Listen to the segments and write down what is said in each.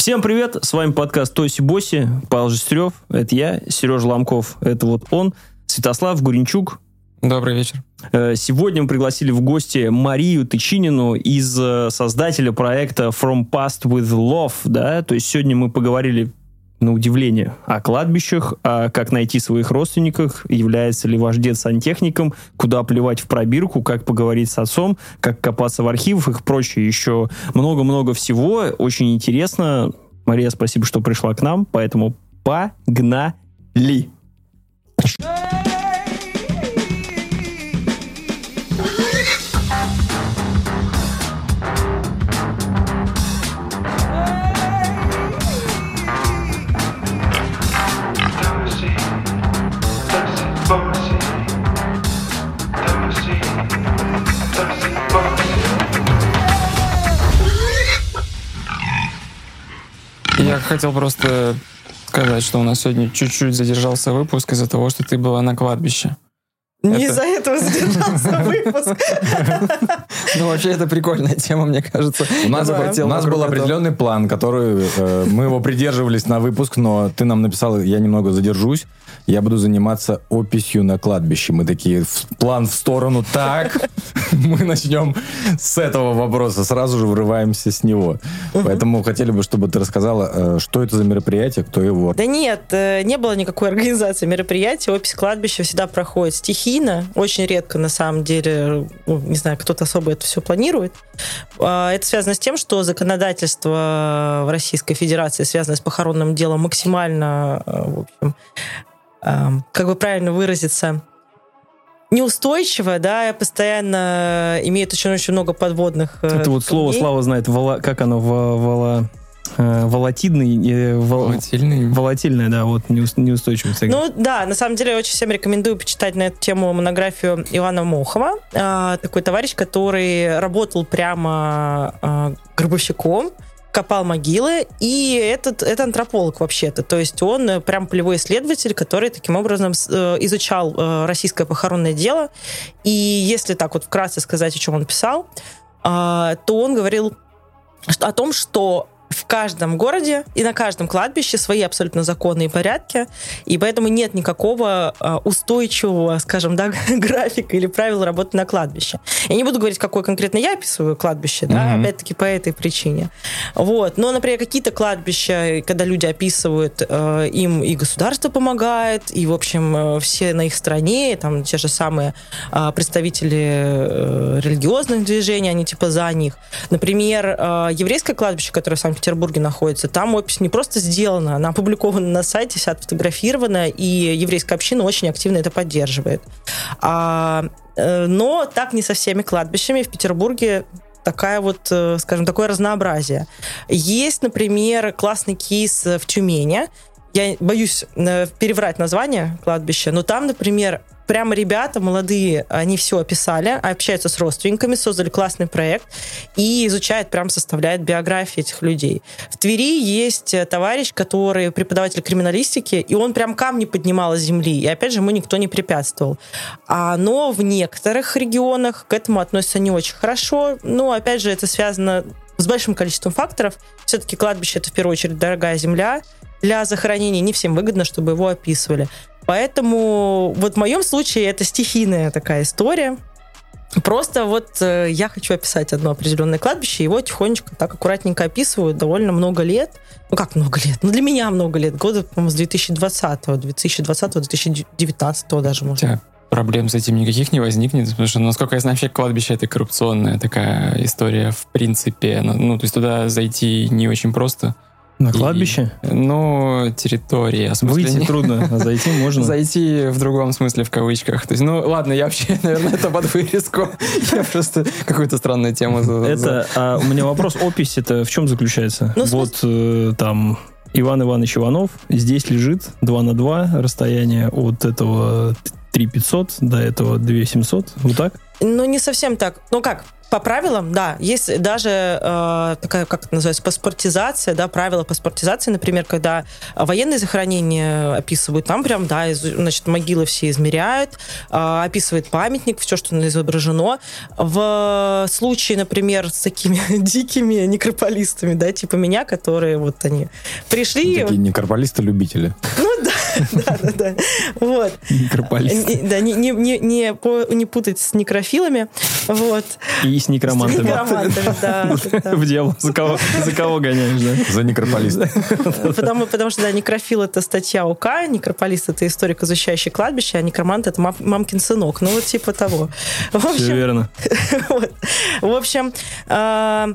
Всем привет, с вами подкаст Тоси Боси, Павел Жестерев, это я, Сережа Ломков, это вот он, Святослав Гуренчук. Добрый вечер. Э, сегодня мы пригласили в гости Марию Тычинину из э, создателя проекта From Past with Love, да, то есть сегодня мы поговорили на удивление, о кладбищах, о как найти своих родственников, является ли ваш дед сантехником, куда плевать в пробирку, как поговорить с отцом, как копаться в архивах и прочее. Еще много-много всего. Очень интересно. Мария, спасибо, что пришла к нам, поэтому погнали! Я хотел просто сказать, что у нас сегодня чуть-чуть задержался выпуск из-за того, что ты была на кладбище. Не Это- из-за этого задержался выпуск. Ну, вообще, это прикольная тема, мне кажется. У нас, захотел у нас был этого. определенный план, который э, мы его придерживались на выпуск, но ты нам написал, я немного задержусь, я буду заниматься описью на кладбище. Мы такие, в- план в сторону, так, мы начнем с этого вопроса, сразу же врываемся с него. Поэтому хотели бы, чтобы ты рассказала, э, что это за мероприятие, кто его... Да нет, э, не было никакой организации мероприятия. Опись кладбища всегда проходит стихийно. Очень редко, на самом деле, ну, не знаю, кто-то особо это все планирует. А, Это связано с тем, что законодательство в Российской Федерации, связанное с похоронным делом, максимально, э, в общем, эм, как бы правильно выразиться, неустойчиво, да, постоянно имеет очень-очень много подводных э, Это вот слово камней. Слава знает, вола- как оно, во- вола- э, волатидный, э, вол- Волатильный. волатильное, да, вот неус- неустойчивость. Ну да, на самом деле я очень всем рекомендую почитать на эту тему монографию Ивана Мохова. А, такой товарищ, который работал прямо а, гробовщиком, копал могилы, и этот, это антрополог вообще-то. То есть он э, прям полевой исследователь, который таким образом изучал российское похоронное дело. И если так вот вкратце сказать, о чем он писал, а, то он говорил о том, что в каждом городе и на каждом кладбище свои абсолютно законные порядки, и поэтому нет никакого а, устойчивого, скажем, да, графика или правил работы на кладбище. Я не буду говорить, какое конкретно я описываю кладбище, да, Мгм. опять-таки по этой причине. Вот. Но, например, какие-то кладбища, когда люди описывают, э, им и государство помогает, и, в общем, э, все на их стороне, там те же самые а, представители э, религиозных движений, они типа за них. Например, еврейское кладбище, которое в Санкт-Петербурге находится, там опись не просто сделана, она опубликована на сайте, вся отфотографирована, и еврейская община очень активно это поддерживает. А, э, но так не со всеми кладбищами. В Петербурге такая вот, э, скажем, такое разнообразие. Есть, например, классный кейс э, в Тюмени. Я боюсь переврать название кладбища, но там, например, прямо ребята молодые, они все описали, общаются с родственниками, создали классный проект и изучают, прям составляют биографии этих людей. В Твери есть э, товарищ, который преподаватель криминалистики, и он прям камни поднимал из земли. И опять же, ему никто не препятствовал. А, но в некоторых регионах к этому относятся не очень хорошо. Но, опять же, это связано с большим количеством факторов. Все-таки кладбище это в первую очередь дорогая земля. Для захоронения не всем выгодно, чтобы его описывали. Поэтому вот в моем случае это стихийная такая история. Просто вот э, я хочу описать одно определенное кладбище, его тихонечко так аккуратненько описывают довольно много лет. Ну как много лет? Ну для меня много лет. Года, по-моему, с 2020, 2020, 2019 даже, может. тебя проблем с этим никаких не возникнет, потому что, насколько я знаю, вообще кладбище это коррупционная такая история в принципе. Ну, ну, то есть туда зайти не очень просто. На И- кладбище? Ну, территория. в смысле, Выйти не- трудно, а зайти можно. Зайти в другом смысле, в кавычках. То есть, ну, ладно, я вообще, наверное, это под вырезку. Я просто какую-то странную тему Это, а у меня вопрос, опись это в чем заключается? Ну, вот э, там Иван Иванович Иванов, здесь лежит 2 на 2 расстояние от этого 3500 до этого 2700, вот так? Ну, не совсем так. Ну как, по правилам, да, есть даже э, такая, как это называется, паспортизация, да, правила паспортизации, например, когда военные захоронения описывают, там прям, да, из, значит, могилы все измеряют, э, описывает памятник, все, что изображено. В случае, например, с такими дикими некрополистами, да, типа меня, которые вот они пришли... Такие некрополисты-любители. Ну да, да, да, да. Вот. Некрополисты. Не- Да, не, не, не, не, по- не путать с некрофилами. Вот. И с некромантами. Некромантами, да, да. В дело. За кого, за кого гоняешь, да? За некрополиста. Потому, потому что, да, некрофил — это статья УК, некрополист — это историк, изучающий кладбище, а некромант — это мам- мамкин сынок. Ну, вот типа того. В Все общем, верно. вот. В общем, а,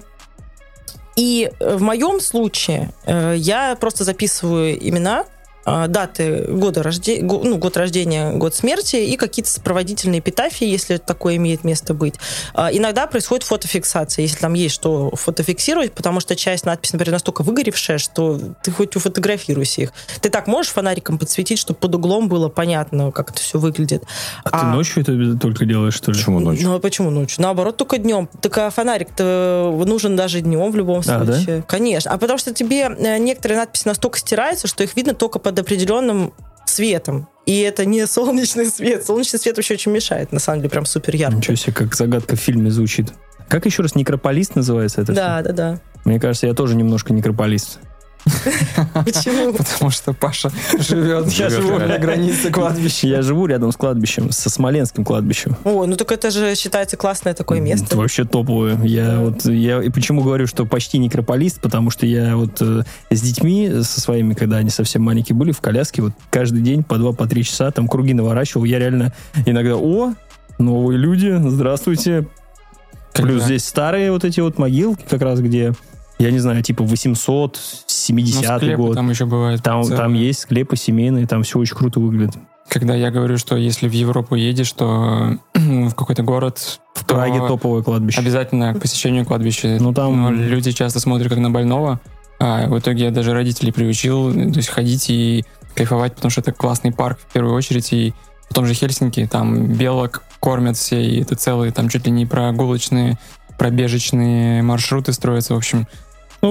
и в моем случае э, я просто записываю имена, даты года рождения, ну, год рождения, год смерти и какие-то сопроводительные эпитафии, если такое имеет место быть. А, Иногда происходит фотофиксация, если там есть что фотофиксировать, потому что часть надписи, например, настолько выгоревшая, что ты хоть уфотографируйся их. Ты так можешь фонариком подсветить, чтобы под углом было понятно, как это все выглядит. А ты ночью это только делаешь, что ли? Почему ночью? Ну, а почему ночью? Наоборот, только днем. Так а фонарик-то нужен даже днем в любом А, случае. Конечно. А потому что тебе э, некоторые надписи настолько стираются, что их видно только под определенным цветом. И это не солнечный свет. Солнечный свет вообще очень мешает, на самом деле, прям супер ярко. Ничего себе, как загадка в фильме звучит. Как еще раз некрополист называется это? Да, да, да. всё? Мне кажется, я тоже немножко некрополист. Почему? Потому что Паша живет, Я живу. на границе кладбища. Я живу рядом с кладбищем, со Смоленским кладбищем. Ой, ну так это же считается классное такое Это место. вообще топовое. Я вот я и почему говорю, что почти некрополист, потому что я вот э, с детьми со своими, когда они совсем маленькие были в коляске, вот каждый день по два, по три часа там круги наворачивал. Я реально иногда, о, новые люди, здравствуйте. Плюс здесь старые вот эти вот могилки, как раз где, я не знаю, типа 800, Ну, 70 склепы год. там еще бывает. Там, целые. там есть склепы семейные, там все очень круто выглядит. Когда я говорю, что если в Европу едешь, то в какой-то город, В Праге то топовое кладбище. обязательно к посещению кладбища. Ну, там- Но люди часто смотрят как на больного, а в итоге я даже родителей приучил, то есть ходить и кайфовать, потому что это классный парк в первую очередь, и в том же Хельсинки, там белок кормят все, и это целые, там чуть ли не прогулочные, пробежечные маршруты строятся, в общем.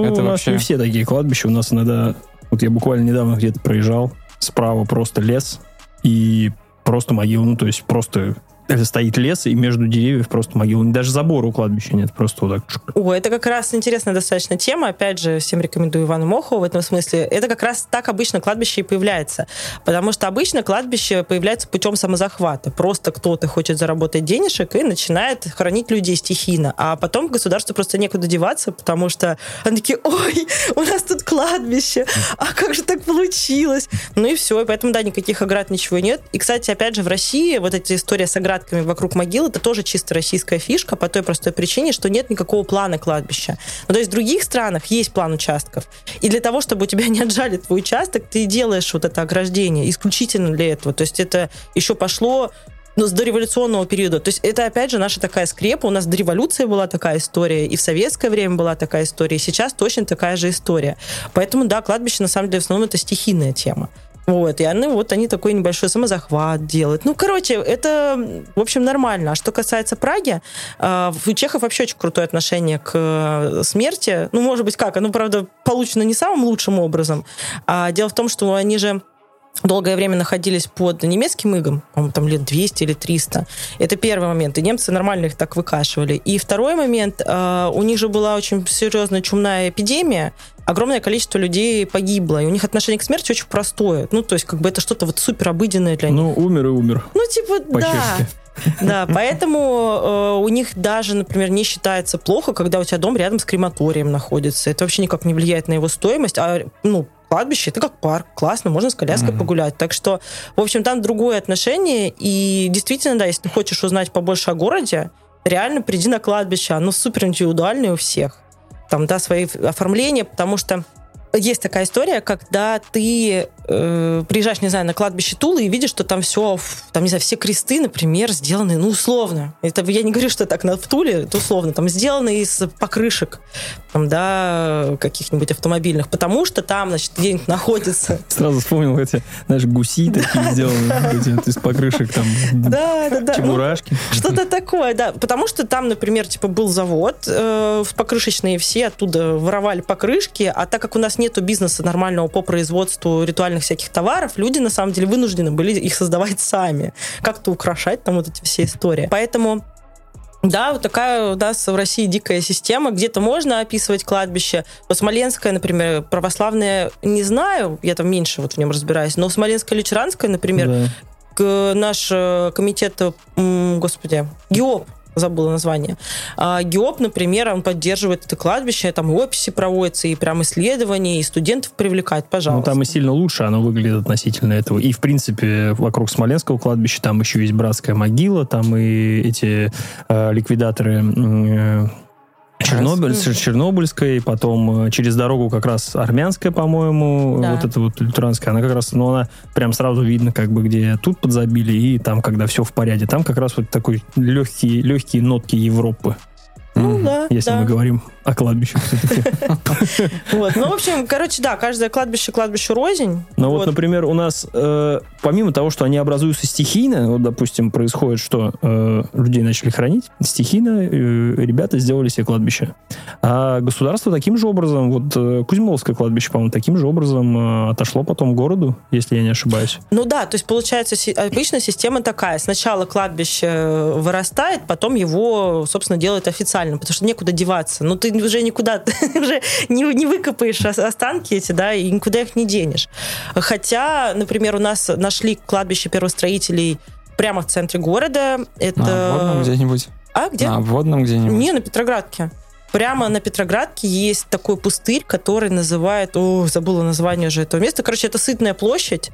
Ну, Это у нас вообще- не все такие кладбища. У нас иногда... Вот я буквально недавно где-то проезжал. Справа просто лес и просто могила. Ну, то есть просто это стоит лес, и между деревьев просто могила. Даже забора у кладбища нет. Просто вот так. О, это как раз интересная достаточно тема. Опять же, всем рекомендую Ивана Мохова в этом смысле. Это как раз так обычно кладбище и появляется. Потому что обычно кладбище появляется путем самозахвата. Просто кто-то хочет заработать денежек и начинает хоронить людей стихийно. А потом государству просто некуда деваться, потому что они такие, ой, у нас тут кладбище, а как же так получилось? Ну и все, и поэтому, да, никаких оград, ничего нет. И, кстати, опять же, в России вот эта история с оградками вокруг могил, это тоже чисто российская фишка по той простой причине, что нет никакого плана кладбища. Ну, то есть в других странах есть план участков. И для того, чтобы у тебя не отжали твой участок, ты делаешь вот это ограждение исключительно для этого. То есть это еще пошло ну, с дореволюционного периода. То есть это, опять же, наша такая скрепа. У нас до революции была такая история, и в советское время была такая история, и сейчас точно такая же история. Поэтому, да, кладбище, на самом деле, в основном это стихийная тема. Вот, и они, вот они такой небольшой самозахват делают. Ну, короче, это, в общем, нормально. А что касается Праги, э, у чехов вообще очень крутое отношение к э, смерти. Ну, может быть, как? Оно, правда, получено не самым лучшим образом. А дело в том, что они же долгое время находились под немецким игом, по-моему, там лет 200 или 300. Это первый момент. И немцы нормально их так выкашивали. И второй момент, э, у них же была очень серьезная чумная эпидемия, огромное количество людей погибло, и у них отношение к смерти очень простое. Ну, то есть, как бы это что-то вот супер обыденное для них. Ну, умер и умер. Ну, типа, да. По-чешски. Да, поэтому э, у них даже, например, не считается плохо, когда у тебя дом рядом с крематорием находится. Это вообще никак не влияет на его стоимость. А, ну, кладбище это как парк, классно, можно с коляской Мгм. погулять. Так что, в общем, там другое отношение. И действительно, да, если ты хочешь узнать побольше о городе, реально приди на кладбище. Оно супер индивидуальное у всех. Там, да, свои оформления, потому что есть такая история, когда ты э, приезжаешь, не знаю, на кладбище Тулы и видишь, что там все, там, не знаю, все кресты, например, сделаны, ну, условно. Это я не говорю, что так на, в Туле, это условно. Там сделаны из покрышек, там, да, каких-нибудь автомобильных, потому что там, значит, где-нибудь находится. Сразу вспомнил эти, знаешь, гуси такие сделаны из покрышек, там, Да, да, да. Ну, чебурашки. Что-то такое, да. Потому что там, например, типа был завод э, покрышечные, все оттуда воровали покрышки, а так как у нас нету бизнеса нормального по производству ритуальных всяких товаров, люди на самом деле вынуждены были их создавать сами, как-то украшать там вот эти все истории. Поэтому да, вот такая у нас в России дикая система. Где-то можно описывать кладбище. Вот Смоленское, например, православное, не знаю, я там меньше вот в нем разбираюсь, но Смоленское Лючеранское, например, Да. к- наш э, комитет, господи, ГИОП, забыла название. А, ГИОП, например, он поддерживает это кладбище, там и описи проводятся, и прям исследования, и студентов привлекает, Ну, пожалуйста. там и сильно лучше оно выглядит относительно этого. И, в принципе, вокруг Смоленского кладбища там еще есть братская могила, там и эти э, ликвидаторы э, Чернобыль, Мгм. Чернобыльской, потом э, через дорогу как раз армянская, по-моему, Да. вот эта вот лютеранская, она как раз, ну, она прям сразу видно, как бы, где тут подзабили, и там, когда все в порядке. Там как раз вот такой легкие, легкие нотки Европы, Ну, Мгм. да, если да. мы говорим о кладбищах все-таки. Вот. Ну, в общем, короче, да, каждое кладбище кладбищу рознь. Но вот, например, у нас, э, помимо того, что они образуются стихийно, вот, допустим, происходит, что э, людей начали хранить, стихийно э, ребята сделали себе кладбище. А государство таким же образом, вот э, Кузьмоловское кладбище, по-моему, таким же образом э, отошло потом городу, если я не ошибаюсь. Ну да, то есть получается си- обычно система такая. Сначала кладбище вырастает, потом его, собственно, делают официально, потому что некуда деваться. Ну ты уже никуда уже не, не выкопаешь ос- останки эти, да, и никуда их не денешь. Хотя, например, у нас нашли кладбище первостроителей прямо в центре города. Это... На обводном где-нибудь? А, где? На обводном где-нибудь? Не, на Петроградке. Прямо на Петроградке есть такой пустырь, который называют... О, забыла название уже этого места. Короче, это Сытная площадь,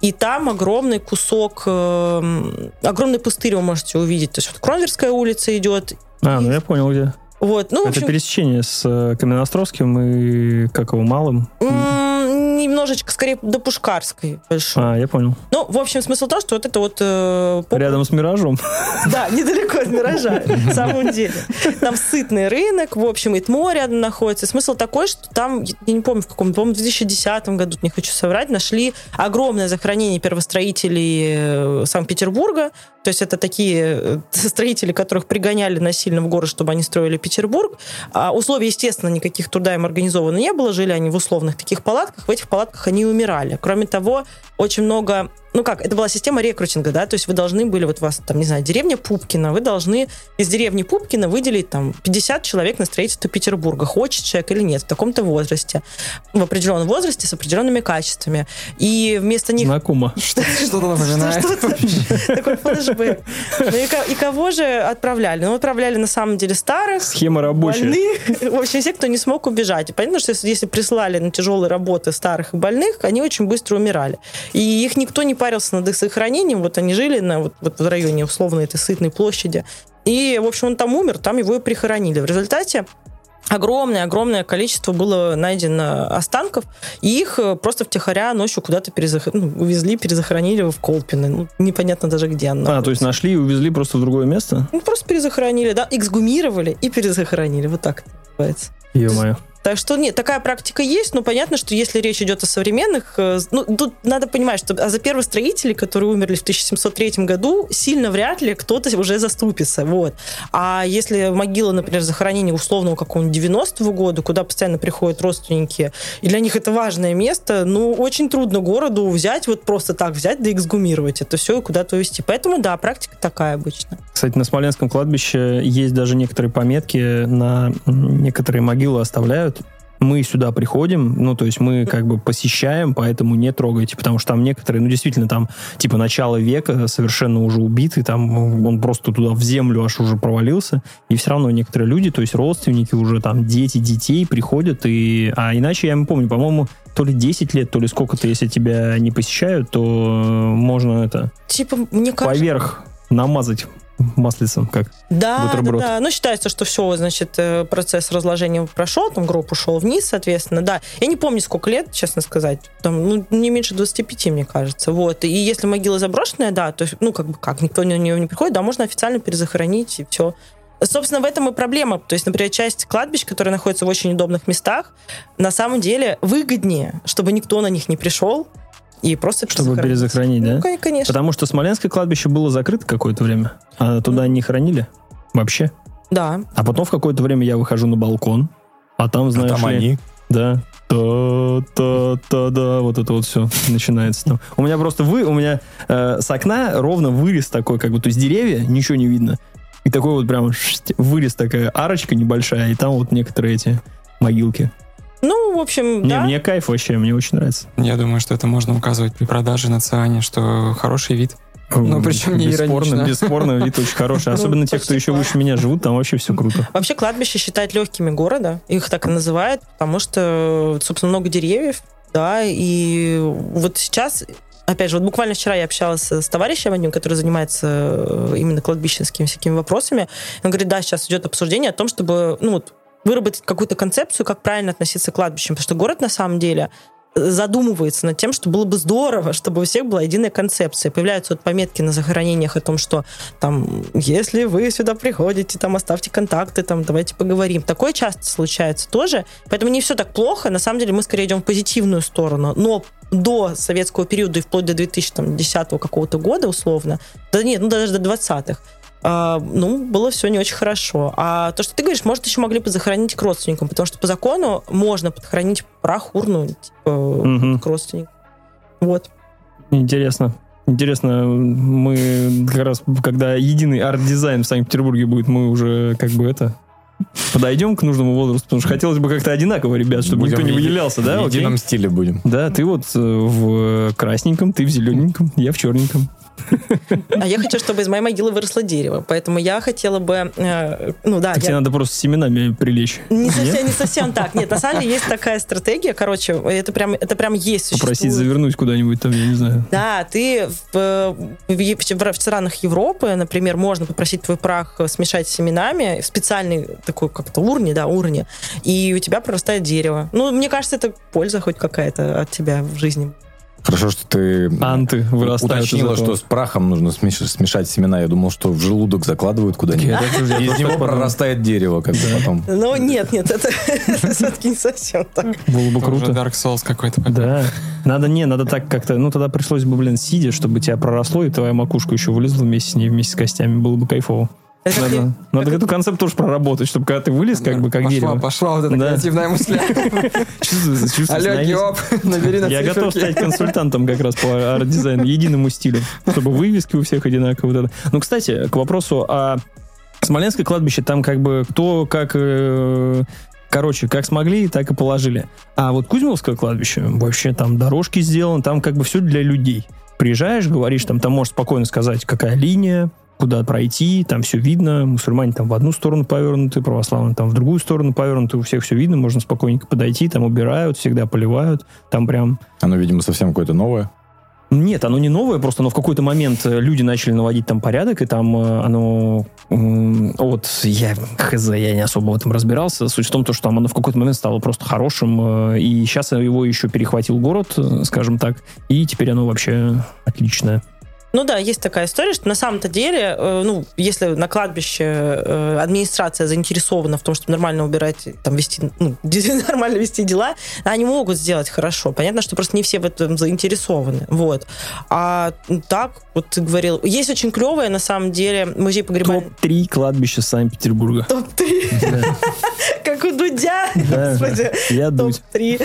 и там огромный кусок... эм, огромный пустырь вы можете увидеть. То есть вот Кронверская улица идет. А, ну я понял, где. Вот, ну, Это общем, пересечение с э, Каменноостровским и, как его, Малым. м, немножечко скорее до Пушкарской большой. А, я понял. Ну, в общем, смысл в том, что вот это вот... э, по- Рядом с Миражом. Да, недалеко от Миража, на самом деле. Там сытный рынок, в общем, и ТМО рядом находится. Смысл такой, что там, я не помню, в каком, по-моему, в 2010 году, не хочу соврать, нашли огромное захоронение первостроителей э, Санкт-Петербурга. То есть это такие э, строители, которых пригоняли насильно в город, чтобы они строили Петербург. А условий, естественно, никаких труда им организовано не было. Жили они в условных таких палатках. В этих палатках они умирали. Кроме того, очень много ну как, это была система рекрутинга, да, то есть вы должны были, вот у вас там, не знаю, деревня Пупкина, вы должны из деревни Пупкина выделить там 50 человек на строительство Петербурга, хочет человек или нет, в таком-то возрасте, в определенном возрасте с определенными качествами. И вместо них... Знакомо. Что-то напоминает. Такой флешбэк. Ну и, ко- и кого же отправляли? Ну, отправляли на самом деле старых, Схема рабочая. больных. В общем, все, кто не смог убежать. И понятно, что если, если прислали на тяжелые работы старых и больных, они очень быстро умирали. И их никто не парился над их сохранением. Вот они жили на, вот, вот в районе условно этой сытной площади. И, в общем, он там умер, там его и прихоронили. В результате огромное-огромное количество было найдено останков, и их э, просто втихаря ночью куда-то перезах... ну, увезли, перезахоронили в Колпино. Ну, непонятно даже, где оно. А, то есть нашли и увезли просто в другое место? Ну, просто перезахоронили, да, эксгумировали и перезахоронили. Вот так это называется. Ё-моё. Так что нет, такая практика есть, но понятно, что если речь идет о современных, э, ну, тут надо понимать, что а за первостроителей, которые умерли в 1703 году, сильно вряд ли кто-то уже заступится, вот. А если могила, например, захоронения условного какого-нибудь 90-го года, куда постоянно приходят родственники, и для них это важное место, ну, очень трудно городу взять, вот просто так взять, да эксгумировать это все и куда-то увезти. Поэтому, да, практика такая обычно. Кстати, на Смоленском кладбище есть даже некоторые пометки, на некоторые могилы оставляют. Мы сюда приходим, ну, то есть мы как бы посещаем, поэтому не трогайте, потому что там некоторые, ну, действительно, там типа начало века совершенно уже убитый, там он просто туда в землю аж уже провалился, и все равно некоторые люди, то есть родственники уже там, дети детей приходят, и... А иначе я не помню, по-моему, то ли 10 лет, то ли сколько-то, если тебя не посещают, то можно это Типа, мне кажется... поверх намазать маслицем, как Да, Бутерброд. да, да. Ну, считается, что все, значит, э, процесс разложения прошел, там гроб ушел вниз, соответственно, да. Я не помню, сколько лет, честно сказать. Там, ну, не меньше 25, мне кажется. Вот. И если могила заброшенная, да, то ну, как бы как, никто на нее не приходит, да, можно официально перезахоронить, и все. Собственно, в этом и проблема. То есть, например, часть кладбищ, которые находятся в очень удобных местах, на самом деле выгоднее, чтобы никто на них не пришел и просто чтобы перезахоронить, да? Ну, кон- конечно. Потому что Смоленское кладбище было закрыто какое-то время, а туда не хоронили вообще. Да. А потом в какое-то время я выхожу на балкон, а там, А знаешь там ли, они. Да. Та-та-та-да, вот это вот все начинается там. У меня просто вы, у меня э, с окна ровно вырез такой, как бы, то есть деревья, ничего не видно. И такой вот прям вырез такая арочка небольшая, и там вот некоторые эти могилки. Ну, в общем, Не, да. мне кайф вообще, мне очень нравится. Я думаю, что это можно указывать при продаже на Циане, что хороший вид. Ну, причем не бесспорно, иронично. бесспорно, вид очень хороший. Ну, Особенно те, кто еще выше меня живут, там вообще все круто. Вообще кладбище считают легкими города, их так и называют, потому что, собственно, много деревьев, да, и вот сейчас, опять же, вот буквально вчера я общалась с товарищем одним, который занимается э, именно кладбищенскими всякими вопросами, он говорит, да, сейчас идет обсуждение о том, чтобы, ну вот, выработать какую-то концепцию, как правильно относиться к кладбищам, потому что город на самом деле задумывается над тем, что было бы здорово, чтобы у всех была единая концепция. Появляются вот пометки на захоронениях о том, что там, если вы сюда приходите, там, оставьте контакты, там, давайте поговорим. Такое часто случается тоже, поэтому не все так плохо. На самом деле мы скорее идем в позитивную сторону. Но до советского периода и вплоть до 2010 какого-то года, условно, да нет, ну даже до 20-х, а, ну, было все не очень хорошо. А то, что ты говоришь, может, еще могли бы захоронить к родственникам, потому что по закону можно подхоронить прах, урну, типа, Мгм. к родственникам. Вот. Интересно. Интересно, мы как раз, когда единый арт-дизайн в Санкт-Петербурге будет, мы уже как бы это подойдем к нужному возрасту, потому что хотелось бы как-то одинаково, ребят, чтобы Будем никто не выделялся, да? В окей? едином стиле будем. Да, ты вот э, в красненьком, ты в зелененьком, я в черненьком. А я хочу, чтобы из моей могилы выросло дерево. Поэтому я хотела бы... э, ну да, Так я- тебе надо просто семенами прилечь. Не Нет? совсем, не совсем так. Нет, на самом деле есть такая стратегия. Короче, это прям, это прям есть. Попросить существует. завернуть куда-нибудь там, я не знаю. Да, ты в, в, Е- в странах Европы, например, можно попросить твой прах смешать с семенами в специальной такой как-то урне, да, урне, и у тебя прорастает дерево. Ну, мне кажется, это польза хоть какая-то от тебя в жизни. Хорошо, что ты Анты вырастают уточнила, что с прахом нужно смеш- смешать семена. Я думал, что в желудок закладывают куда-нибудь. И из него прорастает дерево, как бы потом. Ну, нет, нет, это, все-таки не совсем так. Было бы круто. Dark Souls какой-то. Да. Надо, не, надо так как-то, ну тогда пришлось бы, блин, сидя, чтобы тебя проросло, и твоя макушка еще вылезла вместе с ней, вместе с костями. Было бы кайфово. Это как Надо, надо эту концепт тоже проработать, чтобы когда ты вылез, как бы, как пошла, дерево. Пошла вот эта Да. креативная мысля. Чувствуется, Алло. Геоп, набери на Я готов стать консультантом как раз по арт-дизайну, единому стилю, чтобы вывески у всех одинаковые. Ну, кстати, к вопросу о Смоленское кладбище, там как бы кто как... э, Короче, как смогли, так и положили. А вот Кузьмовское кладбище, вообще там дорожки сделаны, там как бы все для людей. Приезжаешь, говоришь, там, там можешь спокойно сказать, какая линия, куда пройти, там все видно, мусульмане там в одну сторону повернуты, православные там в другую сторону повернуты, у всех все видно, можно спокойненько подойти, там убирают, всегда поливают, там прям... Оно, видимо, совсем какое-то новое. Нет, оно не новое, просто оно в какой-то момент э, люди начали наводить там порядок, и там э, оно... Вот я хз, я не особо в этом разбирался. Суть в том, то, что там оно в какой-то момент стало просто хорошим, э, и сейчас его еще перехватил город, скажем так, и теперь оно вообще отличное. Ну да, есть такая история, что на самом-то деле, э, ну, если на кладбище э, администрация заинтересована в том, чтобы нормально убирать, там, вести, ну, нормально вести дела, они могут сделать хорошо. Понятно, что просто не все в этом заинтересованы. Вот. А так, вот ты говорил, есть очень клевое, на самом деле, музей погребальный... Топ-3 кладбища Санкт-Петербурга. Топ-3. Как у Дудя. Господи. Я дуть. Топ-3.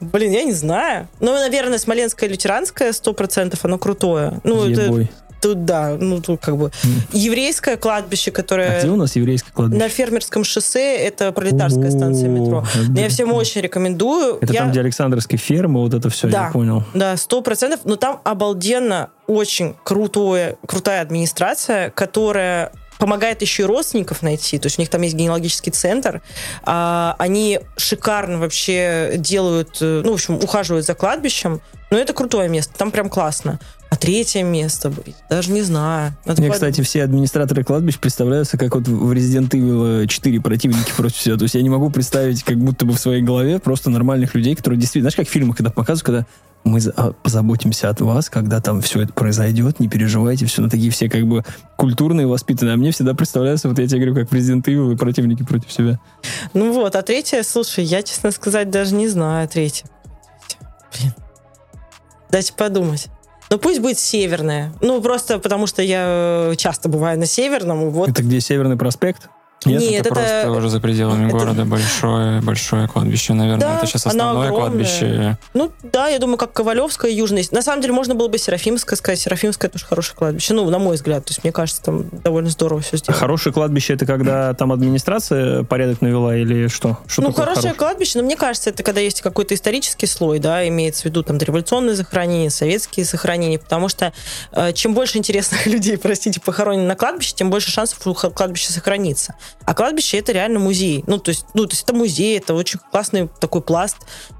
Блин, я не знаю. Ну, наверное, Смоленское лютеранское 100% оно крутое. Ну, это Ебой. тут, да, ну, тут как бы еврейское кладбище, А которое где у нас еврейское кладбище? на фермерском шоссе, это пролетарская станция метро. Но я всем очень рекомендую. Это Я- там, где Александровские фермы, вот это все, Да. я понял. Да, сто процентов. Но там обалденно очень крутое, крутая администрация, которая помогает еще и родственников найти. То есть у них там есть генеалогический центр. А, они шикарно вообще делают, э, ну, в общем, ухаживают за кладбищем. Но это крутое место, там прям классно. А третье место, блин, даже не знаю. Надо Мне, подумать. кстати, все администраторы кладбищ представляются как вот в Resident Evil 4 противники против всего. То есть я не могу представить как будто бы в своей голове просто нормальных людей, которые действительно, знаешь, как в фильмах, когда показывают, когда мы а, позаботимся от вас, когда там все это произойдет, не переживайте, все, ну такие все как бы культурные, воспитанные. А мне всегда представляются, вот я тебе говорю, как Resident Evil и противники против себя. Ну вот, а третье, слушай, я, честно сказать, даже не знаю третье. Блин. Дайте подумать. Ну пусть будет северная. Ну просто потому что я э, часто бываю на северном. Вот. Это где Северный проспект? Нет, это, это- просто уже за пределами это- города большое, большое кладбище, наверное. Да, это сейчас основное кладбище. Ну да, я думаю, как Ковалевская, Южная. На самом деле можно было бы Серафимское сказать. Серафимское тоже хорошее кладбище. Ну, на мой взгляд. То есть мне кажется, там довольно здорово все сделано. Хорошее кладбище это когда там администрация порядок навела или что? Что ну, хорошее хорошее? кладбище, но мне кажется, это когда есть какой-то исторический слой, да, имеется в виду там революционные захоронения, советские захоронения, потому что э, чем больше интересных людей, простите, похоронено на кладбище, тем больше шансов у кладбища сохранится. А кладбище это реально музей. Ну, то есть, ну, то есть это музей, это очень классный такой пласт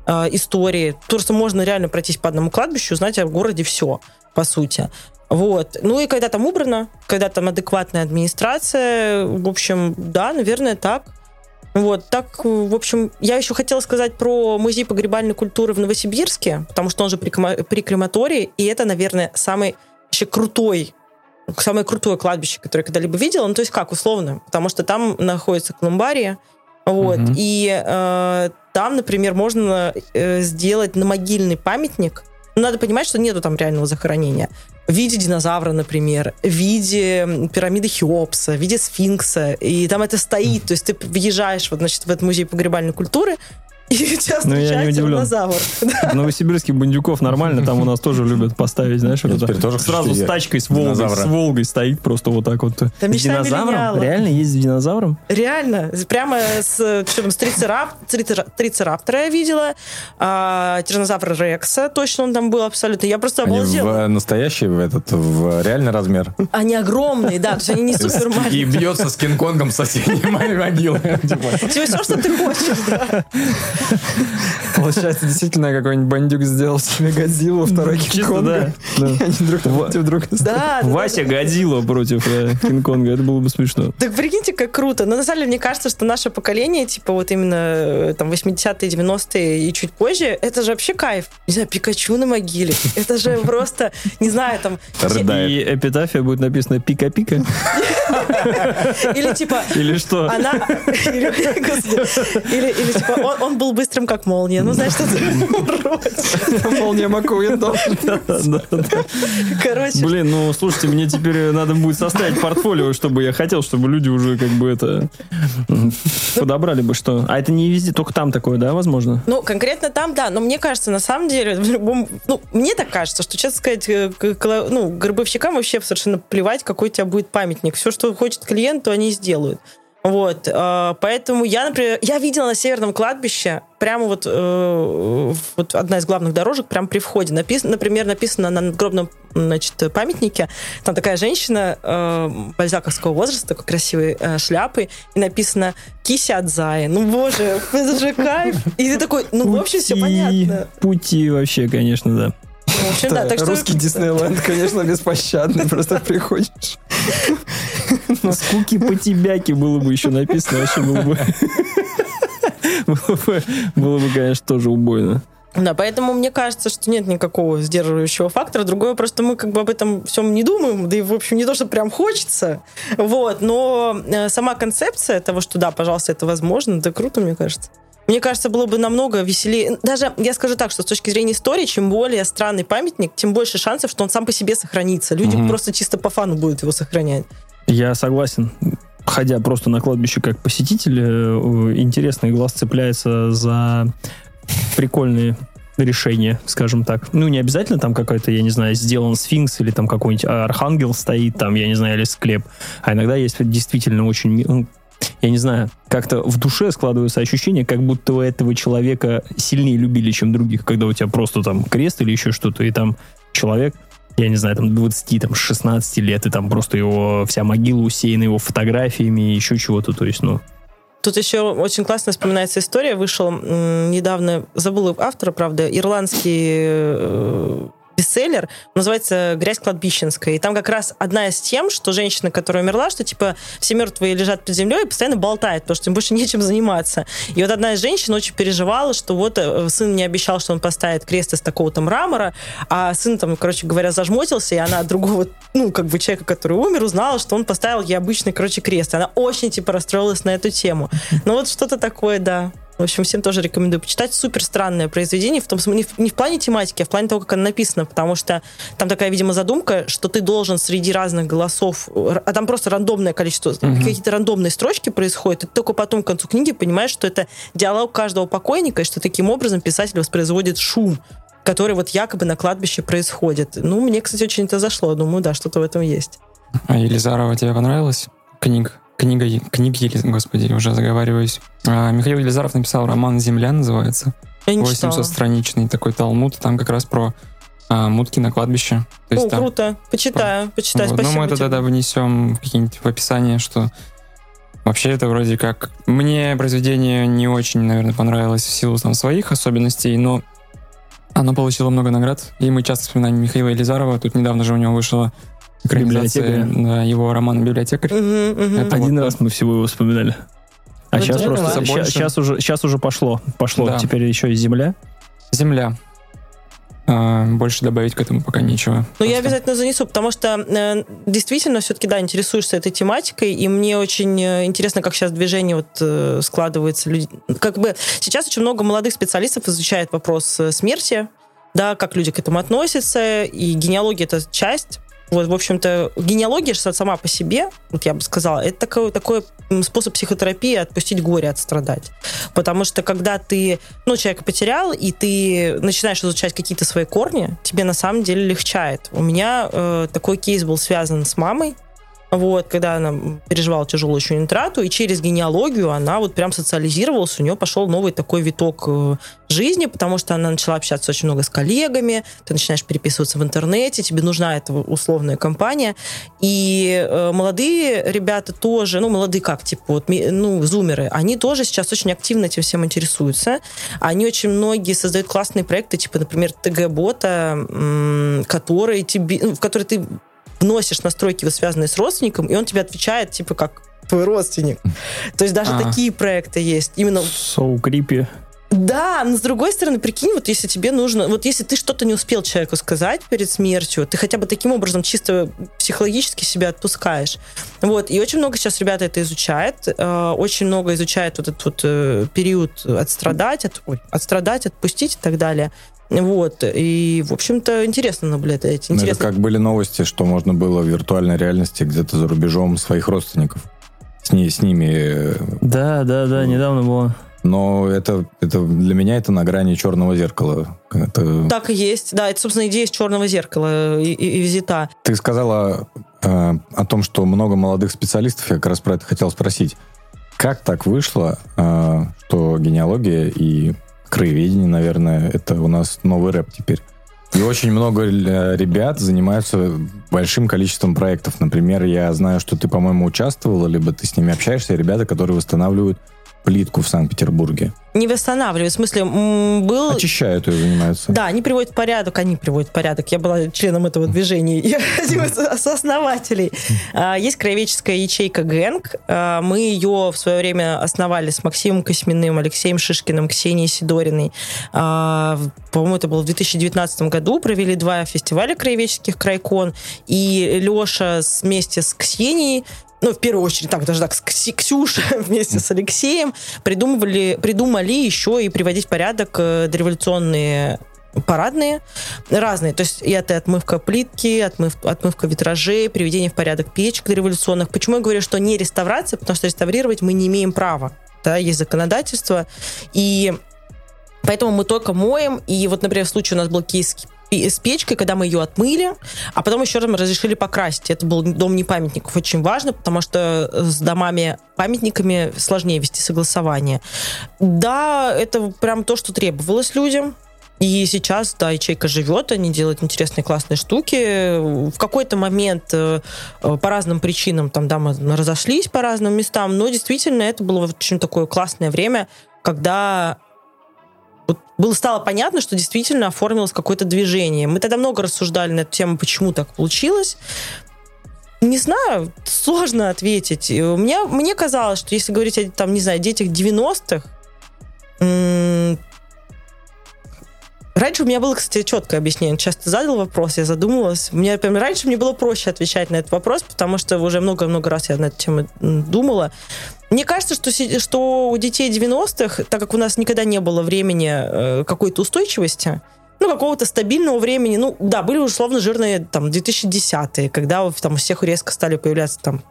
э, истории. Просто можно реально пройтись по одному кладбищу, узнать о городе все, по сути. Вот. Ну и когда там убрано, когда там адекватная администрация, в общем, да, наверное, так. Вот, так, в общем, я еще хотела сказать про музей погребальной культуры в Новосибирске, потому что он же при, при крематории, и это, наверное, самый вообще крутой самое крутое кладбище, которое я когда-либо видела. Ну, то есть как, условно, потому что там находится колумбария, вот, Мгм. и э, там, например, можно э, сделать на могильный памятник. Но надо понимать, что нету там реального захоронения. В виде динозавра, например, в виде пирамиды Хеопса, в виде сфинкса. И там это стоит. То есть ты въезжаешь вот, значит, в этот музей погребальной культуры, и у тебя Ну, я не встречается удивлен. динозавр. В Новосибирске бандюков нормально, там у нас тоже любят поставить, знаешь, вот тоже сразу с тачкой, с Волгой, с Волгой стоит просто вот так вот. С мечта динозавром? Реально есть с динозавром? Реально, прямо с, там, с трицерап- трицера- трицераптора я видела, а, тиранозавра Рекса, точно он там был абсолютно. Я просто Они обалдела. в настоящий, в этот, в реальный размер. Они огромные, да, то есть они не супер И маленькие. бьется с Кинг-Конгом в соседней могилы. Типа, Все, что ты хочешь, да. Получается, действительно, какой-нибудь бандюк сделал себе Годзиллу, второй Кинг-Конга. да. да. И они друг против друга Да, да, да, Вася. Годзилла против э, Кинг-Конга, это было бы смешно. Так прикиньте, как круто. Но на самом деле, мне кажется, что наше поколение, типа вот именно э, там 80-е, 90-е и чуть позже, это же вообще кайф. Не знаю, Пикачу на могиле. Это же просто, не знаю, там... И эпитафия будет написано «Пика-пика» Или типа... или что? Она... Или, или, типа он, он был быстрым, как молния. Ну, знаешь, что-то вроде. Молния да. Короче, Блин, ну слушайте, мне теперь надо будет составить портфолио, чтобы я хотел, чтобы люди уже как бы это подобрали бы что. А это не везде, только там такое, да, возможно? Ну, конкретно там, да, но мне кажется, на самом деле, в любом, ну, мне так кажется, что, честно сказать, э, ну, гробовщикам вообще совершенно плевать, какой у тебя будет памятник. Все, что хочет клиент, то они и сделают. Вот, э, поэтому я, например, я видела на Северном кладбище, прямо вот, э, вот одна из главных дорожек, прямо при входе, написано, например, написано на надгробном, значит, памятнике, там такая женщина э, бальзаковского возраста, такой красивой э, шляпой, и написано «Кися от Зая». Ну, боже, это же кайф. И ты такой, ну, в общем, все понятно. Пути вообще, конечно, да. В общем, да, так что... Русский Диснейленд, конечно, беспощадный. Просто приходишь. Скуки по тебяки было бы еще написано, вообще было бы... Было бы, было бы, конечно, тоже убойно. Да, поэтому мне кажется, что нет никакого сдерживающего фактора. Другое, просто мы как бы об этом всем не думаем, да и, в общем, не то, что прям хочется. Вот, но э, сама концепция того, что да, пожалуйста, это возможно, это круто, мне кажется. Мне кажется, было бы намного веселее. Даже, я скажу так, что с точки зрения истории, чем более странный памятник, тем больше шансов, что он сам по себе сохранится. Люди Мгм. просто чисто по фану будут его сохранять. Я согласен. Ходя просто на кладбище как посетитель, э, интересный глаз цепляется за прикольные решения, скажем так. Ну, не обязательно там какой-то, я не знаю, сделан сфинкс или там какой-нибудь архангел стоит, там, я не знаю, или склеп. А иногда есть действительно очень... Я не знаю, как-то в душе складывается ощущение, как будто вы этого человека сильнее любили, чем других, когда у тебя просто там крест или еще что-то, и там человек, я не знаю, там 20, там 16 лет, и там просто его вся могила усеяна его фотографиями и еще чего-то, то есть, ну... Тут еще очень классно вспоминается история. Вышел недавно, забыла автора, правда, ирландский э, бестселлер, называется «Грязь кладбищенская». И там как раз одна из тем, что женщина, которая умерла, что типа все мертвые лежат под землей и постоянно болтает, потому что им больше нечем заниматься. И вот одна из женщин очень переживала, что вот э, сын не обещал, что он поставит крест из такого-то мрамора, а сын там, короче говоря, зажмотился, и она от другого, ну, как бы человека, который умер, узнала, что он поставил ей обычный, короче, крест. И она очень, типа, расстроилась на эту тему. Ну вот что-то такое, да. В общем, всем тоже рекомендую почитать. Супер странное произведение, в том смысле, не в, не в плане тематики, а в плане того, как оно написано, потому что там такая, видимо, задумка, что ты должен среди разных голосов, а там просто рандомное количество, Мгм. какие-то рандомные строчки происходят, и ты только потом к концу книги понимаешь, что это диалог каждого покойника, и что таким образом писатель воспроизводит шум который вот якобы на кладбище происходит. Ну, мне, кстати, очень это зашло. Думаю, да, что-то в этом есть. А Елизарова тебе понравилась? Книг. Книга, книги, господи, уже заговариваюсь. А, Михаил Елизаров написал роман «Земля» называется. Я не читала. 800-страничный такой талмуд. Там как раз про а, мутки на кладбище. То О, есть там- круто. Почитаю, почитаю. Вот. Ну, Спасибо мы это тебе. тогда внесем в какие-нибудь в описание, что вообще это вроде как... Мне произведение не очень, наверное, понравилось в силу там своих особенностей, но оно получило много наград, и мы часто вспоминаем Михаила Елизарова. Тут недавно же у него вышла Библиотекаря. да, его романа «Библиотекарь». Мгм, мгм. Это Один вот, раз мы всего его вспоминали. А Вот сейчас просто ладно. ща- Больше. сейчас уже сейчас уже пошло, пошло. Да. Теперь еще и земля. «Земля». А, больше добавить к этому пока нечего. Ну, я обязательно занесу, потому что э, действительно все-таки, да, интересуешься этой тематикой, и мне очень э, интересно, как сейчас движение вот э, складывается. Люди... Как бы сейчас очень много молодых специалистов изучает вопрос э, смерти, да, как люди к этому относятся, и генеалогия это часть. Вот, в общем-то, генеалогия же сама по себе, вот я бы сказала, это такой, такой способ психотерапии отпустить горе, отстрадать. Потому что когда ты, ну, человека потерял, и ты начинаешь изучать какие-то свои корни, тебе на самом деле легчает. У меня э, такой кейс был связан с мамой, вот, когда она переживала тяжелую очень утрату, и через генеалогию она вот прям социализировалась, у нее пошел новый такой виток э, жизни, потому что она начала общаться очень много с коллегами, ты начинаешь переписываться в интернете, тебе нужна эта условная компания, и э, молодые ребята тоже, ну, молодые как, типа, вот, ну, зумеры, они тоже сейчас очень активно этим всем интересуются, они очень многие создают классные проекты, типа, например, ТГ-бота, который тебе, ну, в который ты вносишь настройки, связанные с родственником, и он тебе отвечает, типа, как твой родственник. То есть даже А. такие проекты есть. Именно So creepy. да, но с другой стороны, прикинь, вот если тебе нужно, вот если ты что-то не успел человеку сказать перед смертью, ты хотя бы таким образом чисто психологически себя отпускаешь. Вот, и очень много сейчас ребята это изучают, э, очень много изучают вот этот вот э, период отстрадать, от, ой, отстрадать, отпустить и так далее. Вот, и, в общем-то, интересно наблюдать. Ну, Это Интересно. как были новости, что можно было в виртуальной реальности где-то за рубежом своих родственников с, ней, с ними. э, Да, да, да, недавно было. Но это, это для меня это на грани черного зеркала. Это- Так и есть. Да, это, собственно, идея из черного зеркала и, и- и визита. Ты сказала э, о том, что много молодых специалистов. Я как раз про это хотел спросить. Как так вышло, э, что генеалогия и краеведение, наверное, это у нас новый рэп теперь? И очень много э, ребят занимаются большим количеством проектов. Например, я знаю, что ты, по-моему, участвовала, либо ты с ними общаешься, ребята, которые восстанавливают плитку в Санкт-Петербурге. Не восстанавливать. В смысле, был... Очищают ее, занимаются. Да, они приводят в порядок, они приводят в порядок. Я была членом этого движения, я один из сооснователей. А, Есть краеведческая ячейка ГЭНК. А, Мы ее в свое время основали с Максимом Косьминым, Алексеем Шишкиным, Ксенией Сидориной. А, По-моему, это было в 2019 году. Провели два фестиваля краеведческих «Крайкон». И Леша вместе с Ксенией ну, в первую очередь, так, даже так, с Ксюшей вместе с Алексеем придумывали, придумали еще и приводить в порядок э, дореволюционные парадные, разные. То есть и это отмывка плитки, отмыв, отмывка витражей, приведение в порядок печек дореволюционных. Почему я говорю, что не реставрация? Потому что реставрировать мы не имеем права. Да, есть законодательство. И поэтому мы только моем. И вот, например, в случае у нас был кейс пи- с печкой, когда мы ее отмыли, а потом еще раз мы разрешили покрасить. Это был дом не памятников. Очень важно, потому что с домами памятниками сложнее вести согласование. Да, это прям то, что требовалось людям. И сейчас, да, ячейка живет, они делают интересные, классные штуки. В какой-то момент э, э, по разным причинам, там, да, мы разошлись по разным местам, но действительно это было очень такое классное время, когда вот было стало понятно, что действительно оформилось какое-то движение. Мы тогда много рассуждали на эту тему, почему так получилось. Не знаю, сложно ответить. Мне, мне казалось, что если говорить о, там, не знаю, детях 90-х, Раньше у меня было, кстати, четкое объяснение. Часто задал вопрос, я задумалась. Мне прям раньше мне было проще отвечать на этот вопрос, потому что уже много-много раз я на эту тему думала. Мне кажется, что, что у детей 90-х, так как у нас никогда не было времени э, какой-то устойчивости, ну, какого-то стабильного времени, ну, да, были условно жирные там 2010-е, когда там у всех резко стали появляться там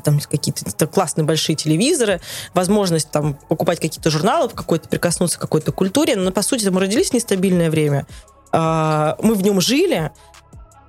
там какие-то классные большие телевизоры, возможность там покупать какие-то журналы, какой-то прикоснуться к какой-то культуре, но по сути мы родились в нестабильное время, а, мы в нем жили,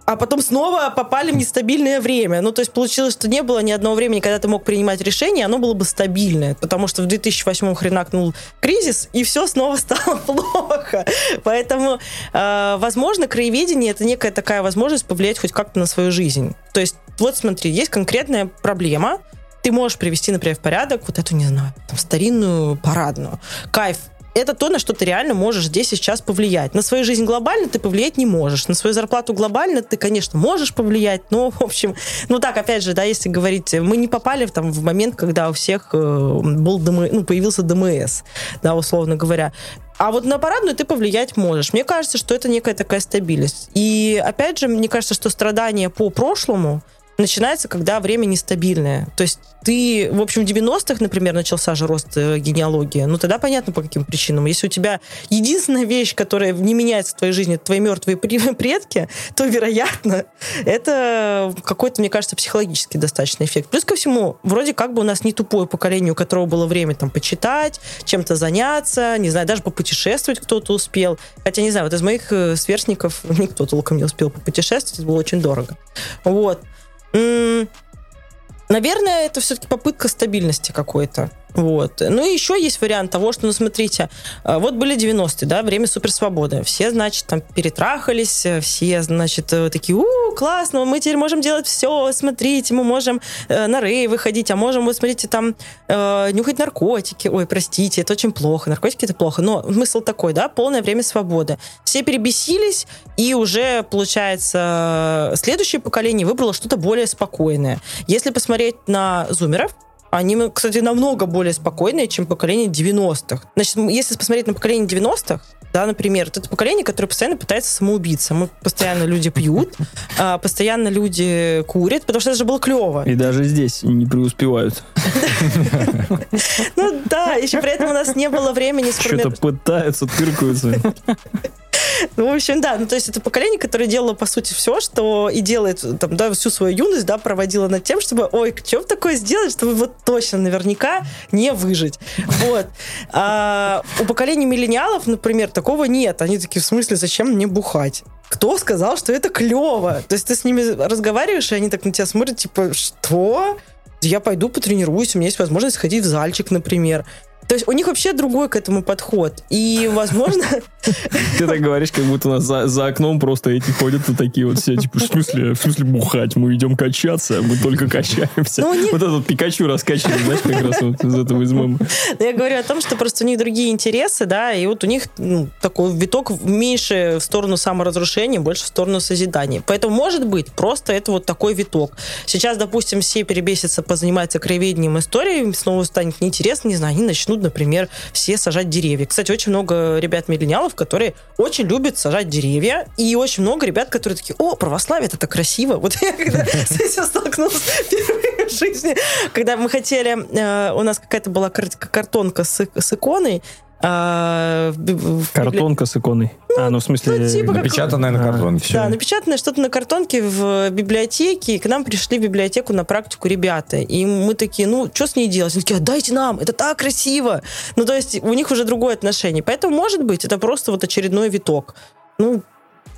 а потом снова попали в нестабильное время. Ну, то есть получилось, что не было ни одного времени, когда ты мог принимать решение, оно было бы стабильное, потому что в 2008 хренакнул кризис, и все снова стало плохо. Поэтому, э, возможно, краеведение — это некая такая возможность повлиять хоть как-то на свою жизнь. То есть, вот смотри, есть конкретная проблема, ты можешь привести, например, в порядок вот эту, не знаю, там, старинную парадную. Кайф, это то, на что ты реально можешь здесь и сейчас повлиять. На свою жизнь глобально ты повлиять не можешь. На свою зарплату глобально ты, конечно, можешь повлиять, но, в общем, ну так, опять же, да, если говорить, мы не попали там в момент, когда у всех э, был ДМ, ну, появился ДМС, да, условно говоря. А вот на парадную ты повлиять можешь. Мне кажется, что это некая такая стабильность. И опять же, мне кажется, что страдания по прошлому, начинается, когда время нестабильное. То есть ты, в общем, в 90-х, например, начался же рост э, генеалогии, ну тогда понятно по каким причинам. Если у тебя единственная вещь, которая не меняется в твоей жизни, это твои мертвые предки, то, вероятно, это какой-то, мне кажется, психологический достаточно эффект. Плюс ко всему, вроде как бы у нас не тупое поколение, у которого было время там почитать, чем-то заняться, не знаю, даже попутешествовать кто-то успел. Хотя, не знаю, вот из моих э, сверстников никто толком не успел попутешествовать, это было очень дорого. Вот. Наверное, это все-таки попытка стабильности какой-то. Вот. Ну и еще есть вариант того, что, ну смотрите, э, вот были 90-е, да, время суперсвободы. Все, значит, там перетрахались, э, все, значит, э, такие, у, классно, мы теперь можем делать все, смотрите, мы можем э, на рей выходить, а можем, вот смотрите, там э, нюхать наркотики. Ой, простите, это очень плохо, наркотики это плохо. Но смысл такой, да, полное время свободы. Все перебесились, и уже, получается, следующее поколение выбрало что-то более спокойное. Если посмотреть на зумеров, они, кстати, намного более спокойные, чем поколение 90-х. Значит, если посмотреть на поколение 90-х, да, например, это поколение, которое постоянно пытается самоубиться. Мы постоянно люди пьют, а, постоянно люди курят, потому что это же было клево. И даже здесь не преуспевают. Ну да, еще при этом у нас не было времени Что-то пытаются, тыркаются. Ну, в общем, да, ну, то есть это поколение, которое делало, по сути, все, что и делает, там, да, всю свою юность, да, проводило над тем, чтобы, ой, что такое сделать, чтобы вот точно, наверняка не выжить. Вот. А у поколения миллениалов, например, такого нет. Они такие, в смысле, зачем мне бухать? Кто сказал, что это клево? То есть ты с ними разговариваешь, и они так на тебя смотрят, типа, что? Я пойду потренируюсь, у меня есть возможность сходить в зальчик, например. То есть у них вообще другой к этому подход. И, возможно... Ты так говоришь, как будто у нас за, за окном просто эти ходят вот такие вот все, типа, в смысле, в смысле бухать? Мы идем качаться, мы только качаемся. Ну, них... Вот этот Пикачу раскачивает, знаешь, как раз вот из этого из мема. Ну, я говорю о том, что просто у них другие интересы, да, и вот у них ну, такой виток меньше в сторону саморазрушения, больше в сторону созидания. Поэтому, может быть, просто это вот такой виток. Сейчас, допустим, все перебесятся, позанимаются краеведением историей, снова станет неинтересно, не знаю, они начнут например, все сажать деревья. Кстати, очень много ребят-миллениалов, которые очень любят сажать деревья, и очень много ребят, которые такие, о, православие, это так красиво. Вот я когда с этим столкнулась впервые в жизни, когда мы хотели, э, у нас какая-то была картонка с иконой, а, Картонка с иконой. Ну, а, ну в смысле... Ну, типа напечатанная как... на картонке. Да, напечатанное что-то на картонке в библиотеке, и к нам пришли в библиотеку на практику ребята. И мы такие, ну, что с ней делать? Они такие, дайте нам, это так красиво. Ну, то есть у них уже другое отношение. Поэтому, может быть, это просто вот очередной виток. Ну,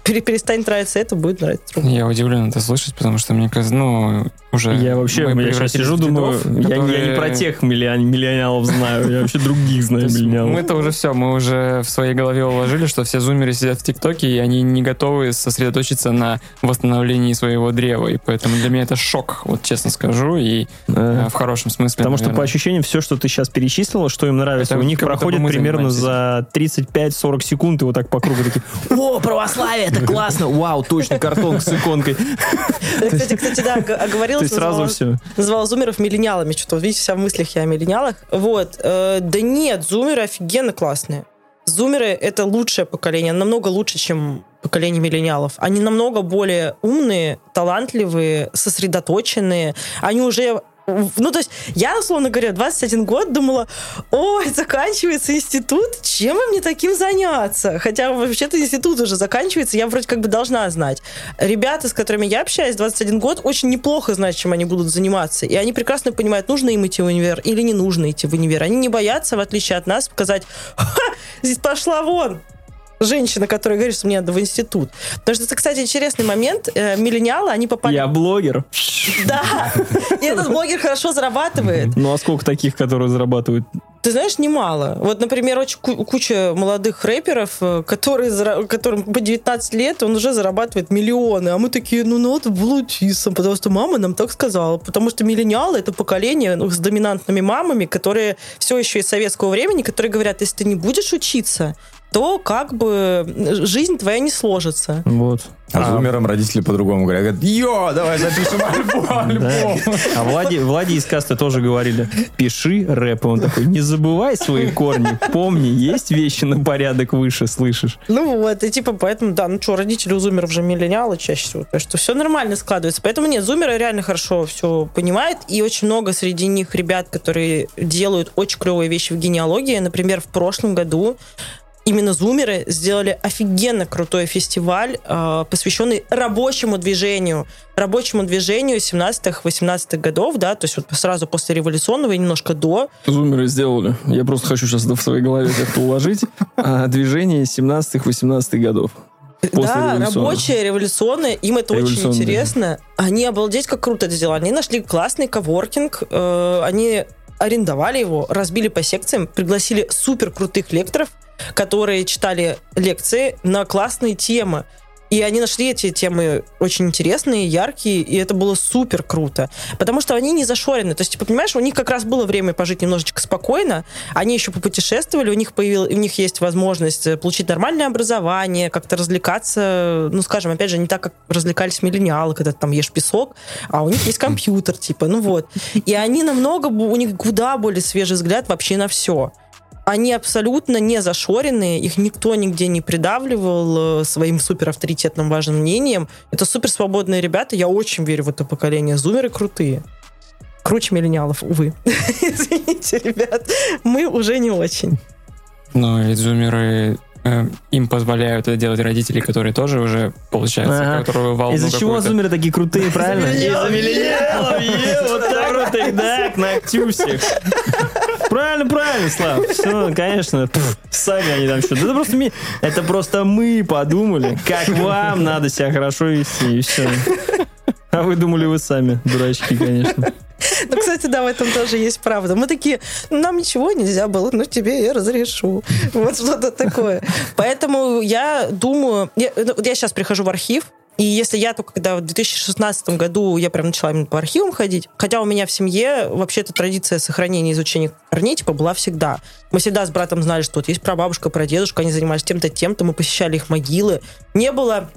перестанет нравиться это, будет нравиться другое. Я удивлен это слышать, потому что мне кажется, ну, Уже Я вообще, мы я сейчас сижу, думаю, дедов, я, я не которые- про тех миллион- миллениалов знаю, я вообще других знаю миллениалов. Мы-то уже все, мы уже в своей голове уложили, что все зумеры сидят в ТикТоке, и они не готовы сосредоточиться на восстановлении своего древа. И поэтому для меня это шок, вот честно скажу, и Э, в хорошем смысле. Потому что по ощущениям все, что ты сейчас перечислила, что им нравится, у них проходит примерно за 35-40 секунд, и вот так по кругу такие, о, православие, это классно, вау, точно, картон с иконкой. Кстати, кстати, да, г- есть сразу все. Назвала зумеров миллениалами. Что-то, видите, вся в мыслях я о миллениалах. Вот. э, да нет, зумеры офигенно классные. Зумеры — это лучшее поколение, намного лучше, чем поколение миллениалов. Они намного более умные, талантливые, сосредоточенные. Они уже... Ну, то есть, я, условно говоря, 21 год думала, ой, заканчивается институт, чем мне таким заняться? Хотя, вообще-то, институт уже заканчивается, я вроде как бы должна знать. Ребята, с которыми я общаюсь, 21 год, очень неплохо знают, чем они будут заниматься. И они прекрасно понимают, нужно им идти в универ или не нужно идти в универ. Они не боятся, в отличие от нас, показать, «Ха, здесь пошла вон, женщина, которая говорит, что мне надо в институт. Потому что это, кстати, интересный момент. Э, Миллениалы, они попали... Я блогер. Да! И этот блогер хорошо зарабатывает. Ну а сколько таких, которые зарабатывают? Ты знаешь, немало. Вот, например, очень ку- куча молодых рэперов, э, которые, которым по 19 лет, он уже зарабатывает миллионы. А мы такие, ну, надо было учиться, потому что мама нам так сказала. Потому что миллениалы — это поколение ну, с доминантными мамами, которые все еще из советского времени, которые говорят, если ты не будешь учиться, то как бы жизнь твоя не сложится. Вот. А зумерам родители по-другому говорят. Говорят, йо, давай запишем альбом. Да. альбом». А Влади, Влади из каста тоже говорили, пиши рэп. Он такой, не забывай свои корни, помни, есть вещи на порядок выше, слышишь? Ну вот, и типа поэтому, да, ну что, родители у зумеров же миллениалы чаще всего, так что все нормально складывается. Поэтому нет, зумеры реально хорошо все понимают, и очень много среди них ребят, которые делают очень клевые вещи в генеалогии. Например, в прошлом году именно зумеры сделали офигенно крутой фестиваль, э, посвященный рабочему движению. Рабочему движению 17-18 годов, да, то есть вот сразу после революционного и немножко до. Зумеры сделали. Я просто хочу сейчас в своей голове как-то уложить. А, движение 17-18 годов. После да, революционного. рабочее, революционное, им это очень интересно. Они обалдеть, как круто это сделали. Они нашли классный коворкинг, э, они арендовали его, разбили по секциям, пригласили супер крутых лекторов, которые читали лекции на классные темы. И они нашли эти темы очень интересные, яркие, и это было супер круто. Потому что они не зашорены. То есть, типа, понимаешь, у них как раз было время пожить немножечко спокойно, они еще попутешествовали, у них, появил, у них есть возможность э, получить нормальное образование, как-то развлекаться, ну, скажем, опять же, не так, как развлекались миллениалы, когда ты там ешь песок, а у них есть компьютер, типа, ну вот. И они намного, у них куда более свежий взгляд вообще на все. Они абсолютно не зашоренные, их никто нигде не придавливал э, своим супер авторитетным важным мнением. Это супер свободные ребята, я очень верю в это поколение. Зумеры крутые. Круче миллениалов, увы. Извините, ребят, мы уже не очень. Но ведь зумеры, э, им позволяют это делать родители, которые тоже уже, получается, Ага. которую волну Из-за чего зумеры такие крутые, правильно? Из-за миллениалов, вот так вот их, да, к ногтю всех. Правильно, правильно, Слав. Все, конечно. Пф, Сами они там что-то. Это просто, ми- это просто мы подумали, как вам надо себя хорошо вести, и все. А вы думали вы сами, дурачки, конечно. Ну, кстати, да, в этом тоже есть правда. Мы такие, «Ну, нам ничего нельзя было, но тебе я разрешу. Вот что-то такое. Поэтому я думаю... Я, ну, я сейчас прихожу в архив, и если я только когда в 2016 году я прям начала именно по архивам ходить, хотя у меня в семье вообще эта традиция сохранения и изучения корней типа была всегда. Мы всегда с братом знали, что вот есть прабабушка, прадедушка, они занимались тем-то, тем-то, мы посещали их могилы. Не было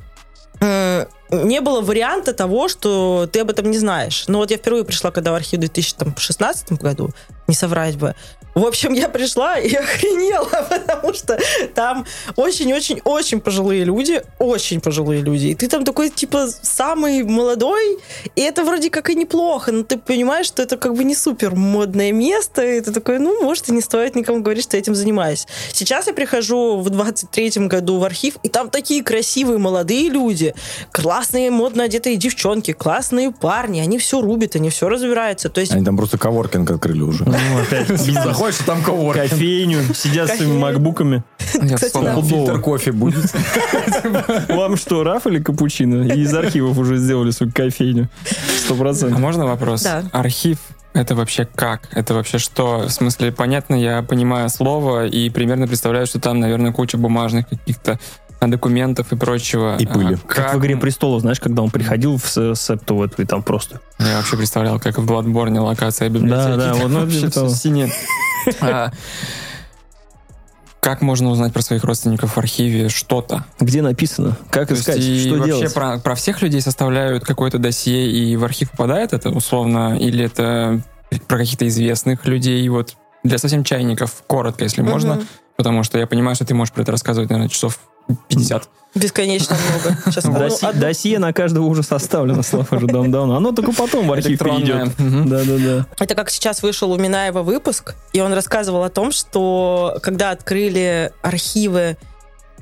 не было варианта того, что ты об этом не знаешь. Но вот я впервые пришла, когда в архив в 2016 году, не соврать бы. В общем, я пришла и охренела, потому что там очень-очень-очень пожилые люди, очень пожилые люди. И ты там такой, типа, самый молодой, и это вроде как и неплохо, но ты понимаешь, что это как бы не супер модное место, и ты такой, ну, может, и не стоит никому говорить, что я этим занимаюсь. Сейчас я прихожу в 23-м году в архив, и там такие красивые молодые люди, классные модно одетые девчонки, классные парни, они все рубят, они все разбираются. То есть Они там просто коворкинг открыли уже. Ну, опять бизнес. Заходишь, и там коворкинг. Кофейню, сидят с своими макбуками. Фильтр кофе будет. Вам что, Раф или капучино? И из архивов уже сделали свою кофейню. Сто А процентов. можно вопрос? Да. Архив это вообще как? Это вообще что? В смысле, понятно, я понимаю слово и примерно представляю, что там, наверное, куча бумажных каких-то а, документов и прочего. И пыли. А Как в «Игре престолов», знаешь, когда он приходил в септу в эту, и там просто... Я вообще представлял, как в Bloodborne локация библиотеки. Да, да, вот, ну, вообще типа того. синее. А, Как можно узнать про своих родственников в архиве что-то? Где написано? Как То есть искать? и Что вообще делать? Про, про всех людей составляют какое-то досье, и в архив попадает это условно, или это про каких-то известных людей? Вот для совсем чайников, коротко, если можно, Мгм. потому что я понимаю, что ты можешь про это рассказывать, наверное, часов 50. Бесконечно много. Сейчас ну, Досье, одну- досье на каждого уже составлено, Слава, уже давно. Оно только потом в архив. Мгм. Да-да-да. Это как сейчас вышел у Минаева выпуск, и он рассказывал о том, что когда открыли архивы,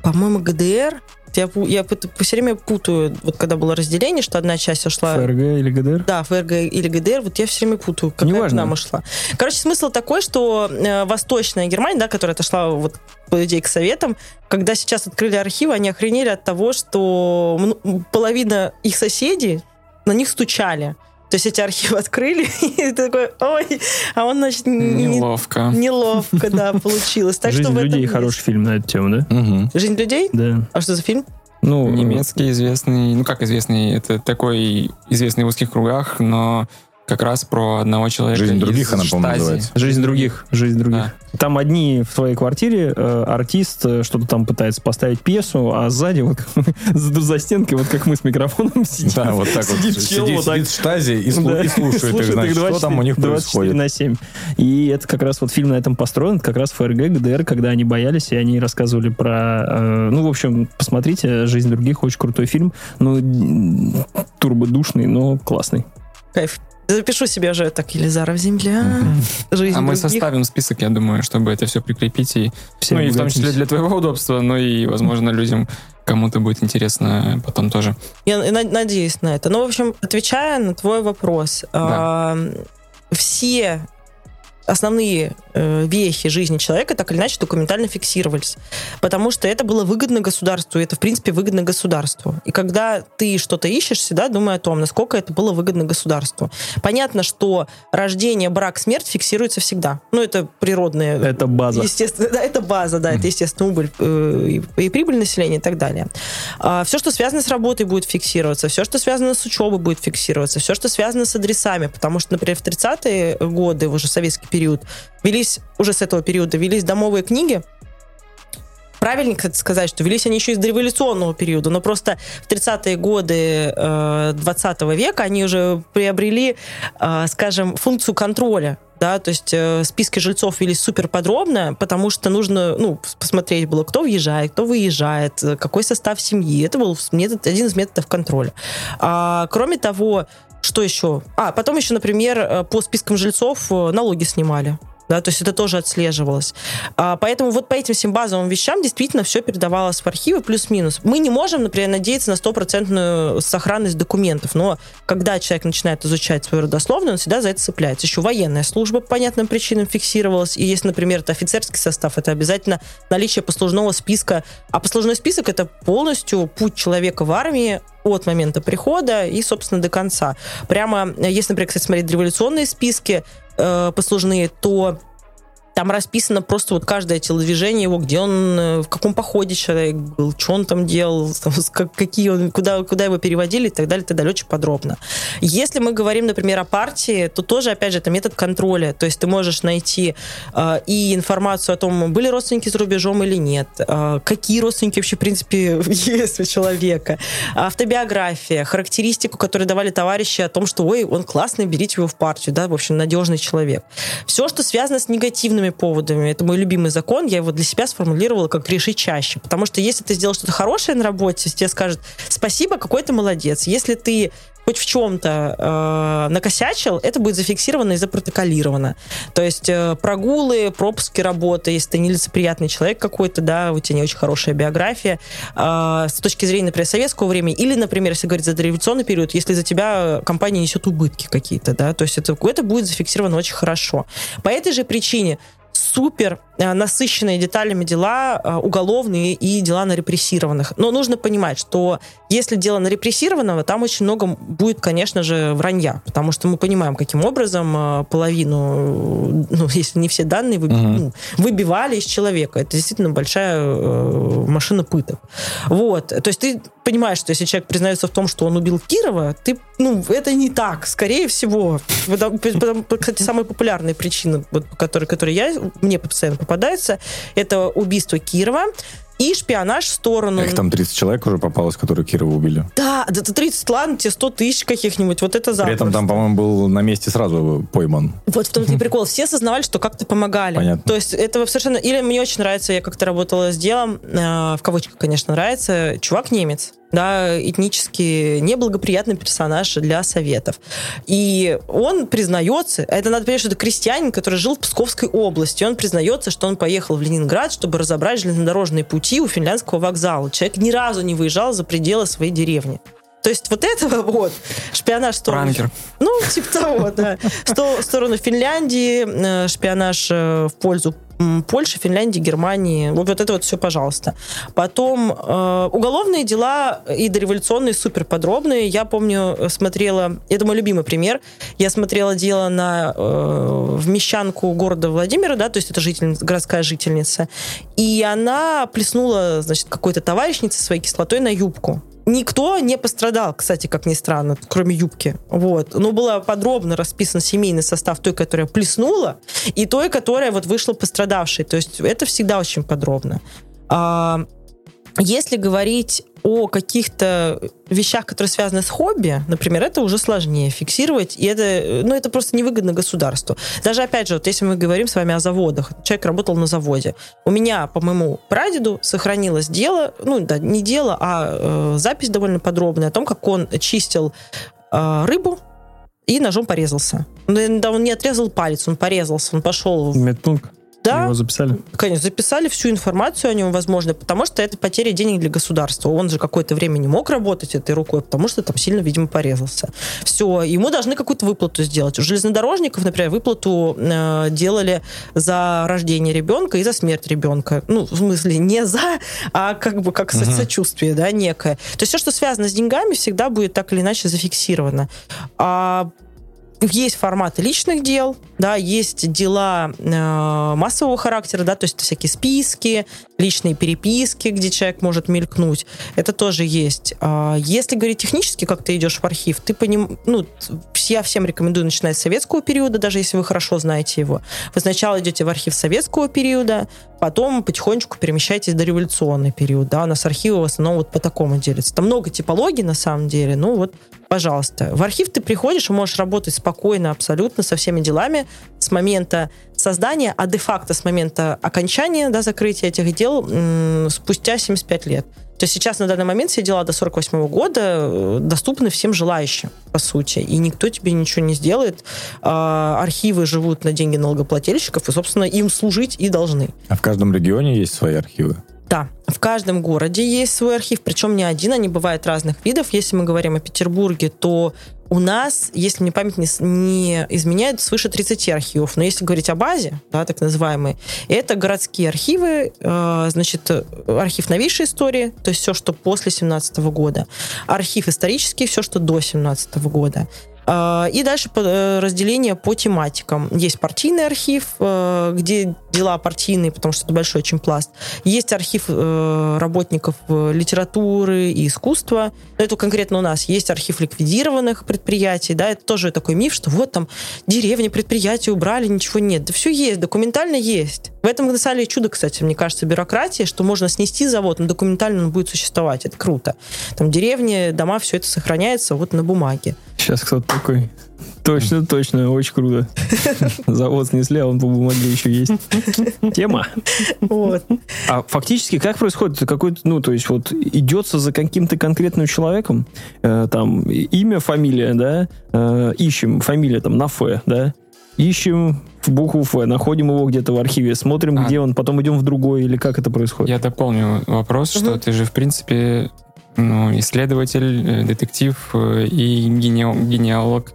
по-моему, ГДР, я, я все время путаю, вот когда было разделение, что одна часть ушла... ФРГ или ГДР? Да, ФРГ или ГДР, вот я все время путаю, какая Неважно. к нам ушла. Короче, смысл такой, что э, Восточная Германия, да, которая отошла вот по идее к Советам, когда сейчас открыли архивы, они охренели от того, что половина их соседей на них стучали. То есть эти архивы открыли, и ты такой, ой, а он, значит, не- Неловко. неловко, да, получилось. Так что «Жизнь людей» есть. хороший фильм на эту тему, да? Мгм. «Жизнь людей»? Да. А что за фильм? Ну, Немецкий известный, ну как известный, это такой известный в узких кругах, но как раз про одного человека «Жизнь других» из она, по-моему, называется. Жизнь других, жизнь других. Там одни в твоей квартире, э, артист э, что-то там пытается поставить пьесу, а сзади вот за, за стенкой, вот как мы с микрофоном сидим. Да, вот так вот. Сидит чел, Сидит вот так. сидит в штазе и слу- Да. и слушает их, значит, что 24 там у них 24 происходит. на 7. И это как раз вот фильм на этом построен, это как раз ФРГ, ГДР, когда они боялись, и они рассказывали про... э, ну, в общем, посмотрите, «Жизнь других», очень крутой фильм. Ну, турбодушный, но классный. Кайф. Запишу себе уже так, Елизаров земля, жизнь А мы других. составим список, я думаю, чтобы это все прикрепить. И, Всем ну и в том числе для твоего удобства, но и, возможно, людям кому-то будет интересно потом тоже. Я на- надеюсь на это. Ну, в общем, отвечая на твой вопрос, а, все основные э, вехи жизни человека так или иначе документально фиксировались. Потому что это было выгодно государству, и это, в принципе, выгодно государству. И когда ты что-то ищешь, всегда думай о том, насколько это было выгодно государству. Понятно, что рождение, брак, смерть фиксируется всегда. Ну, это природные Это база. Естественно, да, это база, да, это, естественно, убыль э, и, и прибыль населения и так далее. все, что связано с работой, будет фиксироваться, все, что связано с учебой, будет фиксироваться, все, что связано с адресами, потому что, например, в 30-е годы, уже советский период, велись, уже с этого периода, велись домовые книги, Правильно, сказать, что велись они еще из дореволюционного периода, но просто в 30-е годы э, 20 века они уже приобрели, э, скажем, функцию контроля. Да, то есть э, списки жильцов велись супер подробно, потому что нужно ну, посмотреть было, кто въезжает, кто выезжает, э, какой состав семьи. Это был метод, один из методов контроля. А, кроме того, что еще? А, потом еще, например, э, по спискам жильцов э, налоги снимали. Да, то есть это тоже отслеживалось. А, поэтому вот по этим всем базовым вещам действительно все передавалось в архивы плюс-минус. Мы не можем, например, надеяться на стопроцентную сохранность документов, но когда человек начинает изучать свою родословную, он всегда за это цепляется. Еще военная служба по понятным причинам фиксировалась. И если, например, это офицерский состав, это обязательно наличие послужного списка. А послужной список это полностью путь человека в армии от момента прихода и, собственно, до конца. Прямо, если, например, кстати, смотреть революционные списки э, послужные, то там расписано просто вот каждое телодвижение его, где он, э, в каком походе человек был, что он там делал, там, какие он, куда, куда его переводили и так далее, и так далее, очень подробно. Если мы говорим, например, о партии, то тоже, опять же, это метод контроля. То есть ты можешь найти э, и информацию о том, были родственники за рубежом или нет, э, какие родственники вообще, в принципе, есть у человека, автобиография, характеристику, которую давали товарищи о том, что, ой, он классный, берите его в партию, да, в общем, надежный человек. Все, что связано с негативными поводами, это мой любимый закон, я его для себя сформулировала как «реши чаще», потому что если ты сделал что-то хорошее на работе, тебе скажут «спасибо, какой ты молодец». Если ты хоть в чем-то э, накосячил, это будет зафиксировано и запротоколировано. То есть э, прогулы, пропуски работы, если ты нелицеприятный человек какой-то, да, у тебя не очень хорошая биография, э, с точки зрения, например, советского времени, или, например, если говорить за дореволюционный период, если за тебя компания несет убытки какие-то, да, то есть это, это будет зафиксировано очень хорошо. По этой же причине супер э, насыщенные деталями дела э, уголовные и дела на репрессированных. Но нужно понимать, что если дело на репрессированного, там очень много будет, конечно же, вранья, потому что мы понимаем, каким образом э, половину, ну, если не все данные, выби- ну, выбивали из человека. Это действительно большая э, машина пыток. Вот. То есть ты понимаешь, что если человек признается в том, что он убил Кирова, ты, ну, это не так, скорее всего. Кстати, самая популярная причина, вот, по которой, которой я, мне постоянно попадается, это убийство Кирова и шпионаж в сторону. Их там 30 человек уже попалось, которые Кирова убили. Да, да, ты 30, ладно, тебе 100 тысяч каких-нибудь, вот это При этом запросто. там, по-моему, был на месте сразу пойман. Вот в том-то и прикол. Все осознавали, что как-то помогали. Понятно. То есть это совершенно... Или мне очень нравится, я как-то работала с делом, э, в кавычках, конечно, нравится, чувак немец, да, этнически неблагоприятный персонаж для советов. И он признается, это надо понять, что это крестьянин, который жил в Псковской области, он признается, что он поехал в Ленинград, чтобы разобрать железнодорожные пути у финляндского вокзала. Человек ни разу не выезжал за пределы своей деревни. То есть вот этого вот шпионаж в сторону Пранкер. ну, типа того, да. В сто- в сторону Финляндии, э, шпионаж э, в пользу Польши, Финляндии, Германии. Вот, вот это вот все, пожалуйста. Потом э, уголовные дела и дореволюционные супер подробные. Я помню, э, смотрела, это мой любимый пример, я смотрела дело на э, в мещанку города Владимира, да, то есть это жительница, городская жительница, и она плеснула, значит, какой-то товарищнице своей кислотой на юбку. Никто не пострадал, кстати, как ни странно, кроме юбки. Вот. Но было подробно расписан семейный состав той, которая плеснула, и той, которая вот вышла пострадавшей. То есть это всегда очень подробно. А, если говорить о каких-то вещах, которые связаны с хобби, например, это уже сложнее фиксировать, и это, ну, это просто невыгодно государству. Даже, опять же, вот если мы говорим с вами о заводах, человек работал на заводе. У меня, по моему прадеду, сохранилось дело, ну, да, не дело, а э, запись довольно подробная о том, как он чистил э, рыбу и ножом порезался. Ну, да, Он не отрезал палец, он порезался, он пошел в Медпункт. Да, Его записали. Конечно, записали всю информацию о нем, возможно, потому что это потеря денег для государства. Он же какое-то время не мог работать этой рукой, потому что там сильно, видимо, порезался. Все, ему должны какую-то выплату сделать. У железнодорожников, например, выплату э, делали за рождение ребенка и за смерть ребенка. Ну, в смысле, не за, а как бы как Мгм. сочувствие, да, некое. То есть все, что связано с деньгами, всегда будет так или иначе зафиксировано. А есть форматы личных дел, да, есть дела э, массового характера, да, то есть всякие списки, личные переписки, где человек может мелькнуть. Это тоже есть. А если говорить технически, как ты идешь в архив, ты по ним, ну, я всем рекомендую начинать с советского периода, даже если вы хорошо знаете его. Вы сначала идете в архив советского периода, потом потихонечку перемещаетесь до революционный период, да, у нас архивы в основном вот по такому делятся. Там много типологий на самом деле, ну вот, пожалуйста. В архив ты приходишь и можешь работать спокойно абсолютно со всеми делами с момента создания, а де-факто с момента окончания, да, закрытия этих дел м, спустя 75 лет. То есть сейчас на данный момент все дела до 48 года э, доступны всем желающим, по сути, и никто тебе ничего не сделает. А, Архивы живут на деньги налогоплательщиков, и, собственно, им служить и должны. А в каждом регионе есть свои архивы. Да, в каждом городе есть свой архив, причем не один, они бывают разных видов. Если мы говорим о Петербурге, то у нас, если мне память не, не изменяет, свыше 30 архивов. Но если говорить о базе, да, так называемой, это городские архивы, э, значит, э, архив новейшей истории, то есть все, что после 17 года, архив исторический, все, что до 17 года. Э, И дальше э, разделение по тематикам. Есть партийный архив, где дела партийные, потому что это большой очень пласт. Есть архив э, работников э, литературы и искусства. Но это конкретно у нас. Есть архив ликвидированных предприятий. Да, это тоже такой миф, что вот там деревни, предприятия убрали, ничего нет. Да все есть, документально есть. В этом на самом деле чудо, кстати, мне кажется, бюрократии, что можно снести завод, но документально он будет существовать. Это круто. Там деревни, дома, все это сохраняется вот на бумаге. Сейчас кто-то такой. Точно, точно, очень круто. Завод снесли, а он по бумаге еще есть. Тема. Вот. А фактически как происходит? Какой-то, ну, то есть вот идется за каким-то конкретным человеком, э, там, имя, фамилия, да, э, ищем, фамилия там на Ф, да, ищем в букву Ф, находим его где-то в архиве, смотрим, А. где он, потом идем в другой, или как это происходит? Я дополню вопрос, что Мгм. ты же, в принципе, ну, исследователь, э, детектив э, и генеал- генеалог.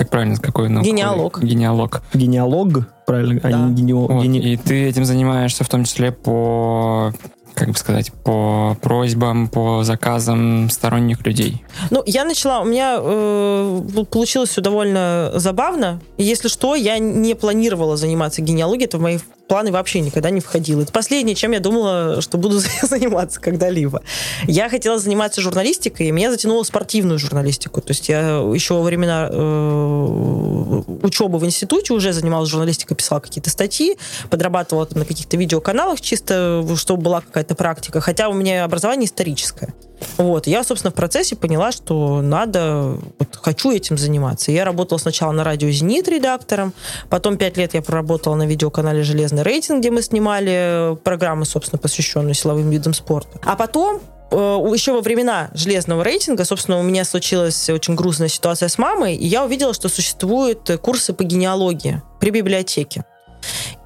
Как правильно, какой науковый? Генеалог. Генеалог. Генеалог, правильно? А Да. не генео- Вот, гене- И ты этим занимаешься в том числе по, как бы сказать, по просьбам, по заказам сторонних людей. Ну, я начала, у меня э, получилось все довольно забавно. Если что, я не планировала заниматься генеалогией, это в мои планы вообще никогда не входило. Это последнее, чем я думала, что буду заниматься когда-либо. Я хотела заниматься журналистикой, и меня затянуло спортивную журналистику. То есть я еще во времена э, учебы в институте уже занималась журналистикой, писала какие-то статьи, подрабатывала там на каких-то видеоканалах чисто, чтобы была какая-то практика. Хотя у меня образование историческое. Вот, я, собственно, в процессе поняла, что надо, вот, хочу этим заниматься. Я работала сначала на радио «Зенит» редактором, потом пять лет я проработала на видеоканале «Железный рейтинг», где мы снимали программы, собственно, посвященные силовым видам спорта. А потом э, еще во времена железного рейтинга, собственно, у меня случилась очень грустная ситуация с мамой, и я увидела, что существуют курсы по генеалогии при библиотеке.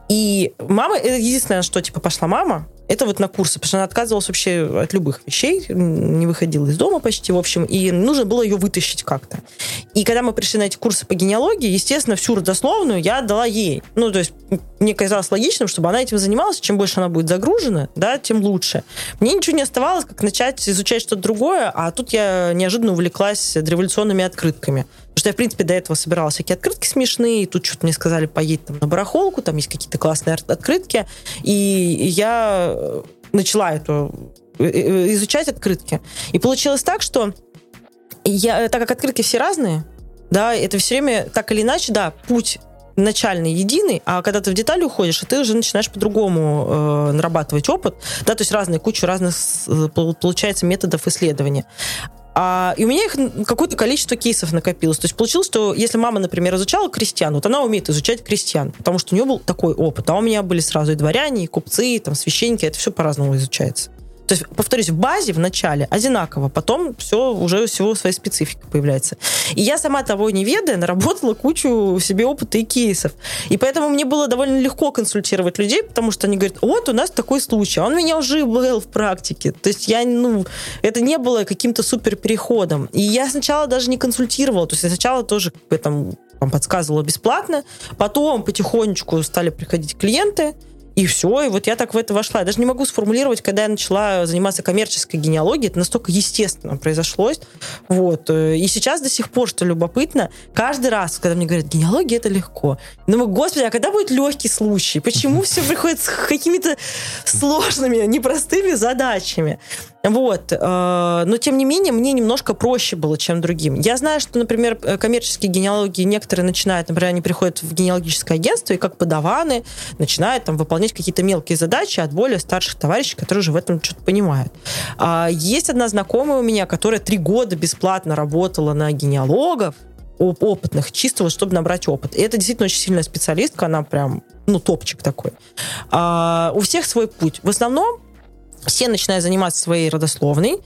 И мама, это единственное, что типа пошла мама, это вот на курсы, потому что она отказывалась вообще от любых вещей, не выходила из дома почти, в общем, и нужно было ее вытащить как-то. И когда мы пришли на эти курсы по генеалогии, естественно, всю родословную я отдала ей. Ну, то есть мне казалось логичным, чтобы она этим занималась, чем больше она будет загружена, да, тем лучше. Мне ничего не оставалось, как начать изучать что-то другое, а тут я неожиданно увлеклась революционными открытками. Потому что я, в принципе, до этого собирала всякие открытки смешные, и тут что-то мне сказали, поедь там на барахолку, там есть какие-то классные открытки, и я начала эту э, э, изучать открытки. И получилось так, что я, так как открытки все разные, да, это все время так или иначе, да, путь начальный единый, а когда ты в детали уходишь, ты уже начинаешь по-другому э, нарабатывать опыт, да, то есть разные кучу разных э, получается методов исследования. А, и у меня их какое-то количество кейсов накопилось. То есть получилось, что если мама, например, изучала крестьян, вот она умеет изучать крестьян, потому что у нее был такой опыт. А у меня были сразу и дворяне, и купцы, и там священники, это все по-разному изучается. То есть, повторюсь, в базе в начале одинаково, потом все уже всего своя специфика появляется. И я сама того не ведая, наработала кучу себе опыта и кейсов. И поэтому мне было довольно легко консультировать людей, потому что они говорят, вот у нас такой случай, а он меня уже был в практике. То есть я, ну, это не было каким-то супер переходом. И я сначала даже не консультировала, то есть я сначала тоже как бы там вам подсказывала бесплатно, потом потихонечку стали приходить клиенты, и все, и вот я так в это вошла. Я даже не могу сформулировать, когда я начала заниматься коммерческой генеалогией, это настолько естественно произошло. Вот. И сейчас до сих пор, что любопытно, каждый раз, когда мне говорят, генеалогия это легко, я думаю, господи, а когда будет легкий случай? Почему все приходит с какими-то сложными, непростыми задачами? Вот. э, Но, тем не менее, мне немножко проще было, чем другим. Я знаю, что, например, э, коммерческие генеалогии некоторые начинают, например, они приходят в генеалогическое агентство и как подаваны начинают там выполнять какие-то мелкие задачи от более старших товарищей, которые уже в этом что-то понимают. А Есть одна знакомая у меня, которая три года бесплатно работала на генеалогов, оп- опытных, чисто вот, чтобы набрать опыт. И это действительно очень сильная специалистка, она прям, ну, топчик такой. А, у всех свой путь. В основном все начинают заниматься своей родословной,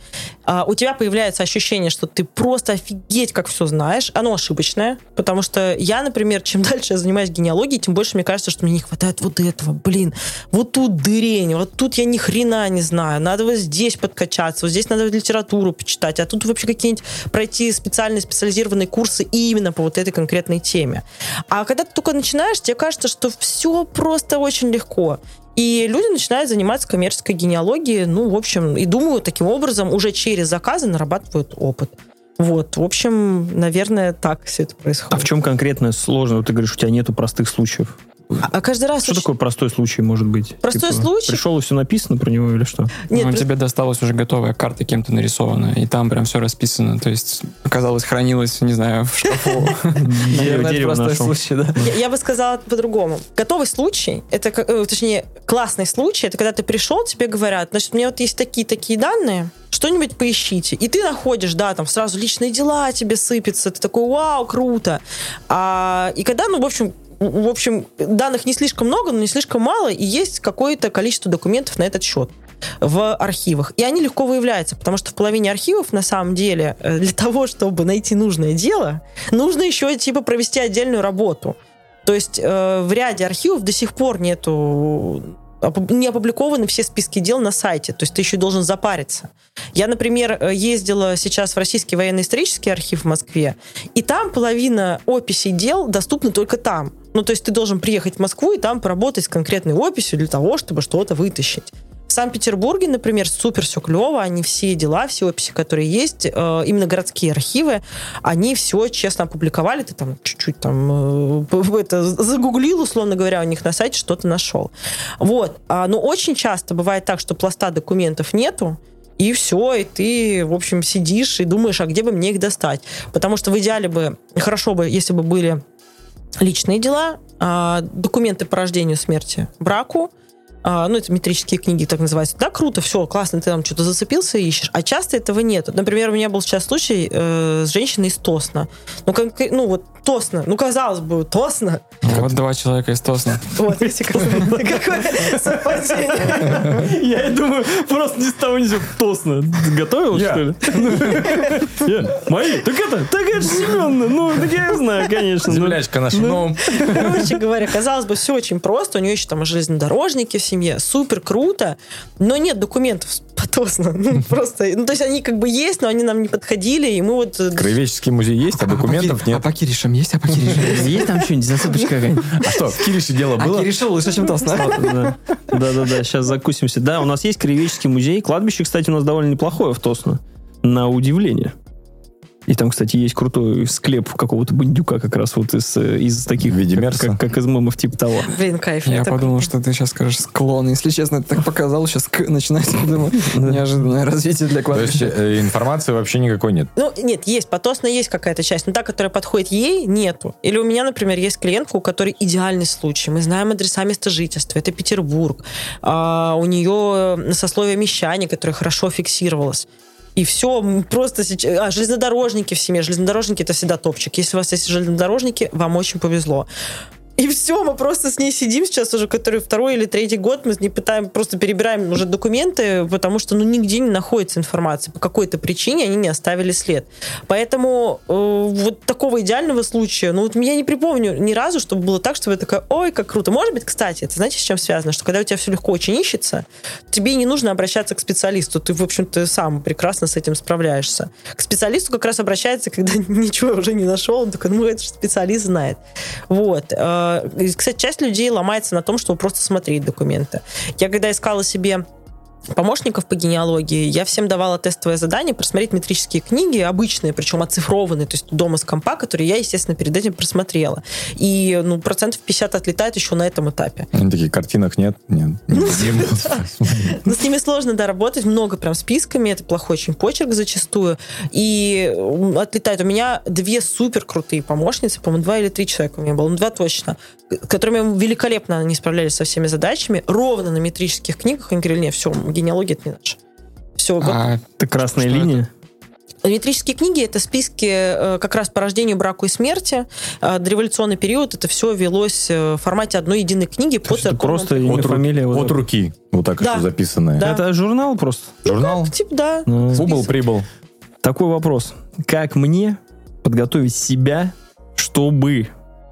а, у тебя появляется ощущение, что ты просто офигеть, как все знаешь. Оно ошибочное, потому что я, например, чем дальше я занимаюсь генеалогией, тем больше мне кажется, что мне не хватает вот этого, блин, вот тут дырень, вот тут я ни хрена не знаю, надо вот здесь подкачаться, вот здесь надо литературу почитать, а тут вообще какие-нибудь пройти специальные специализированные курсы именно по вот этой конкретной теме. А когда ты только начинаешь, тебе кажется, что все просто очень легко. И люди начинают заниматься коммерческой генеалогией, ну, в общем, и думаю, таким образом уже через заказы нарабатывают опыт. Вот, в общем, наверное, так все это происходит. А в чем конкретно сложно? Вот ты говоришь, у тебя нету простых случаев. А- а каждый раз... Что очень- такое простой случай может быть? Типа, Простой случай? Пришел и все написано про него или что? Нет, ну, просто- тебе досталась уже готовая карта кем-то нарисована, и там прям все расписано. То есть, оказалось, хранилось, не знаю, в шкафу. Наверное, это простой случай, да. Я, бы сказала по-другому. Готовый случай, это, как- э, точнее, классный случай, это когда ты пришел, тебе говорят, значит, у меня вот есть такие-такие данные, что-нибудь поищите. И ты находишь, да, там сразу личные дела тебе сыпятся, ты такой, вау, круто. А, и когда, ну, в общем, в общем, данных не слишком много, но не слишком мало, и есть какое-то количество документов на этот счет в архивах. И они легко выявляются, потому что в половине архивов, на самом деле, э, для того, чтобы найти нужное дело, нужно еще, типа, провести отдельную работу. То есть э, в ряде архивов до сих пор нету не опубликованы все списки дел на сайте, то есть ты еще должен запариться. Я, например, э, ездила сейчас в Российский военно-исторический архив в Москве, и там половина описей дел доступна только там. Ну, то есть ты должен приехать в Москву и там поработать с конкретной описью для того, чтобы что-то вытащить. В Санкт-Петербурге, например, супер все клево, они все дела, все описи, которые есть, э, именно городские архивы, они все честно опубликовали, ты там чуть-чуть там э, это загуглил, условно говоря, у них на сайте что-то нашел. Вот. А, но очень часто бывает так, что пласта документов нету, и все, и ты, в общем, сидишь и думаешь, а где бы мне их достать? Потому что в идеале бы, хорошо бы, если бы были личные дела, а, документы по рождению, смерти, браку, ну, это метрические книги, так называются. Да, круто, все, классно, ты там что-то зацепился и ищешь. А часто этого нет. Например, у меня был сейчас случай э, с женщиной из Тосна. Ну, как, ну, вот Тосно. Ну, казалось бы, Тосно. Вот два человека из Тосна. Вот, видите, какое совпадение. Я и думаю, просто ни с того ни сего. Ты Готовил, что ли? Мои? Так это, так это же Семеновна. Ну, так я знаю, конечно. Ну, Землячка наша. Ну, Короче говоря, казалось бы, все очень просто. У нее еще там железнодорожники в семье. Супер круто. Но нет документов по Тосно. Ну, просто, ну, то есть они как бы есть, но они нам не подходили, и мы вот... э, краеведческий музей есть, а документов А нет. по Киришам есть, а по Киришам есть? Есть там что-нибудь, засыпочка какая-нибудь? А что, в Кирише дело А было? Кириши лучше, чем Тосна. Да, да, да, да, сейчас закусимся. Да, у нас есть краеведческий музей. Кладбище, кстати, у нас довольно неплохое в Тосно. На удивление. И там, кстати, есть крутой склеп какого-то бандюка как раз вот из, э, из таких... В виде как- мерса? Как, как из мемов типа того. Блин, кайф. Я подумал, круто. что ты сейчас скажешь склон. Если честно, ты так показал, сейчас к начинается. Думаю, неожиданное развитие для То есть кладбища. э, информации вообще никакой нет. Ну, нет, есть, по Тосно есть какая-то часть, но та, которая подходит ей, нету. Или у меня, например, есть клиентка, у которой идеальный случай. Мы знаем адреса места жительства. Это Петербург. А, у нее сословие мещане, которое хорошо фиксировалось. И все, просто сейчас... А, железнодорожники в семье. Железнодорожники это всегда топчик. Если у вас есть железнодорожники, вам очень повезло. И все, мы просто с ней сидим сейчас уже, который второй или третий год, мы с ней пытаем, просто перебираем уже документы, потому что ну нигде не находится информация. По какой-то причине они не оставили след. Поэтому э, вот такого идеального случая, ну вот я не припомню ни разу, чтобы было так, чтобы я такая, ой, как круто. Может быть, кстати, это знаете, с чем связано? Что когда у тебя все легко очень ищется, тебе не нужно обращаться к специалисту. Ты, в общем-то, сам прекрасно с этим справляешься. К специалисту как раз обращается, когда ничего уже не нашел. Он такой, ну, это же специалист знает. Вот. Э, Кстати, часть людей ломается на том, чтобы просто смотреть документы. Я когда искала себе помощников по генеалогии, я всем давала тестовое задание просмотреть метрические книги, обычные, причем оцифрованные, то есть дома с компа, которые я, естественно, перед этим просмотрела. И ну, процентов 50 отлетает еще на этом этапе. Они такие, картинок нет? Нет. Ну, Не буду. Но с ними сложно, да, работать, много прям списками, это плохой очень почерк зачастую. И отлетает. У меня две супер крутые помощницы, по-моему, два или три человека у меня было, ну, два точно, которыми великолепно они справлялись со всеми задачами, ровно на метрических книгах, они говорили, нет, все, генеалогия это не наша. Все, вот А Это красная Что это? линия. Метрические книги это списки э, как раз по рождению, браку и смерти. Э, Дореволюционный период это все велось э, в формате одной единой книги по Это церковному просто имя, От, фамилия. вот от руки. Вот так Да. еще записанное. Да. Это журнал просто. Журнал? Типа, да. Ну, Убыл, прибыл. Такой вопрос. Как мне подготовить себя, чтобы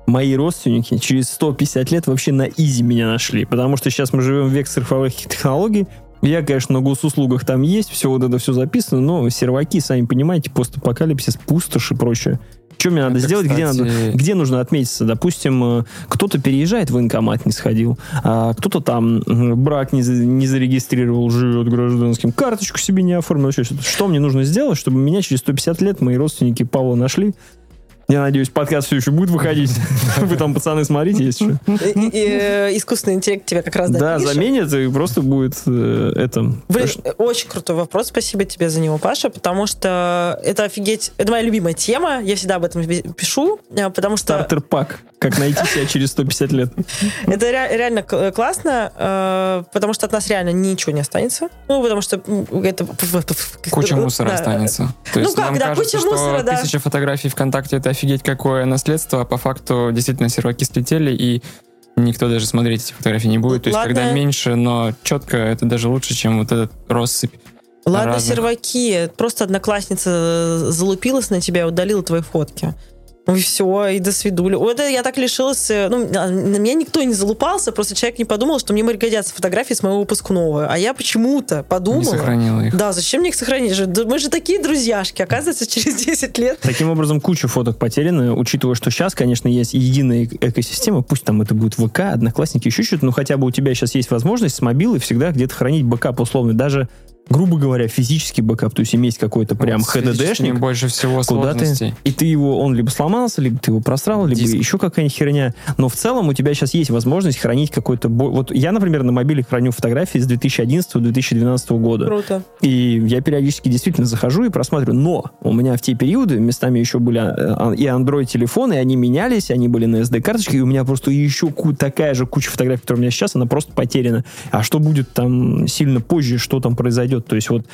мои родственники через 150 лет вообще на изи меня нашли? Потому что сейчас мы живем в век цифровых технологий. Я, конечно, на госуслугах там есть, все вот это все записано, но серваки, сами понимаете, постапокалипсис, пустошь и прочее. Что мне надо Это, сделать, где, кстати, надо, где нужно отметиться? Допустим, э, кто-то переезжает в военкомат, не сходил, а кто-то там брак не, не зарегистрировал, живет гражданским, карточку себе не оформил. что-то. Что мне нужно сделать, чтобы меня через 150 лет мои родственники Павла нашли? Я надеюсь, подкаст все еще будет выходить. Вы там, пацаны, смотрите. И- и, э, искусственный интеллект тебе как раз Да, заменят, и просто будет э, это... Очень крутой вопрос, спасибо тебе за него, Паша, потому что это офигеть, это моя любимая тема, я всегда об этом пишу, э, потому что Стартер-пак. Как найти себя через 150 лет. это ре- реально к- э, классно, э, потому что от нас реально ничего не останется, ну, потому что это... куча мусора Да. останется. То Ну как, нам да, кажется, куча что мусора, да. тысяча фотографий ВКонтакте это офигеть какое наследство, а по факту действительно серваки слетели, и никто даже смотреть эти фотографии не будет. То есть, Ладно. когда меньше, но четко, это даже лучше, чем вот этот россыпь. Ладно, разных. серваки, просто одноклассница залупилась на тебя и удалила твои фотки. И все, и до свидули. Да я так лишилась... э, Ну, на на меня никто не залупался, просто человек не подумал, что мне пригодятся фотографии с моего выпускного. А я почему-то Не подумала... сохранила их. Да, зачем мне их сохранить? Мы же такие друзьяшки. Оказывается, через 10 лет Таким образом, куча фоток потеряны, учитывая, что сейчас, конечно, есть единая эк- экосистема, пусть там это будет ВК, Одноклассники, еще что-то, но хотя бы у тебя сейчас есть возможность с мобилы всегда где-то хранить бэкап условно, даже, грубо говоря, физический бэкап, то есть иметь какой-то прям Вот HDD-шник, больше всего куда ты, и ты его, он либо сломался, либо ты его просрал, либо Диск. еще какая-нибудь херня. Но в целом у тебя сейчас есть возможность хранить какой-то... бо- Вот я, например, на мобиле храню фотографии с 2011-2012 года. круто. И я периодически действительно захожу и просматриваю. Но у меня в те периоды местами еще были а, и Android-телефоны, и они менялись, они были на SD-карточке, и у меня просто еще такая же куча фотографий, которая у меня сейчас, она просто потеряна. А что будет там сильно позже, что там произойдет? То есть вот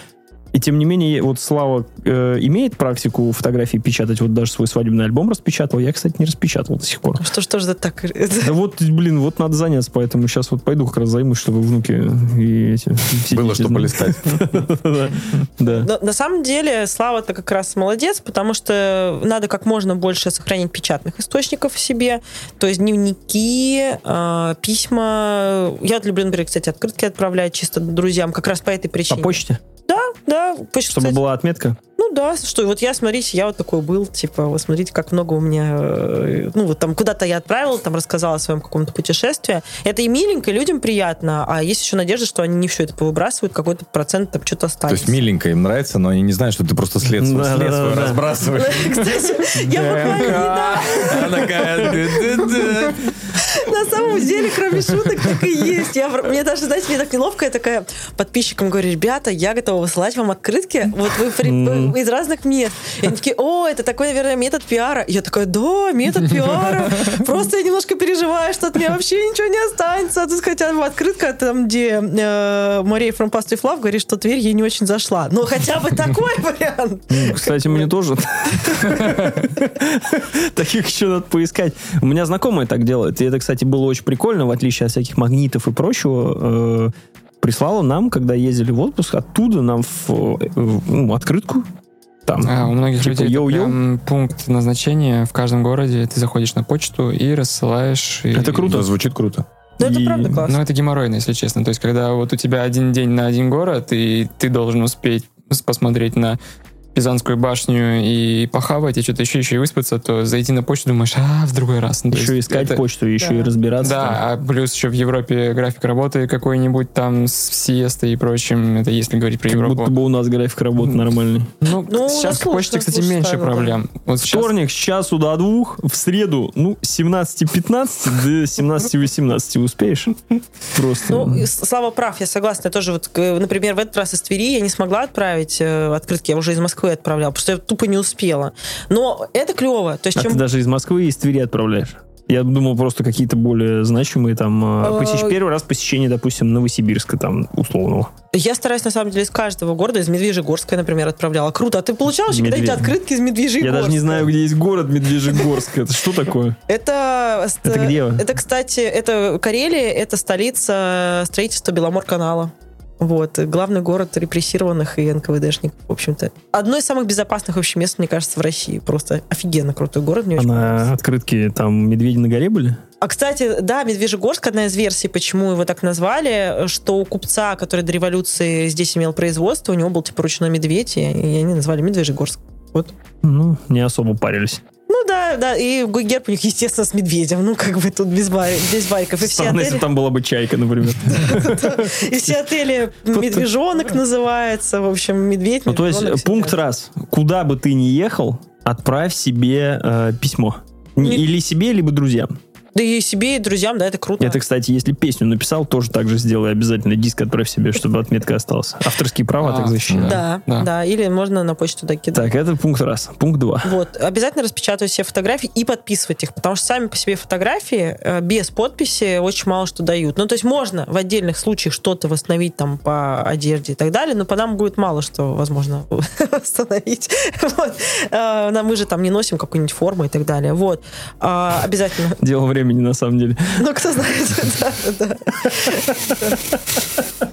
и тем не менее, вот Слава э, имеет практику фотографии печатать, вот даже свой свадебный альбом распечатал. Я, кстати, не распечатал до сих пор. Что ж, что ж за так? Да вот, блин, вот надо заняться, поэтому сейчас вот пойду как раз займусь, чтобы внуки и эти... все Было что полистать. Да, на самом деле Слава-то как раз молодец, потому что надо как можно больше сохранить печатных источников в себе, то есть дневники, э, письма. Я люблю, например, кстати, открытки отправлять чисто друзьям, как раз по этой По причине. почте? Да, почта, Чтобы кстати, была отметка? Ну да, что вот я, смотрите, я вот такой был, типа, вот смотрите, как много у меня, э, ну вот там куда-то я отправила, там рассказала о своем каком-то путешествии. Это и миленько, и людям приятно, а есть еще надежда, что они не все это повыбрасывают, какой-то процент там что-то То останется. есть миленько им нравится, но они не знают, что ты просто след свой, Да, след да, свой да. разбрасываешь. Кстати, я буквально недавно- Она такая, «Ды-ды-ды». На самом деле, кроме шуток, так и есть. Я, мне даже, знаете, мне так неловко, я такая подписчикам говорю, ребята, я готова высылать вам открытки, вот вы, при- вы из разных мест. И они такие, о, это такой, наверное, метод пиара. Я такая, да, метод пиара. Просто я немножко переживаю, что от меня вообще ничего не останется. А тут хотя бы открытка, там, где э, Мария from Past Love говорит, что Тверь ей не очень зашла. Но хотя бы такой вариант. Ну, Кстати, мне тоже. Таких еще надо поискать. У меня знакомые так делают. И это, кстати, было очень прикольно, в отличие от всяких магнитов и прочего. э, Прислала нам, когда ездили в отпуск, оттуда нам в, э, в, ну, открытку. Там. А, у многих Типа людей это йоу-йоу? прям пункт назначения в каждом городе. Ты заходишь на почту и рассылаешь. и- Это круто. Да, звучит круто. Ну, это И- правда классно. Ну, это геморройно, если честно. То есть, когда вот у тебя один день на один город, и ты должен успеть посмотреть на Пизанскую башню и похавать, и что-то еще, еще и выспаться, то зайти на почту, думаешь, а, в другой раз. Ну, Еще искать это- почту, еще Да. и разбираться. там. Да, а плюс еще в Европе график работы какой-нибудь там с сиестой и прочим, это если говорить про Как Европу. будто бы у нас график работы Мгм. нормальный. Ну, Ну, сейчас к почте, кстати, слушай, меньше правильно, проблем. Вот сейчас Вторник с часу до двух, в среду, ну, с 17.15 до 17.18 успеешь? Просто. Ну, Слава прав, я согласна. Я тоже, вот, например, в этот раз из Твери я не смогла отправить э, открытки, я уже из Москвы отправляла, потому что я тупо не успела. Но это клево. То есть, А чем ты даже из Москвы и из Твери отправляешь? Я думал, просто какие-то более значимые там... а, Э, посещ- Первый раз посещение, допустим, Новосибирска там, условного. я стараюсь, на самом деле, из каждого города, из Медвежьегорска, например, отправляла. Круто. А ты получал еще когда-нибудь открытки из Медвежьегорска? Я даже не знаю, где есть город Медвежьегорск. Это что такое? Это, Это где? Это, кстати, это Карелия, это столица строительства Беломорканала. Вот, главный город репрессированных и НКВДшников, в общем-то. Одно из самых безопасных вообще мест, мне кажется, в России. Просто офигенно крутой город, мне А на открытке там медведи на горе были? А, кстати, да, Медвежьегорск, одна из версий, почему его так назвали, что у купца, который до революции здесь имел производство, у него был типа ручной медведь, и и они назвали Медвежьегорск. Вот. Ну, не особо парились. Да, да, и герб у них, естественно, с медведем. Ну, как бы тут без, бай- без байков. И все, Странно, если отели, там была бы чайка, например. и все отели медвежонок называется. В общем, медведь, Ну, то есть, пункт раз. Куда бы ты ни ехал, отправь себе э, письмо. Или себе, либо друзьям. Да и себе, и друзьям, да, это круто. Это, кстати, если песню написал, тоже так же сделай. Обязательно диск отправь себе, чтобы отметка осталась. Авторские права А, так защищены. Да, Да. да, или можно на почту докидать. Так, это пункт раз. Пункт два. Вот, обязательно распечатывать все фотографии и подписывать их, потому что сами по себе фотографии э, без подписи очень мало что дают. Ну, то есть можно в отдельных случаях что-то восстановить там по одежде и так далее, но по нам будет мало что возможно восстановить. Вот. Э, нам- Мы же там не носим какую-нибудь форму и так далее. Вот. А, Обязательно. Дело времени, на самом деле. Ну, кто знает. Да, да.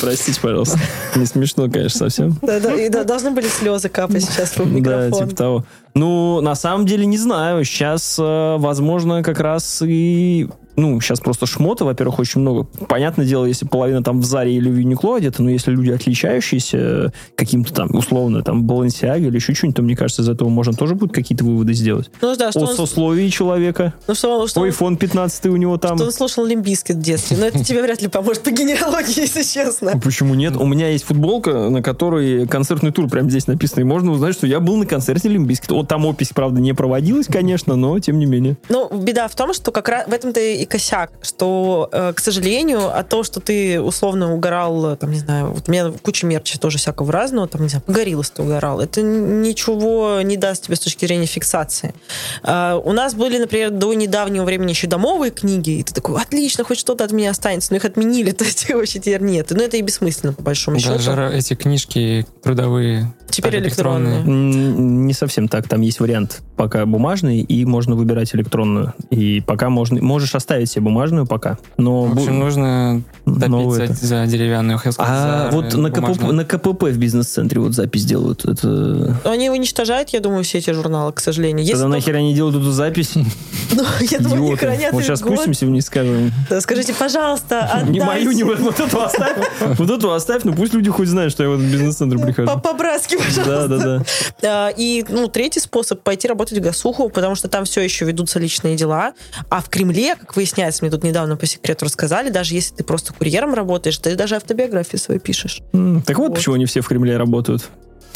Простите, пожалуйста. Не смешно, конечно, совсем. Да, да, и да, должны были слезы капать сейчас в Да, микрофон. типа того. Ну, на самом деле, не знаю. Сейчас, э, возможно, как раз и... Ну, сейчас просто шмота, во-первых, очень много. Понятное дело, если половина там в Заре или в Uniqlo одета, но если люди отличающиеся э, каким-то там, условно, там, Balenciaga или еще что-нибудь, то, мне кажется, из этого можно тоже будет какие-то выводы сделать. Ну да, что О он, сословии человека. ну, что он, что iPhone 15 у него там. что он слушал Limp Bizkit в детстве. Но это тебе вряд ли поможет по генеалогии, если честно. Ну, Почему нет? У меня есть футболка, на которой концертный тур прямо здесь написано, и можно узнать, что я был на концерте Limp Bizkit. Вот там опись, правда, не проводилась, конечно, но тем не менее. Ну, беда в том, что как раз в этом-то и косяк, что, э, к сожалению, от того, что ты условно угорал, э, там, не знаю, вот у меня куча мерча тоже всякого разного, там, не знаю, погорелось ты угорал, это ничего не даст тебе с точки зрения фиксации. А, у нас были, например, до недавнего времени еще домовые книги, и ты такой, отлично, хоть что-то от меня останется, но их отменили, то есть вообще теперь нет. Но это и бессмысленно, по большому Даже счету. ра- эти книжки трудовые. Теперь электронные. М, Не совсем так. Там есть вариант пока бумажный, и можно выбирать электронную. И пока можно, можешь оставить себе бумажную пока. Но В общем, бу- нужно но топить это- за, за деревянную. сказать, А за вот на КПП, на КПП в бизнес-центре вот запись делают. Это... Они уничтожают, я думаю, все эти журналы, к сожалению. Если Тогда только- нахер они делают эту запись? Ну, я думаю, они Идиоты. хранят Вот сейчас спустимся вниз, скажем. Скажите, пожалуйста, отдайте. Не мою, не вот, вот эту оставь. Вот эту оставь, ну пусть люди хоть знают, что я в этот бизнес-центр прихожу. По- По-братски, пожалуйста. Да, да, да. И, ну, третий способ пойти работать в Гасуху, потому что там все еще ведутся личные дела. А в Кремле, как выясняется, мне тут недавно по секрету рассказали, даже если ты просто курьером работаешь, ты даже автобиографию свою пишешь. М, Так вот, Вот. почему они все в Кремле работают.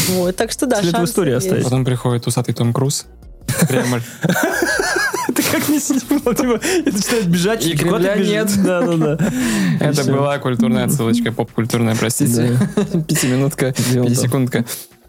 Вот, так что да, След в истории есть. оставить. Потом приходит усатый Том Круз. Кремль. Это как не сидел, типа, и начинает бежать. И куда ты Кремля нет. Да, да, да. Это была культурная отсылочка, поп-культурная, простите. Пятиминутка, пятисекундка.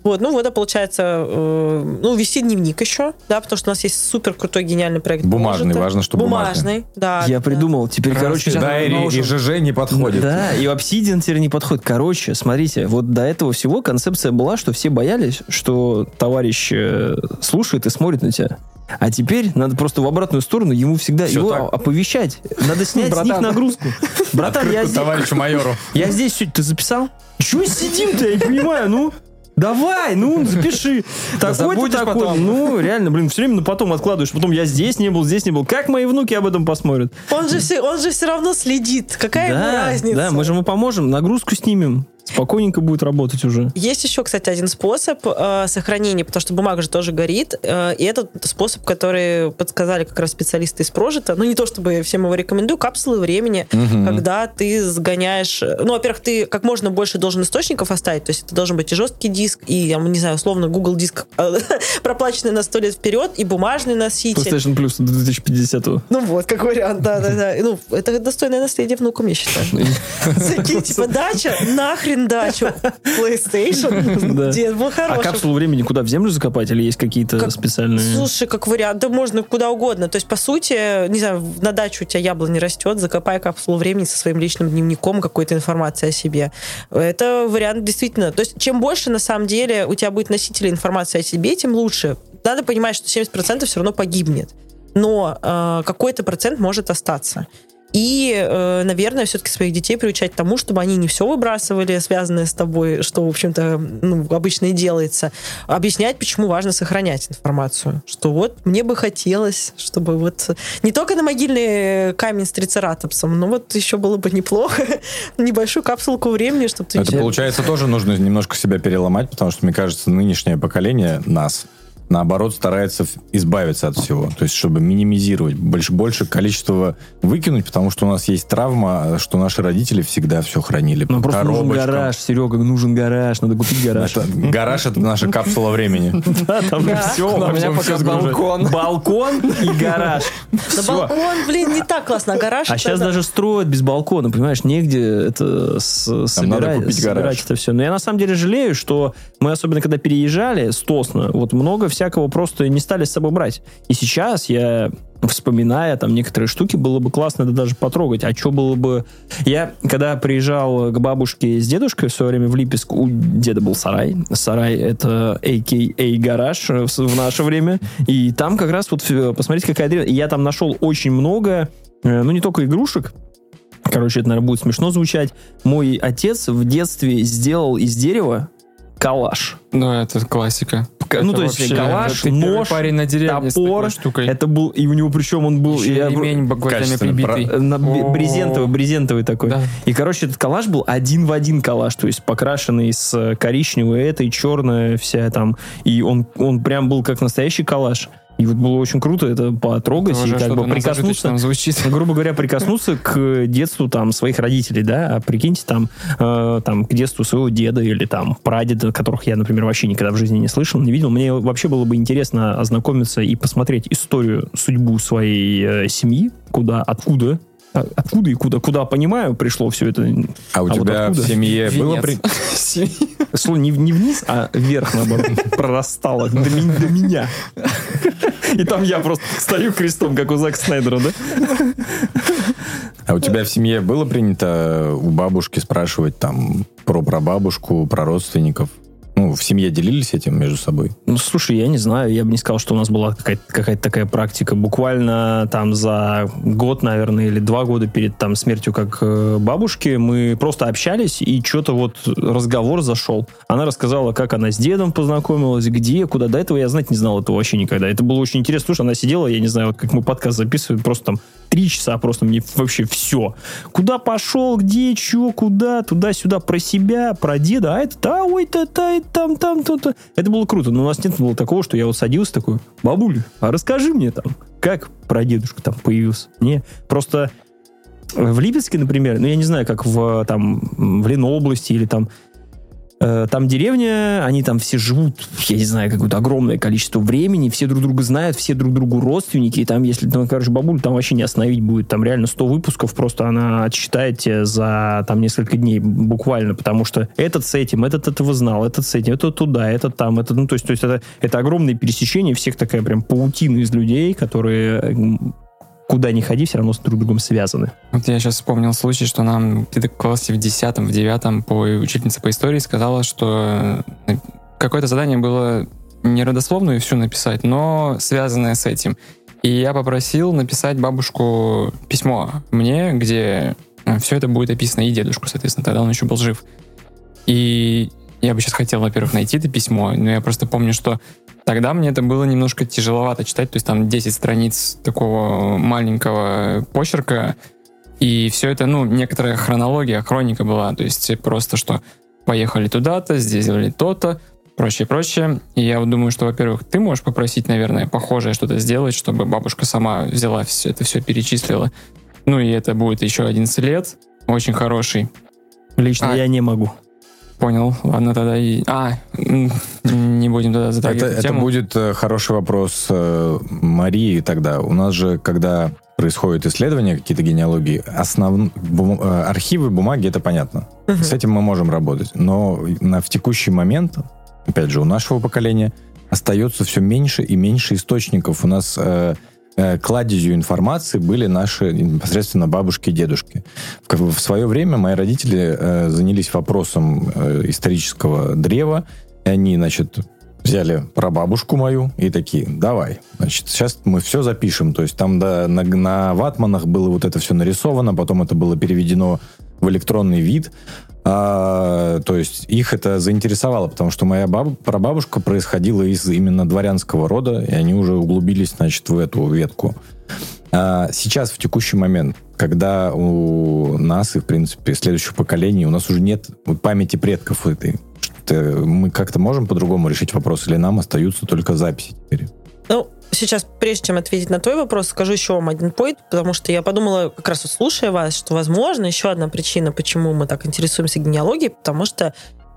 Вот, ну вот, а получается, э, ну, вести дневник еще, да, потому что у нас есть супер крутой гениальный проект. Бумажный, Можете. важно, что бумажный. да. Я да. придумал. Теперь, Раз, короче, сейчас Да, и. ЖЖ не подходит. Да, и Obsidian теперь не подходит. Короче, смотрите, вот до этого всего концепция была, что все боялись, что товарищ э, слушает и смотрит на тебя. А теперь надо просто в обратную сторону ему всегда Всё его так. оповещать. Надо снять с них Братан. нагрузку. Братан, я Открытку здесь, товарищу майору. я здесь сегодня... Ты записал? Чего сидим-то? Я не понимаю, ну... Давай, ну, запиши. Такой-то такой. потом. Ну, реально, блин, все время потом откладываешь. Потом я здесь не был, здесь не был. Как мои внуки об этом посмотрят? Он же, все, он же все равно следит. Какая ему Да, разница? да, мы же ему поможем, нагрузку снимем. Спокойненько будет работать уже. Есть еще, кстати, один способ э, сохранения, потому что бумага же тоже горит. э, и это способ, который подсказали как раз специалисты из Прожита. Ну, не то чтобы всем его рекомендую, капсулы времени, Мгм. когда ты сгоняешь... Ну, во-первых, ты как можно больше должен источников оставить, то есть это должен быть и жесткий диск, и, я не знаю, условно, Google диск, э, проплаченный на сто лет вперед, и бумажный носитель. PlayStation Plus до 2050 Ну вот, как вариант, да-да-да. Ну, это достойное наследие внукам, я считаю. Такие, типа, дача, нахрен дачу. PlayStation. Дед был А хороший. капсулу времени куда, в землю закопать или есть какие-то Как- специальные... Слушай, как вариант, да можно куда угодно. То есть, по сути, не знаю, на дачу у тебя яблони растет, закопай капсулу времени со своим личным дневником, какой-то информацией о себе. Это вариант действительно. То есть, чем больше, на самом деле, у тебя будет носителей информации о себе, тем лучше. Надо понимать, что 70% все равно погибнет. Но э, какой-то процент может остаться. И, э, наверное, все-таки своих детей приучать к тому, чтобы они не все выбрасывали, связанное с тобой, что, в общем-то, ну, обычно и делается. Объяснять, почему важно сохранять информацию. Что вот мне бы хотелось, чтобы вот не только на могильный камень с трицератопсом, но вот еще было бы неплохо небольшую капсулку времени, чтобы ты... Это, получается, тоже нужно немножко себя переломать, потому что, мне кажется, нынешнее поколение нас, наоборот, старается избавиться от всего. То есть, чтобы минимизировать, больше, больше количество выкинуть, потому что у нас есть травма, что наши родители всегда все хранили. Ну, просто нужен гараж, Серега, нужен гараж, надо купить гараж. Это- гараж — это наша капсула времени. Да, там Да. все. У меня пока балкон. Балкон и гараж. Всё. балкон, блин, не так классно, а гараж... А сейчас да. даже строят без балкона, понимаешь, негде это собирать, купить собирать гараж. это все. Но я на самом деле жалею, что мы, особенно когда переезжали с Тосно, вот много всякого просто не стали с собой брать. И сейчас я вспоминая там некоторые штуки, было бы классно это даже потрогать. А что было бы... Я, когда приезжал к бабушке с дедушкой в свое время в Липецк, у деда был сарай. Сарай — это а.к.а. гараж в в наше время. И там как раз вот посмотрите, какая древность. И я там нашел очень много, э, ну, не только игрушек, Короче, это, наверное, будет смешно звучать. Мой отец в детстве сделал из дерева калаш. Ну, это классика. Ну, Это то есть вообще, калаш, первый нож, парень на деревне с топор. такой штукой. Это был, и у него причем он был... Еще и я- ремень гвоздями качественно, прибитый. э, на брезентовый, брезентовый такой. Да. И, короче, этот калаш был один в один калаш, то есть покрашенный с коричневой этой, черная вся там. И он, он прям был как настоящий калаш. И вот было очень круто это потрогать Это и как бы прикоснуться. звучит. Ну, грубо говоря, прикоснуться к детству там своих родителей, да, а прикиньте там, э, там к детству своего деда или там прадеда, которых я, например, вообще никогда в жизни не слышал, не видел. Мне вообще было бы интересно ознакомиться и посмотреть историю, судьбу своей э, семьи, куда, откуда, откуда и куда, куда понимаю, пришло все это. А у А вот тебя в откуда? семье было... При-. Слово не, не вниз, а вверх, наоборот, прорастало до, ми- до меня. И там я просто стою крестом, как у Зака Снайдера, да? А у тебя в семье было принято у бабушки спрашивать там про прабабушку, про родственников? Ну, в семье делились этим между собой? Ну, слушай, я не знаю, я бы не сказал, что у нас была какая-то, какая-то такая практика. Буквально там за год, наверное, или два года перед там смертью как э, бабушки мы просто общались, и что-то вот разговор зашел. Она рассказала, как она с дедом познакомилась, где, куда. До этого я знать не знал этого вообще никогда. Это было очень интересно. Слушай, она сидела, я не знаю, вот как мы подкаст записываем, просто там три часа просто мне вообще все. Куда пошел, где, чего, куда, туда-сюда, про себя, про деда, а это, да, ой, та, та, там, там, то-то. Это было круто, но у нас нет было такого, что я вот садился такой, бабуля, а расскажи мне там, как про дедушку там появился. Не, просто в Липецке, например, ну, я не знаю, как в, там, в Ленобласти или там, там деревня, они там все живут, я не знаю, какое-то огромное количество времени, все друг друга знают, все друг другу родственники, и там, если, ну, короче, бабулю там вообще не остановить будет, там реально 100 выпусков, просто она отсчитает тебе за там несколько дней буквально, потому что этот с этим, этот этого знал, этот с этим, этот туда, этот там, этот, ну, то есть, то есть это, это огромное пересечение всех такая прям паутина из людей, которые куда ни ходи, все равно с друг другом связаны. Вот я сейчас вспомнил случай, что нам где-то в классе в 10 в 9 по учительница по истории сказала, что э, какое-то задание было не родословную всю написать, но связанное с этим. И я попросил написать бабушку письмо мне, где все это будет описано, и дедушку, соответственно, тогда он еще был жив. И я бы сейчас хотел, во-первых, найти это письмо, но я просто помню, что тогда мне это было немножко тяжеловато читать, то есть там 10 страниц такого маленького почерка, и все это, ну, некоторая хронология, хроника была, то есть просто что поехали туда-то, здесь сделали то-то, прочее, прочее. И я вот думаю, что, во-первых, ты можешь попросить, наверное, похожее что-то сделать, чтобы бабушка сама взяла все это все перечислила. Ну и это будет еще 11 лет, очень хороший. Лично А. я не могу. Понял, ладно тогда и... А, не будем тогда Это, затрагивать это тему. будет э, хороший вопрос э, Марии тогда. У нас же, когда происходят исследования, какие-то генеалогии, основ... бум- э, архивы, бумаги, это понятно. Мгм. С этим мы можем работать. Но на, в текущий момент, опять же, у нашего поколения остается все меньше и меньше источников. У нас э, кладезью информации были наши непосредственно бабушки и дедушки. В, в свое время мои родители э, занялись вопросом э, исторического древа, и они, значит, взяли прабабушку мою и такие, давай, значит, сейчас мы все запишем. То есть там да, на, на ватманах было вот это все нарисовано, потом это было переведено в электронный вид. А, то есть их это заинтересовало, потому что моя баб, прабабушка происходила из именно дворянского рода, и они уже углубились, значит, в эту ветку. А сейчас, в текущий момент, когда у нас и, в принципе, следующих поколений, у нас уже нет памяти предков этой, мы как-то можем по-другому решить вопрос, или нам остаются только записи теперь? Сейчас, прежде чем ответить на твой вопрос, скажу еще вам один point, потому что я подумала, как раз вот слушая вас, что, возможно, еще одна причина, почему мы так интересуемся генеалогией, потому что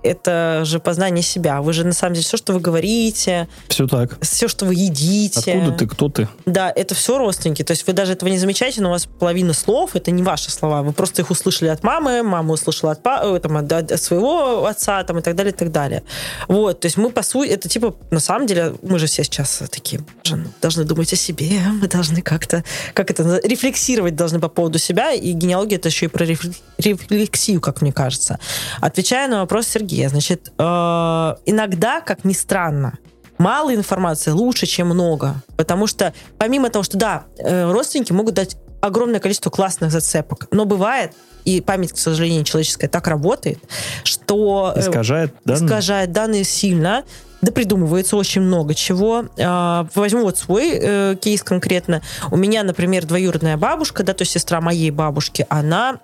это же познание себя. Вы же, на самом деле, все, что вы говорите, Все так. все, что вы едите... Откуда ты, кто ты? Да, это все родственники. То есть вы даже этого не замечаете, но у вас половина слов это не ваши слова. Вы просто их услышали от мамы, мама услышала от, па- э, там, от, от своего отца там, и так далее, и так далее. Вот, то есть мы, по сути, это типа, на самом деле, мы же все сейчас такие, «Боже, ну, должны думать о себе, мы должны как-то, как это, рефлексировать должны по поводу себя, и генеалогия это еще и про рефле- рефлексию, как мне кажется. Отвечая на вопрос Сергея, значит, э, иногда, как ни странно, мало информации лучше, чем много. Потому что помимо того, что да, э, родственники могут дать огромное количество классных зацепок. Но бывает, и память, к сожалению, человеческая так работает, что... э, Искажает данные? искажает данные сильно, да придумывается очень много чего. А, Возьму вот свой э, кейс конкретно. У меня, например, двоюродная бабушка, да, то есть сестра моей бабушки, она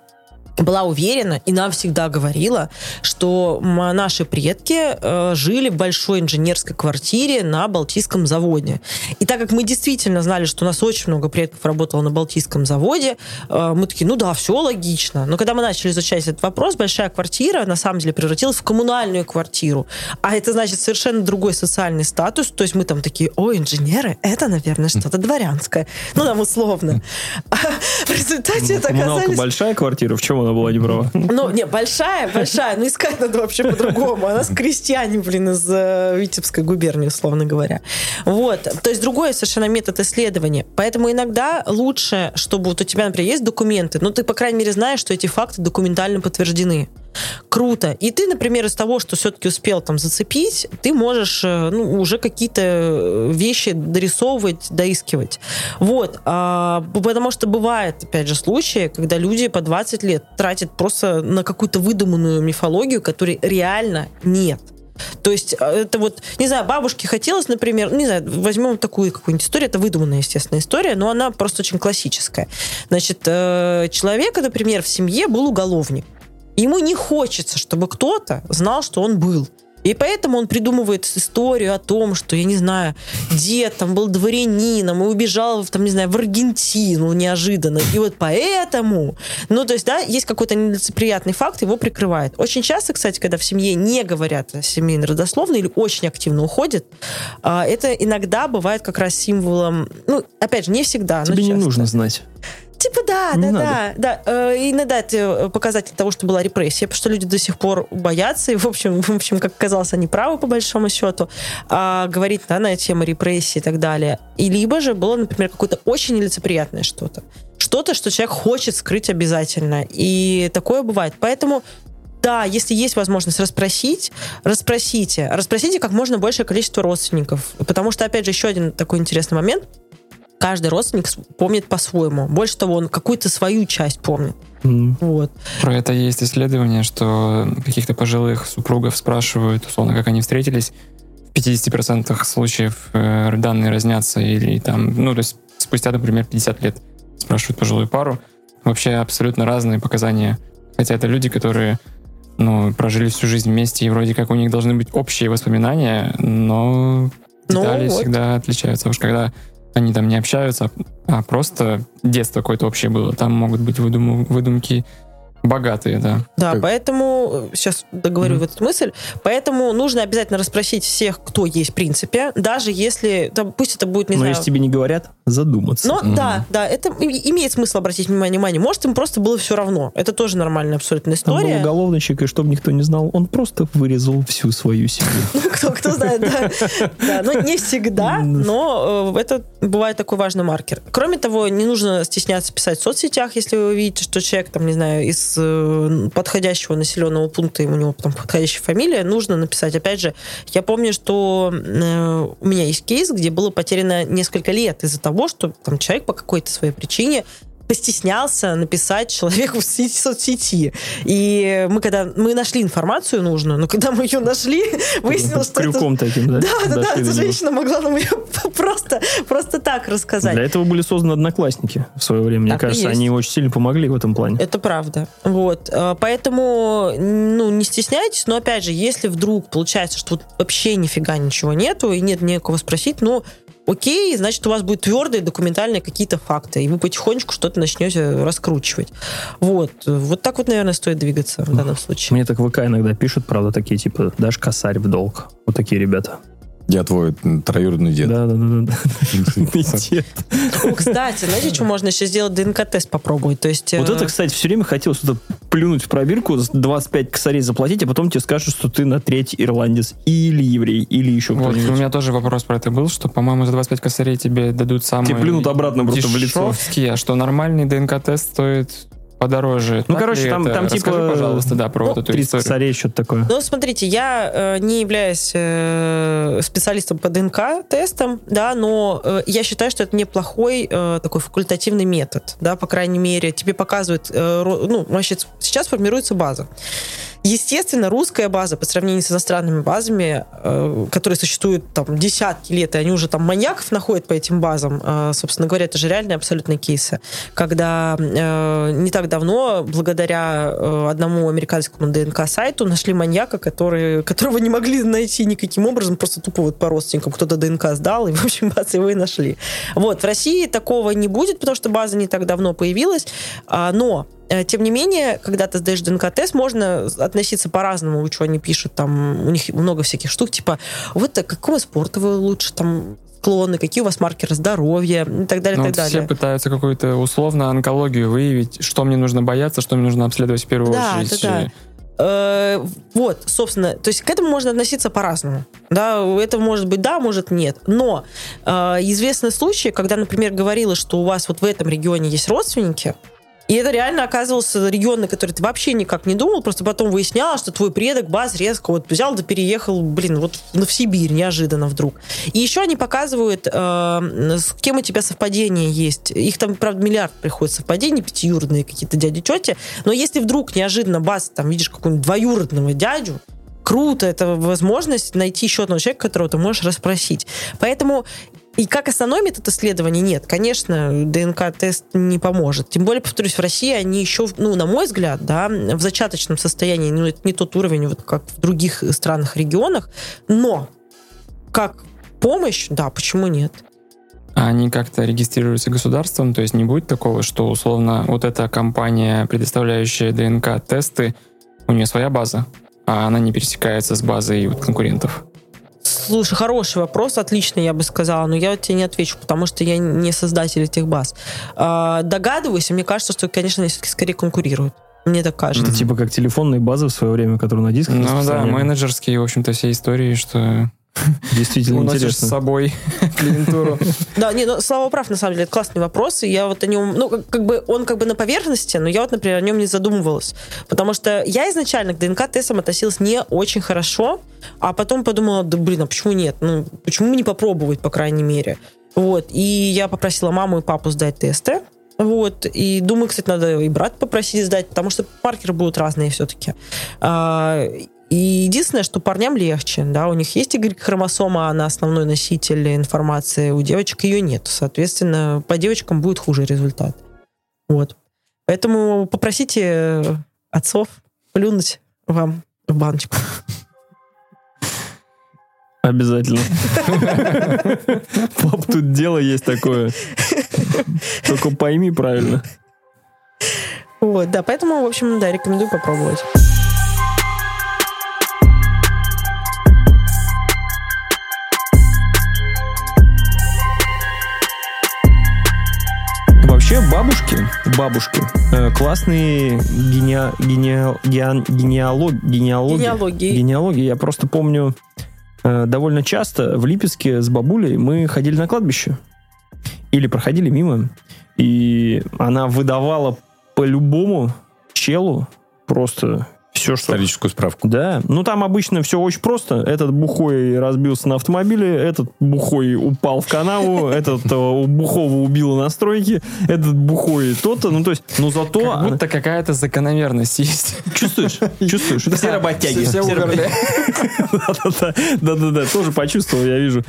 была уверена и нам всегда говорила, что наши предки э, жили в большой инженерской квартире на Балтийском заводе. И так как мы действительно знали, что у нас очень много предков работало на Балтийском заводе, э, мы такие, ну да, все логично. Но когда мы начали изучать этот вопрос, большая квартира на самом деле превратилась в коммунальную квартиру. А это значит совершенно другой социальный статус. То есть мы там такие, о, инженеры, это, наверное, что-то дворянское. Ну, там условно. А в результате это оказались... большая квартира, в чем она была не права? Ну, не, большая, большая, но искать надо вообще по-другому. Она с крестьяне, блин, из э, Витебской губернии, условно говоря. Вот. То есть другой совершенно метод исследования. Поэтому иногда лучше, чтобы вот у тебя, например, есть документы, но ты, по крайней мере, знаешь, что эти факты документально подтверждены. Круто. И ты, например, из того, что все-таки успел там зацепить, ты можешь э, ну, уже какие-то э, вещи дорисовывать, доискивать. Вот. А, потому что бывает, опять же, случаи, когда люди по 20 лет тратят просто на какую-то выдуманную мифологию, которой реально нет. То есть э, это вот, не знаю, бабушке хотелось, например, ну, не знаю, возьмем такую какую-нибудь историю, это выдуманная, естественно, история, но она просто очень классическая. Значит, э, человека, например, в семье был уголовник. Ему не хочется, чтобы кто-то знал, что он был. И поэтому он придумывает историю о том, что, я не знаю, дед там был дворянином и убежал, там, не знаю, в Аргентину неожиданно. И вот поэтому... Ну, то есть, да, есть какой-то нелицеприятный факт, его прикрывает. Очень часто, кстати, когда в семье не говорят о семейной родословной или очень активно уходят, а, это иногда бывает как раз символом... Ну, опять же, не всегда, но Тебе не часто. нужно знать. Типа да, Не да, надо. да, да. Э, Иногда это показатель того, что была репрессия, потому что люди до сих пор боятся, и, в общем, в общем, как оказалось, они правы по большому счету, а, говорить да, на тему репрессии и так далее. И либо же было, например, какое-то очень нелицеприятное что-то. Что-то, что человек хочет скрыть обязательно. И такое бывает. Поэтому да, если есть возможность расспросить, расспросите. Расспросите как можно большее количество родственников. Потому что, опять же, еще один такой интересный момент. Каждый родственник помнит по-своему. Больше того, он какую-то свою часть помнит. М. Вот. Про это есть исследование, что каких-то пожилых супругов спрашивают, условно, как они встретились. В 50% случаев э, данные разнятся или там, ну, то есть спустя, например, 50 лет спрашивают пожилую пару. Вообще абсолютно разные показания. Хотя это люди, которые ну, прожили всю жизнь вместе, и вроде как у них должны быть общие воспоминания, но Ну, детали вот. всегда отличаются. Уж когда они там не общаются, а просто детство какое-то общее было, там могут быть выдум- выдумки богатые, да. Да, Как- поэтому, сейчас договорю Мгм. в эту мысль, поэтому нужно обязательно расспросить всех, кто есть в принципе, даже если, там, пусть это будет, не Но знаю... если тебе не говорят, задуматься. Но Мгм. да, да, это имеет смысл обратить внимание, внимание. Может, им просто было все равно. Это тоже нормальная абсолютно Там был история. уголовничек, и чтобы никто не знал, он просто вырезал всю свою семью. Ну, кто, кто знает, да. Да, Ну, не всегда, но э, это бывает такой важный маркер. Кроме того, не нужно стесняться писать в соцсетях, если вы видите, что человек, там, не знаю, из э, подходящего населенного пункта, и у него там подходящая фамилия, нужно написать. Опять же, я помню, что э, у меня есть кейс, где было потеряно несколько лет из-за того, что там человек по какой-то своей причине постеснялся написать человеку в сети- соцсети. И мы когда мы нашли информацию нужную, но когда мы ее нашли, выяснилось, что это... Крюком таким, да? Да, да, да, эта женщина могла нам ее просто, просто так рассказать. Для этого были созданы одноклассники в свое время. Мне кажется, они очень сильно помогли в этом плане. Это правда. Вот. э, Поэтому, ну, не стесняйтесь, но опять же, если вдруг получается, что вообще нифига ничего нету, и нет некого спросить, ну, окей, значит, у вас будут твердые документальные какие-то факты, и вы потихонечку что-то начнете раскручивать. Вот. Вот так вот, наверное, стоит двигаться в данном случае. Мне так ВК иногда пишут, правда, такие, типа, дашь косарь в долг. Вот такие ребята. Я твой троюродный дед. Да, да, да, да. Дед. О, кстати, знаете, что можно еще сделать? ДНК-тест попробовать. То есть, Вот э, это, кстати, все время хотелось туда плюнуть в пробирку, 25 косарей заплатить, а потом тебе скажут, что ты на треть ирландец или еврей, или еще Вот, у меня тоже вопрос про это был, что, по-моему, за 25 косарей тебе дадут самый Тебе плюнут обратно просто в лицо. а что нормальный ДНК-тест стоит подороже. Ну, Так короче, там, это? там Расскажи, типа... пожалуйста, да, про ну, вот эту 30 историю. косарей, что-то такое. Ну, смотрите, я э, не являюсь э, специалистом по ДНК-тестам, да, но э, я считаю, что это неплохой э, такой факультативный метод, да, по крайней мере, тебе показывают, э, ро- ну, вообще сейчас формируется база. Естественно, русская база по сравнению с иностранными базами, э, которые существуют там десятки лет, и они уже там маньяков находят по этим базам, э, собственно говоря, это же реальные абсолютные кейсы, когда э, не так давно, благодаря э, одному американскому ДНК-сайту, нашли маньяка, который, которого не могли найти никаким образом, просто тупо вот по родственникам кто-то ДНК сдал, и, в общем, бац, его и нашли. Вот, в России такого не будет, потому что база не так давно появилась, а, но э, тем не менее, когда ты сдаешь ДНК-тест, можно относиться по-разному, что они пишут, там, у них много всяких штук, типа, вот к какому спорту вы лучше там склонны, какие у вас маркеры здоровья и так далее, Ну, и вот так все далее. пытаются какую-то условно онкологию выявить, что мне нужно бояться, что мне нужно обследовать в первую Да, очередь. да, да. Э, Вот, собственно, то есть к этому можно относиться по-разному. Да, это может быть да, может нет. Но э, известны случаи, когда, например, говорилось, что у вас вот в этом регионе есть родственники, и это реально оказывался регион, на который ты вообще никак не думал, просто потом выяснялось, что твой предок баз резко вот взял да переехал, блин, вот в Сибирь неожиданно вдруг. И еще они показывают, э, с кем у тебя совпадения есть. Их там, правда, миллиард приходит совпадений, пятиюродные какие-то дяди-тети, но если вдруг неожиданно баз, там, видишь какого-нибудь двоюродного дядю, круто, это возможность найти еще одного человека, которого ты можешь расспросить. Поэтому и как основной метод исследования нет, конечно, ДНК-тест не поможет. Тем более, повторюсь, в России они еще, ну, на мой взгляд, да, в зачаточном состоянии, ну, это не тот уровень, вот как в других странах, регионах, но как помощь, да, почему нет? Они как-то регистрируются государством, то есть не будет такого, что условно вот эта компания, предоставляющая ДНК-тесты, у нее своя база, а она не пересекается с базой вот конкурентов. Слушай, хороший вопрос, отлично, я бы сказала, но я вот тебе не отвечу, потому что я не создатель этих баз. А, догадываюсь, и мне кажется, что, конечно, они все-таки скорее конкурируют. Мне так кажется. Это типа как телефонные базы в свое время, которые на дисках Ну да, менеджерские, в общем-то, все истории, что Действительно уносишь с интересно. собой клиентуру. Да, не, ну, Слава прав, на самом деле, это классный вопрос, и я вот о нем, ну, как, как бы, он как бы на поверхности, но я вот, например, о нем не задумывалась, потому что я изначально к ДНК-тестам относилась не очень хорошо, а потом подумала, да, блин, а почему нет? Ну, почему не попробовать, по крайней мере? Вот, и я попросила маму и папу сдать тесты, вот, и думаю, кстати, надо и брат попросить сдать, потому что маркеры будут разные все-таки. А, и единственное, что парням легче, да, у них есть Y-хромосома, она основной носитель информации, у девочек ее нет. Соответственно, по девочкам будет хуже результат. Вот. Поэтому попросите отцов плюнуть вам в баночку. Обязательно. Пап, тут дело есть такое. Только пойми правильно. Вот, да, поэтому, в общем, да, рекомендую попробовать. Вообще бабушки, бабушки, э, классные генеа, генеа, геан- генеалог, генеалоги. Генеалогии. Генеалогии. Я просто помню, э, довольно часто в Липецке с бабулей мы ходили на кладбище. Или проходили мимо. И она выдавала по-любому челу просто все, что... Историческую справку. Да, ну там обычно все очень просто. Этот бухой разбился на автомобиле, этот бухой упал в канаву, этот э, у бухого убило на стройке, этот бухой то-то. Ну то есть, ну зато... Как будто какая-то закономерность есть. Чувствуешь? Чувствуешь? Все работяги. Все. Да-да-да, тоже почувствовал, я вижу.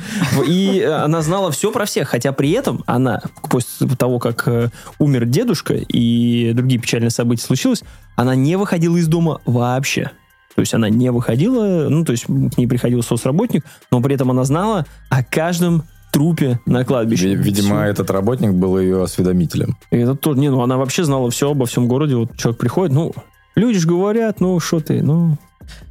И она знала все про всех, хотя при этом она, после того, как э, умер дедушка и другие печальные события случилось, она не выходила из дома вообще. То есть она не выходила, ну, то есть к ней приходил соцработник, но при этом она знала о каждом трупе на кладбище. Ви- Видимо, Всё. этот работник был ее осведомителем. И это тоже, не, ну она вообще знала все обо всем городе. Вот человек приходит, ну, люди же говорят, ну, что ты, ну,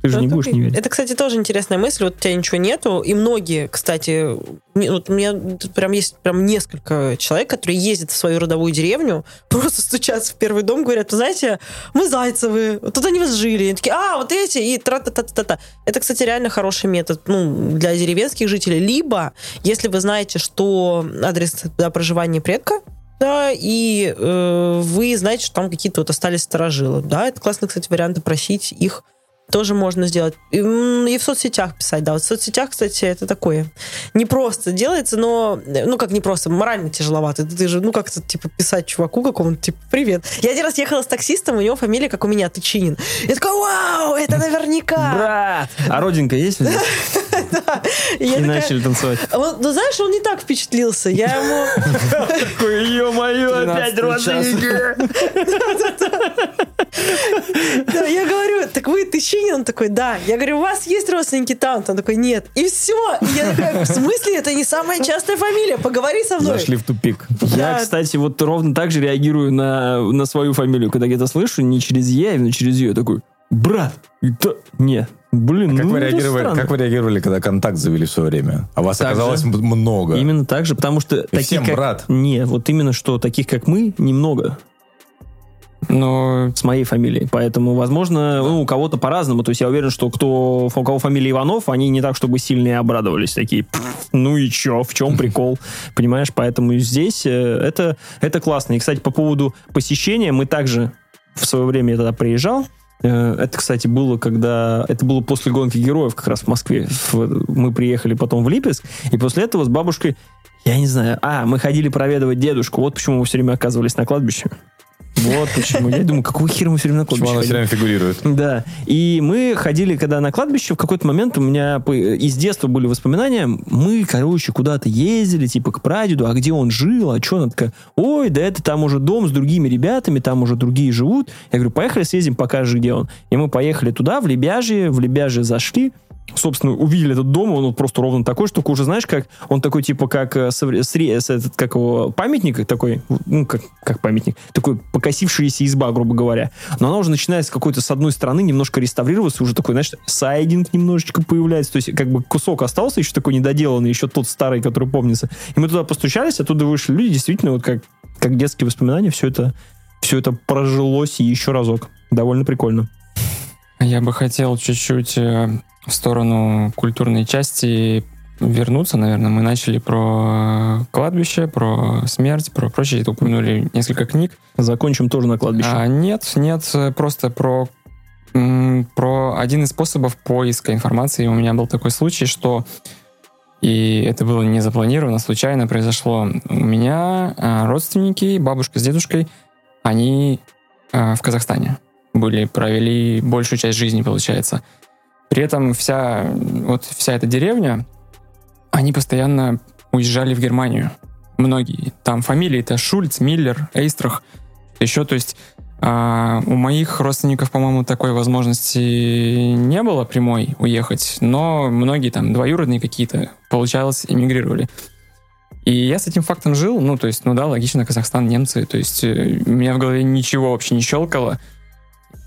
ты же не Это- будешь не верить. Это, кстати, тоже интересная мысль. Вот у тебя ничего нету. И многие, кстати, не- вот у меня тут прям есть прям несколько человек, которые ездят в свою родовую деревню, просто стучатся в первый дом, говорят, вы знаете, мы Зайцевы, тут они вас жили. И они такие, а, вот эти, и тра та та та та Это, кстати, реально хороший метод ну, для деревенских жителей. Либо, если вы знаете, что адрес да, проживания предка, да, и э, вы знаете, что там какие-то вот остались сторожилы. Да, это классный, кстати, вариант опросить их тоже можно сделать. И, и в соцсетях писать, да. Вот в соцсетях, кстати, это такое не просто делается, но, ну, как не просто, морально тяжеловато. Ты, ты же, ну, как-то, типа, писать чуваку какому-то, типа, привет. Я один раз ехала с таксистом, у него фамилия, как у меня, Тычинин. Я такой, вау, это наверняка. Брат! А родинка есть? И начали танцевать. «А ну, знаешь, он не так впечатлился. Я ему... Такой, ё-моё, опять 13-й час. родственники! Да, я говорю, так вы Тыщинин? Он такой, да. Я говорю, у вас есть родственники там? Он такой, нет. И все. И я такая, в смысле? Это не самая частая фамилия. Поговори со мной. Зашли в тупик. Я, Я- кстати, вот ровно так же реагирую на, на свою фамилию. Когда где-то слышу, не через «я», а именно через «ее». Такой, брат, это... Не, блин, Как ну вы, реагировали, странно. как вы реагировали, когда контакт завели в свое время? А вас Так оказалось же. много. Именно так же, потому что таких всем как... брат. Не, вот именно что таких, как мы, немного Но с моей фамилией. Поэтому, возможно, ну, у кого-то по-разному. То есть я уверен, что кто, у кого фамилия Иванов, они не так, чтобы сильно и обрадовались. Такие, «Пф, ну и чё, в чем прикол? Понимаешь? Поэтому здесь э, это, это классно. И, кстати, по поводу посещения, мы также в свое время я тогда приезжал. Э, Это, кстати, было, когда... Это было после гонки героев как раз в Москве. Мы приехали потом в Липецк, и после этого с бабушкой, я не знаю, а, мы ходили проведывать дедушку. Вот почему мы все время оказывались на кладбище. Вот почему. Я думаю, какого хера мы все время на Почему кладбище она все время фигурирует? Да. И мы ходили, когда на кладбище, в какой-то момент у меня из детства были воспоминания. Мы, короче, куда-то ездили, типа, к прадеду, а где он жил, а что? Она такая, ой, да это там уже дом с другими ребятами, там уже другие живут. Я говорю, поехали съездим, покажешь, где он. И мы поехали туда, в Лебяжье, в Лебяжье зашли, собственно, увидели этот дом, он вот просто ровно такой, что уже знаешь, как он такой типа как э, сре- этот, как его памятник такой, ну как как памятник, такой покосившаяся изба, грубо говоря. Но она уже начинает с какой-то с одной стороны немножко реставрироваться, уже такой, знаешь, сайдинг немножечко появляется, то есть как бы кусок остался еще такой недоделанный, еще тот старый, который помнится. И мы туда постучались, оттуда вышли люди, действительно вот как как детские воспоминания, все это все это прожилось еще разок. Довольно прикольно. Я бы хотел чуть-чуть э, в сторону культурной части вернуться, наверное. Мы начали про э, кладбище, про смерть, про прочее. Упомянули несколько книг. Закончим тоже на кладбище. А, нет, нет, э, просто про, про один из способов поиска информации. У меня был такой случай, что и это было не запланировано, случайно произошло. У меня родственники, бабушка с дедушкой, они в Казахстане были, провели большую часть жизни, получается. При этом вся, вот вся эта деревня, они постоянно уезжали в Германию. Многие. Там фамилии это Шульц, Миллер, Эйстрах. Еще, то есть а, у моих родственников, по-моему, такой возможности не было прямой уехать, но многие там двоюродные какие-то, получалось, эмигрировали. И я с этим фактом жил, ну, то есть, ну да, логично, Казахстан, немцы, то есть э, у меня в голове ничего вообще не щелкало.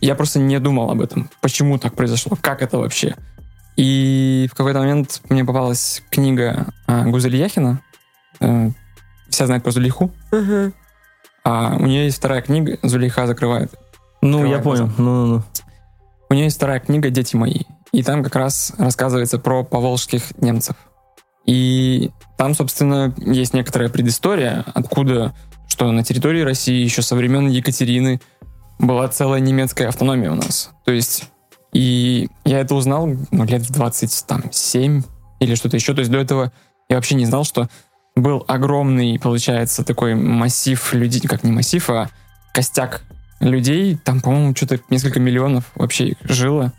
Я просто не думал об этом. Почему так произошло? Как это вообще? И в какой-то момент мне попалась книга а, Гузель Яхина. Э, Все знают про Зулейху. Мгм. А у нее есть вторая книга «Зулейха закрывает». ну, я понял. глаза. Ну, ну, ну. У нее есть вторая книга «Дети мои». И там как раз рассказывается про поволжских немцев. И там, собственно, есть некоторая предыстория, откуда, что на территории России еще со времен Екатерины была целая немецкая автономия у нас. То есть, и я это узнал ну, лет в 27 или что-то еще. То есть до этого я вообще не знал, что был огромный, получается, такой массив людей, как не массив, а костяк людей. Там, по-моему, что-то несколько миллионов вообще жило.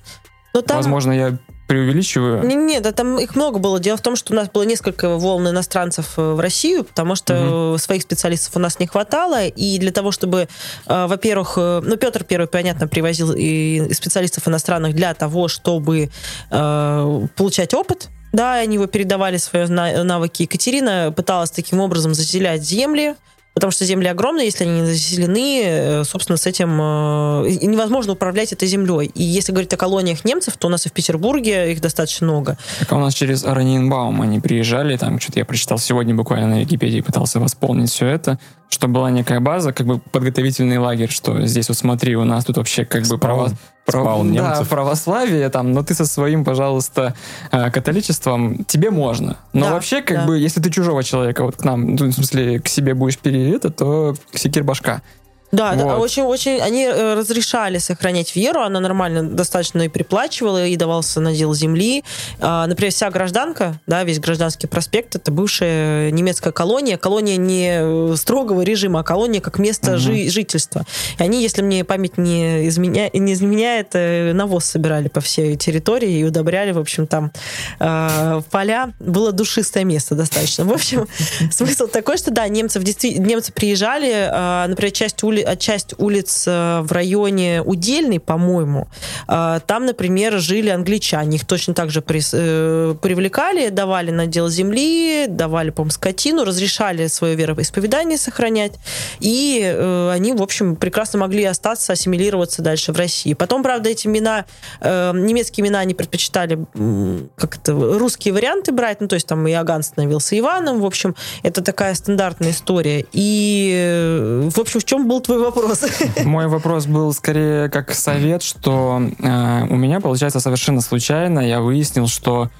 Но там... Возможно, я преувеличиваю. Не- Нет, да, там их много было. Дело в том, что у нас было несколько волн иностранцев э, в Россию, потому что э, своих специалистов у нас не хватало. И для того, чтобы, э, во-первых, ну, Петр Первый, понятно, привозил и специалистов иностранных для того, чтобы э, получать опыт. Да, они его передавали свои на- навыки. Екатерина пыталась таким образом заселять земли, потому что земли огромные, если они не заселены, э, собственно, с этим э, невозможно управлять этой землей. И если говорить о колониях немцев, то у нас и в Петербурге их достаточно много. Так, а у нас через Аранинбаум они приезжали, там что-то я прочитал сегодня буквально на Википедии, пытался восполнить все это, что была некая база, как бы подготовительный лагерь, что здесь вот смотри, у нас тут вообще как бы про вас, прав- Спаун да, православие, там, но ты со своим, пожалуйста, э, католичеством, тебе можно. Но Да, вообще, как да. бы, если ты чужого человека вот к нам, ну, в смысле, к себе будешь пере это, то секир башка. Да, да, Вот. очень, очень, они э, разрешали сохранять веру, она нормально достаточно и приплачивала, и давался надел земли. А, например, вся гражданка, да, весь гражданский проспект, это бывшая немецкая колония, колония не э, строгого режима, а колония как место Мгм. жи- жительства. И они, если мне память не, изменя... не изменяет, э, навоз собирали по всей территории и удобряли, в общем, там э, поля. Было душистое место достаточно. В общем, смысл такой, что да, немцев немцы приезжали, э, например, часть, ули... а, часть улиц э, в районе Удельной, по-моему, э, там, например, жили англичане. Их точно так же прис- э, привлекали, давали надел земли, давали, по-моему, скотину, разрешали свое вероисповедание сохранять. И э, они, в общем, прекрасно могли остаться, ассимилироваться дальше в России. Потом, правда, эти имена, э, немецкие имена они предпочитали как это, русские варианты брать, ну, то есть там Иоганн становился Иваном, в общем, это такая стандартная история. И, э, в общем, в чем был твой вопрос? Мой вопрос был скорее как совет, что э, у меня, получается, совершенно случайно я выяснил, что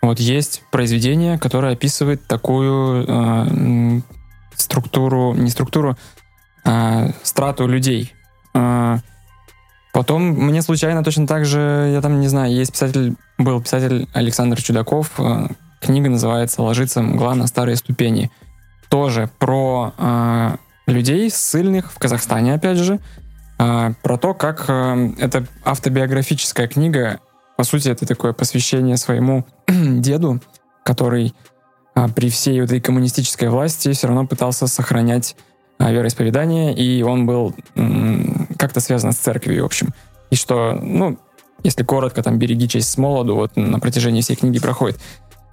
вот есть произведение, которое описывает такую э, структуру, не структуру, а страту людей. Э, потом мне случайно точно так же, я там не знаю, есть писатель, был писатель Александр Чудаков, э, книга называется «Ложится мгла на старые ступени». Тоже про э, людей ссыльных в Казахстане, опять же, а, про то, как э, это автобиографическая книга, по сути, это такое посвящение своему деду, который а, при всей этой коммунистической власти все равно пытался сохранять а, вероисповедание, и он был как-то связан с церковью, в общем. И что, ну, если коротко, там, «Береги честь с молоду», вот на протяжении всей книги проходит.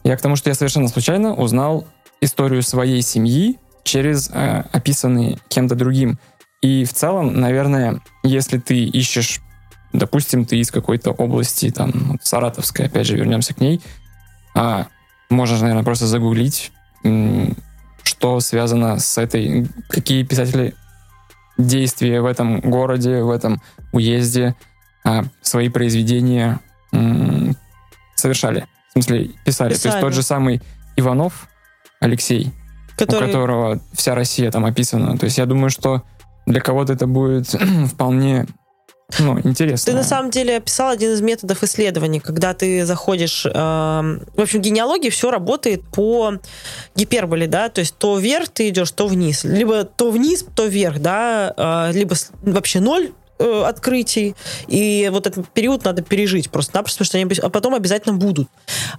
Я к тому, что я совершенно случайно узнал историю своей семьи через э, описанные кем-то другим. И в целом, наверное, если ты ищешь, допустим, ты из какой-то области, там, вот Саратовской, опять же, вернемся к ней, а, можно, наверное, просто загуглить, что связано с этой, какие писатели действия в этом городе, в этом уезде, а, свои произведения совершали. В смысле, писали. То есть Писали. тот же самый Иванов Алексей, у Который... которого вся Россия там описана. То есть я думаю, что для кого-то это будет вполне ну, интересно. Ты на самом деле описал один из методов исследований, когда ты заходишь... эм, в общем, в генеалогии все работает по гиперболе, да, то есть то вверх ты идешь, то вниз. Либо то вниз, то вверх, да, э, либо вообще ноль э, открытий, и вот этот период надо пережить просто-напросто, потому что они а потом обязательно будут.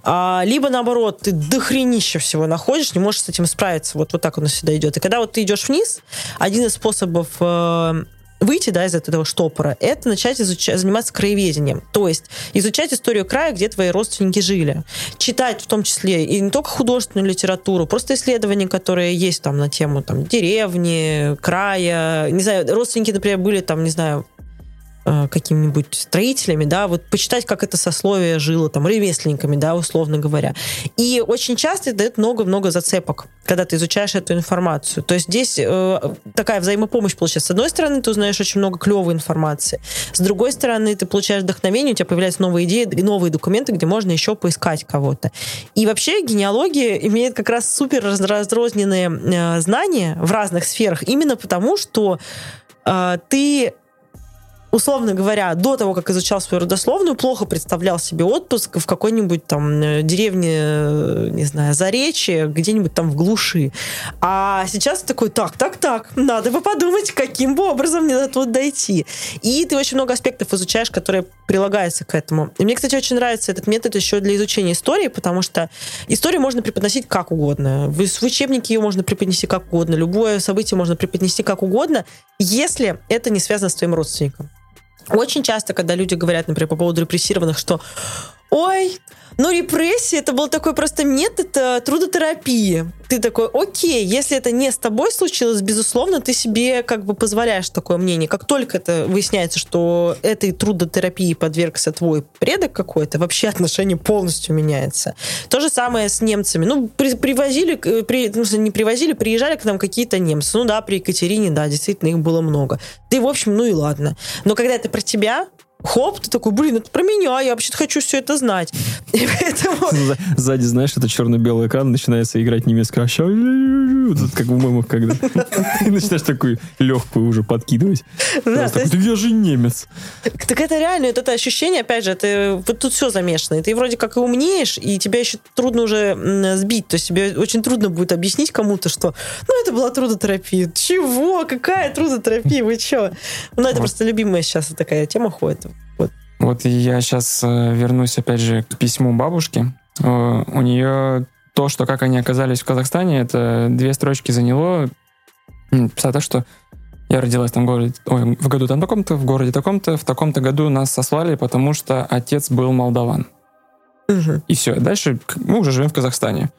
А, либо наоборот, ты дохренища всего находишь, не можешь с этим справиться, вот, вот так оно всегда идет. И когда вот ты идешь вниз, один из способов э, выйти да, из этого штопора, это начать изучать, заниматься краеведением. То есть изучать историю края, где твои родственники жили. Читать в том числе и не только художественную литературу, просто исследования, которые есть там на тему там, деревни, края. Не знаю, родственники, например, были там, не знаю, э, какими-нибудь строителями, да, вот почитать, как это сословие жило, там, ремесленниками, да, условно говоря. И очень часто это дает много-много зацепок, когда ты изучаешь эту информацию. То есть здесь э, такая взаимопомощь получается. С одной стороны, ты узнаешь очень много клевой информации. С другой стороны, ты получаешь вдохновение, у тебя появляются новые идеи, новые документы, где можно еще поискать кого-то. И вообще генеалогия имеет как раз супер раз- разрозненные э, знания в разных сферах, именно потому, что э, ты условно говоря, до того, как изучал свою родословную, плохо представлял себе отпуск в какой-нибудь там э, деревне, э, не знаю, Заречье, где-нибудь там в глуши. А сейчас такой, так, так, так, надо бы подумать, каким бы образом мне тут дойти. И ты очень много аспектов изучаешь, которые прилагаются к этому. И мне, кстати, очень нравится этот метод еще для изучения истории, потому что историю можно преподносить как угодно. В, в учебнике ее можно преподнести как угодно. Любое событие можно преподнести как угодно, если это не связано с твоим родственником. Очень часто, когда люди говорят, например, по поводу репрессированных, что ой, ну репрессии это был такой просто метод э, трудотерапии. Ты такой, окей, если это не с тобой случилось, безусловно, ты себе как бы позволяешь такое мнение. Как только это выясняется, что этой трудотерапии подвергся твой предок какой-то, вообще отношение полностью меняется. То же самое с немцами. Ну, при- привозили, э, при, ну, не привозили, приезжали к нам какие-то немцы. Ну да, при Екатерине, да, действительно, их было много. И, в общем, ну и ладно. Но когда это про тебя, хоп, ты такой, блин, это про меня, я вообще-то хочу все это знать. И поэтому... За- Сзади, знаешь, это черно-белый экран, начинается играть немецкая «Ща- вот как в мемах, когда ты начинаешь такую легкую уже подкидывать. Да, Просто то есть- такой, «Да я же немец. Так это реально, это ощущение, опять же, это, вот тут все замешано. И ты вроде как и умнеешь, и тебя еще трудно уже сбить. То есть тебе очень трудно будет объяснить кому-то, что ну это была трудотерапия. Чего? Какая трудотерапия? Вы че? Ну это Вот. просто любимая сейчас такая тема ходит. Вот. Я сейчас вернусь опять же к письму бабушки. Э, У нее то, что как они оказались в Казахстане, это две строчки заняло. Писала так, что я родилась там в городе, ой, в году там таком-то, в городе таком-то, в таком-то году нас сослали, потому что отец был молдаван. Мгм. И все. Дальше мы уже живем в Казахстане.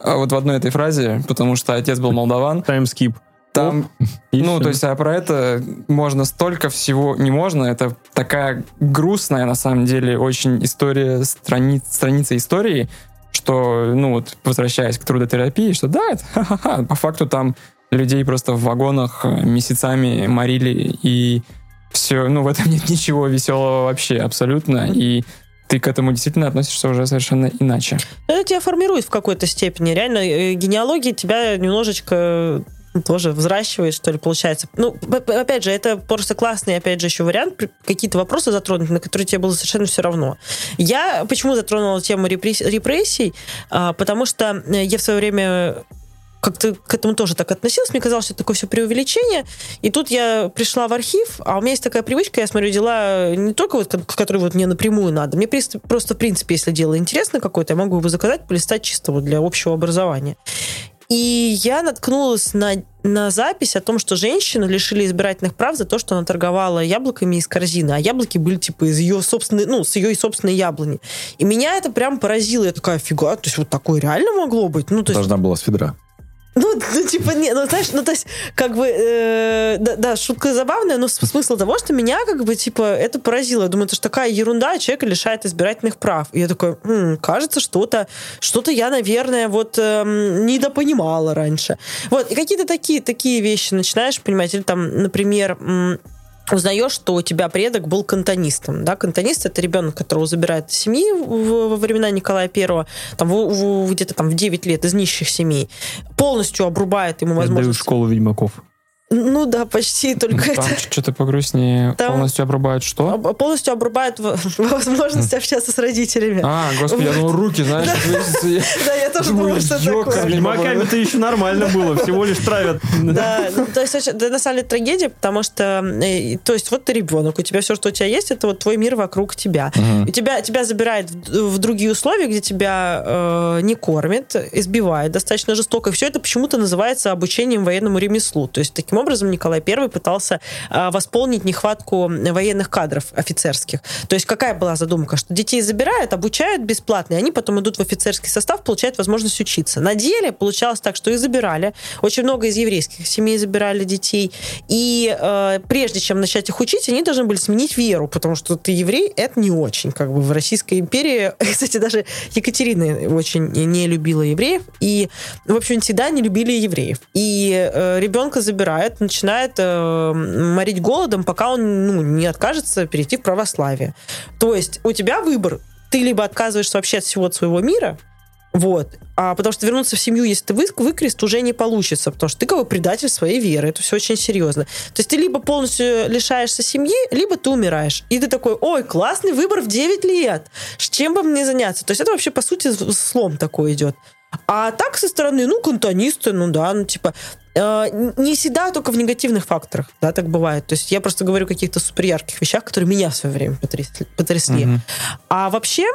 А вот в одной этой фразе, потому что отец был молдаван, Таймскип. Там, И ну, всё. то есть, а про это можно столько всего, не можно, это такая грустная, на самом деле, очень история, страни, страница истории, что, ну, вот, возвращаясь к трудотерапии, что да, это ха-ха-ха, по факту там людей просто в вагонах э, месяцами морили, и все, ну, в этом нет ничего веселого вообще, абсолютно, и ты к этому действительно относишься уже совершенно иначе. Это тебя формирует в какой-то степени. Реально, э, генеалогия тебя немножечко тоже взращивает, что ли, получается. Ну, опять же, это просто классный, опять же, еще вариант, какие-то вопросы затронуть, на которые тебе было совершенно все равно. Я почему затронула тему репресс- репрессий? А, потому что э, я в свое время как-то к этому тоже так относилась. Мне казалось, что это такое все преувеличение. И тут я пришла в архив, а у меня есть такая привычка, я смотрю дела не только вот, ко- которые вот мне напрямую надо. Мне просто, в принципе, если дело интересно какое-то, я могу его заказать, полистать чисто вот для общего образования. И я наткнулась на, на запись о том, что женщину лишили избирательных прав за то, что она торговала яблоками из корзины, а яблоки были типа из ее собственной, ну, с ее собственной яблони. И меня это прям поразило. Я такая, фига, то есть вот такое реально могло быть? Ну, то есть Должна была с ведра. Ну, ну, типа, не, ну, знаешь, ну, то есть, как бы, э, да, да, шутка забавная, но смысл того, что меня, как бы, типа, это поразило. Я думаю, это же такая ерунда, человека лишает избирательных прав. И я такой, «М, кажется, что-то, что-то я, наверное, вот эм, недопонимала раньше. Вот, и какие-то такие, такие вещи начинаешь понимать. Или там, например, узнаешь, что у тебя предок был кантонистом. Да? Кантонист — это ребенок, которого забирают из семьи во времена Николая Первого, там, в- в- где-то там в 9 лет из нищих семей, полностью обрубает ему Я даю возможность... школу ведьмаков. Ну да, почти, только Там это... что-то погрустнее. Там- Полностью обрубают что? Полностью обрубает в- возможность общаться с родителями. А, господи, я думал, руки, знаешь. Да, я тоже думала, что такое. С ведьмаками-то еще нормально было, всего лишь травят. Да, ну, то есть это на самом деле трагедия, потому что, э, то есть вот ты ребенок, у тебя все, что у тебя есть, это вот твой мир вокруг тебя. И тебя, тебя забирают в, в другие условия, где тебя э, не кормят, избивают достаточно жестоко. И все это почему-то называется обучением военному ремеслу. То есть таким образом Николай I пытался э, восполнить нехватку военных кадров офицерских. То есть какая была задумка? Что детей забирают, обучают бесплатно, и они потом идут в офицерский состав, получают возможность учиться. На деле получалось так, что их забирали. Очень много из еврейских семей забирали детей. И э, прежде чем начать их учить, они должны были сменить веру, потому что ты еврей, это не очень. Как бы в Российской империи, кстати, даже Екатерина очень не любила евреев, и, в общем, всегда не любили евреев. И э, ребенка забирают, начинают э, морить голодом, пока он ну, не откажется перейти в православие. То есть у тебя выбор. Ты либо отказываешься вообще от всего от своего мира, вот. А потому что вернуться в семью, если ты вы- выкрест, уже не получится, потому что ты как предатель своей веры. Это все очень серьезно. То есть ты либо полностью лишаешься семьи, либо ты умираешь. И ты такой, ой, классный выбор в 9 лет. С чем бы мне заняться? То есть это вообще, по сути, слом такой идет. А так со стороны, ну, кантонисты, ну да, ну типа, не всегда только в негативных факторах, да, так бывает. То есть я просто говорю о каких-то супер ярких вещах, которые меня в свое время потрясли. потрясли. Мгм. А вообще,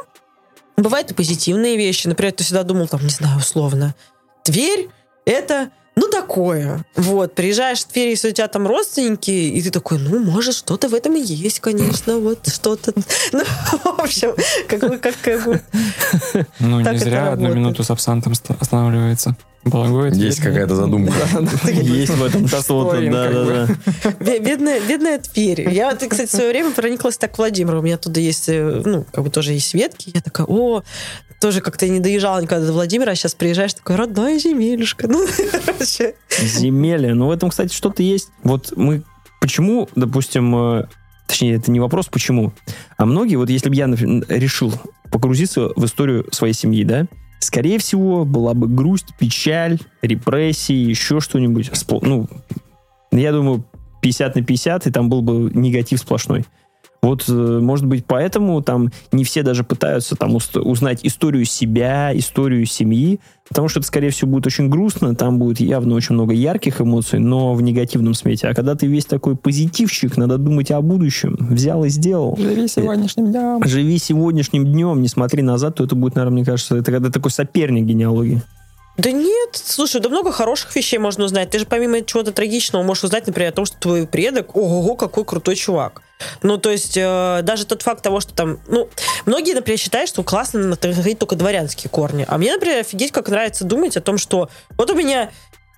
бывают и позитивные вещи. Например, ты всегда думал, там, не знаю, условно, Тверь — это ну, такое. Вот, приезжаешь в Тверь, если у тебя там родственники, и ты такой, ну, может, что-то в этом и есть, конечно, вот что-то. Ну, в общем, как бы, как, как бы, Ну, не зря одну минуту с абсантом ст- останавливается. Благое Есть какая-то задумка. Есть в этом что-то, да-да-да. Бе- Бедная, бедная Тверь. Я, вот, кстати, в свое время прониклась так к Владимиру. У меня оттуда есть, э, ну, как бы тоже есть ветки. Я такая, о, тоже как-то не доезжала никогда до Владимира, а сейчас приезжаешь, такой, родная земелюшка. Ну, короче. Земелье. Ну, в этом, кстати, что-то есть. Вот мы... Почему, допустим, э, точнее, это не вопрос, почему, а многие, вот если бы я например, решил погрузиться в историю своей семьи, да, скорее всего, была бы грусть, печаль, репрессии, еще что-нибудь. Ну, я думаю, 50 на 50, и там был бы негатив сплошной. Вот, э, может быть, поэтому там не все даже пытаются там узнать историю себя, историю семьи, потому что это, скорее всего, будет очень грустно, там будет явно очень много ярких эмоций, но в негативном смете. А когда ты весь такой позитивщик, надо думать о будущем. Взял и сделал. Живи сегодняшним днем. Живи сегодняшним днем, не смотри назад, то это будет, наверное, мне кажется, это когда такой соперник генеалогии. Да нет, слушай, да много хороших вещей можно узнать. Ты же помимо чего-то трагичного можешь узнать, например, о том, что твой предок, ого, какой крутой чувак. Ну, то есть, э, даже тот факт того, что там, ну, многие, например, считают, что классно находить только дворянские корни. А мне, например, офигеть, как нравится думать о том, что вот у меня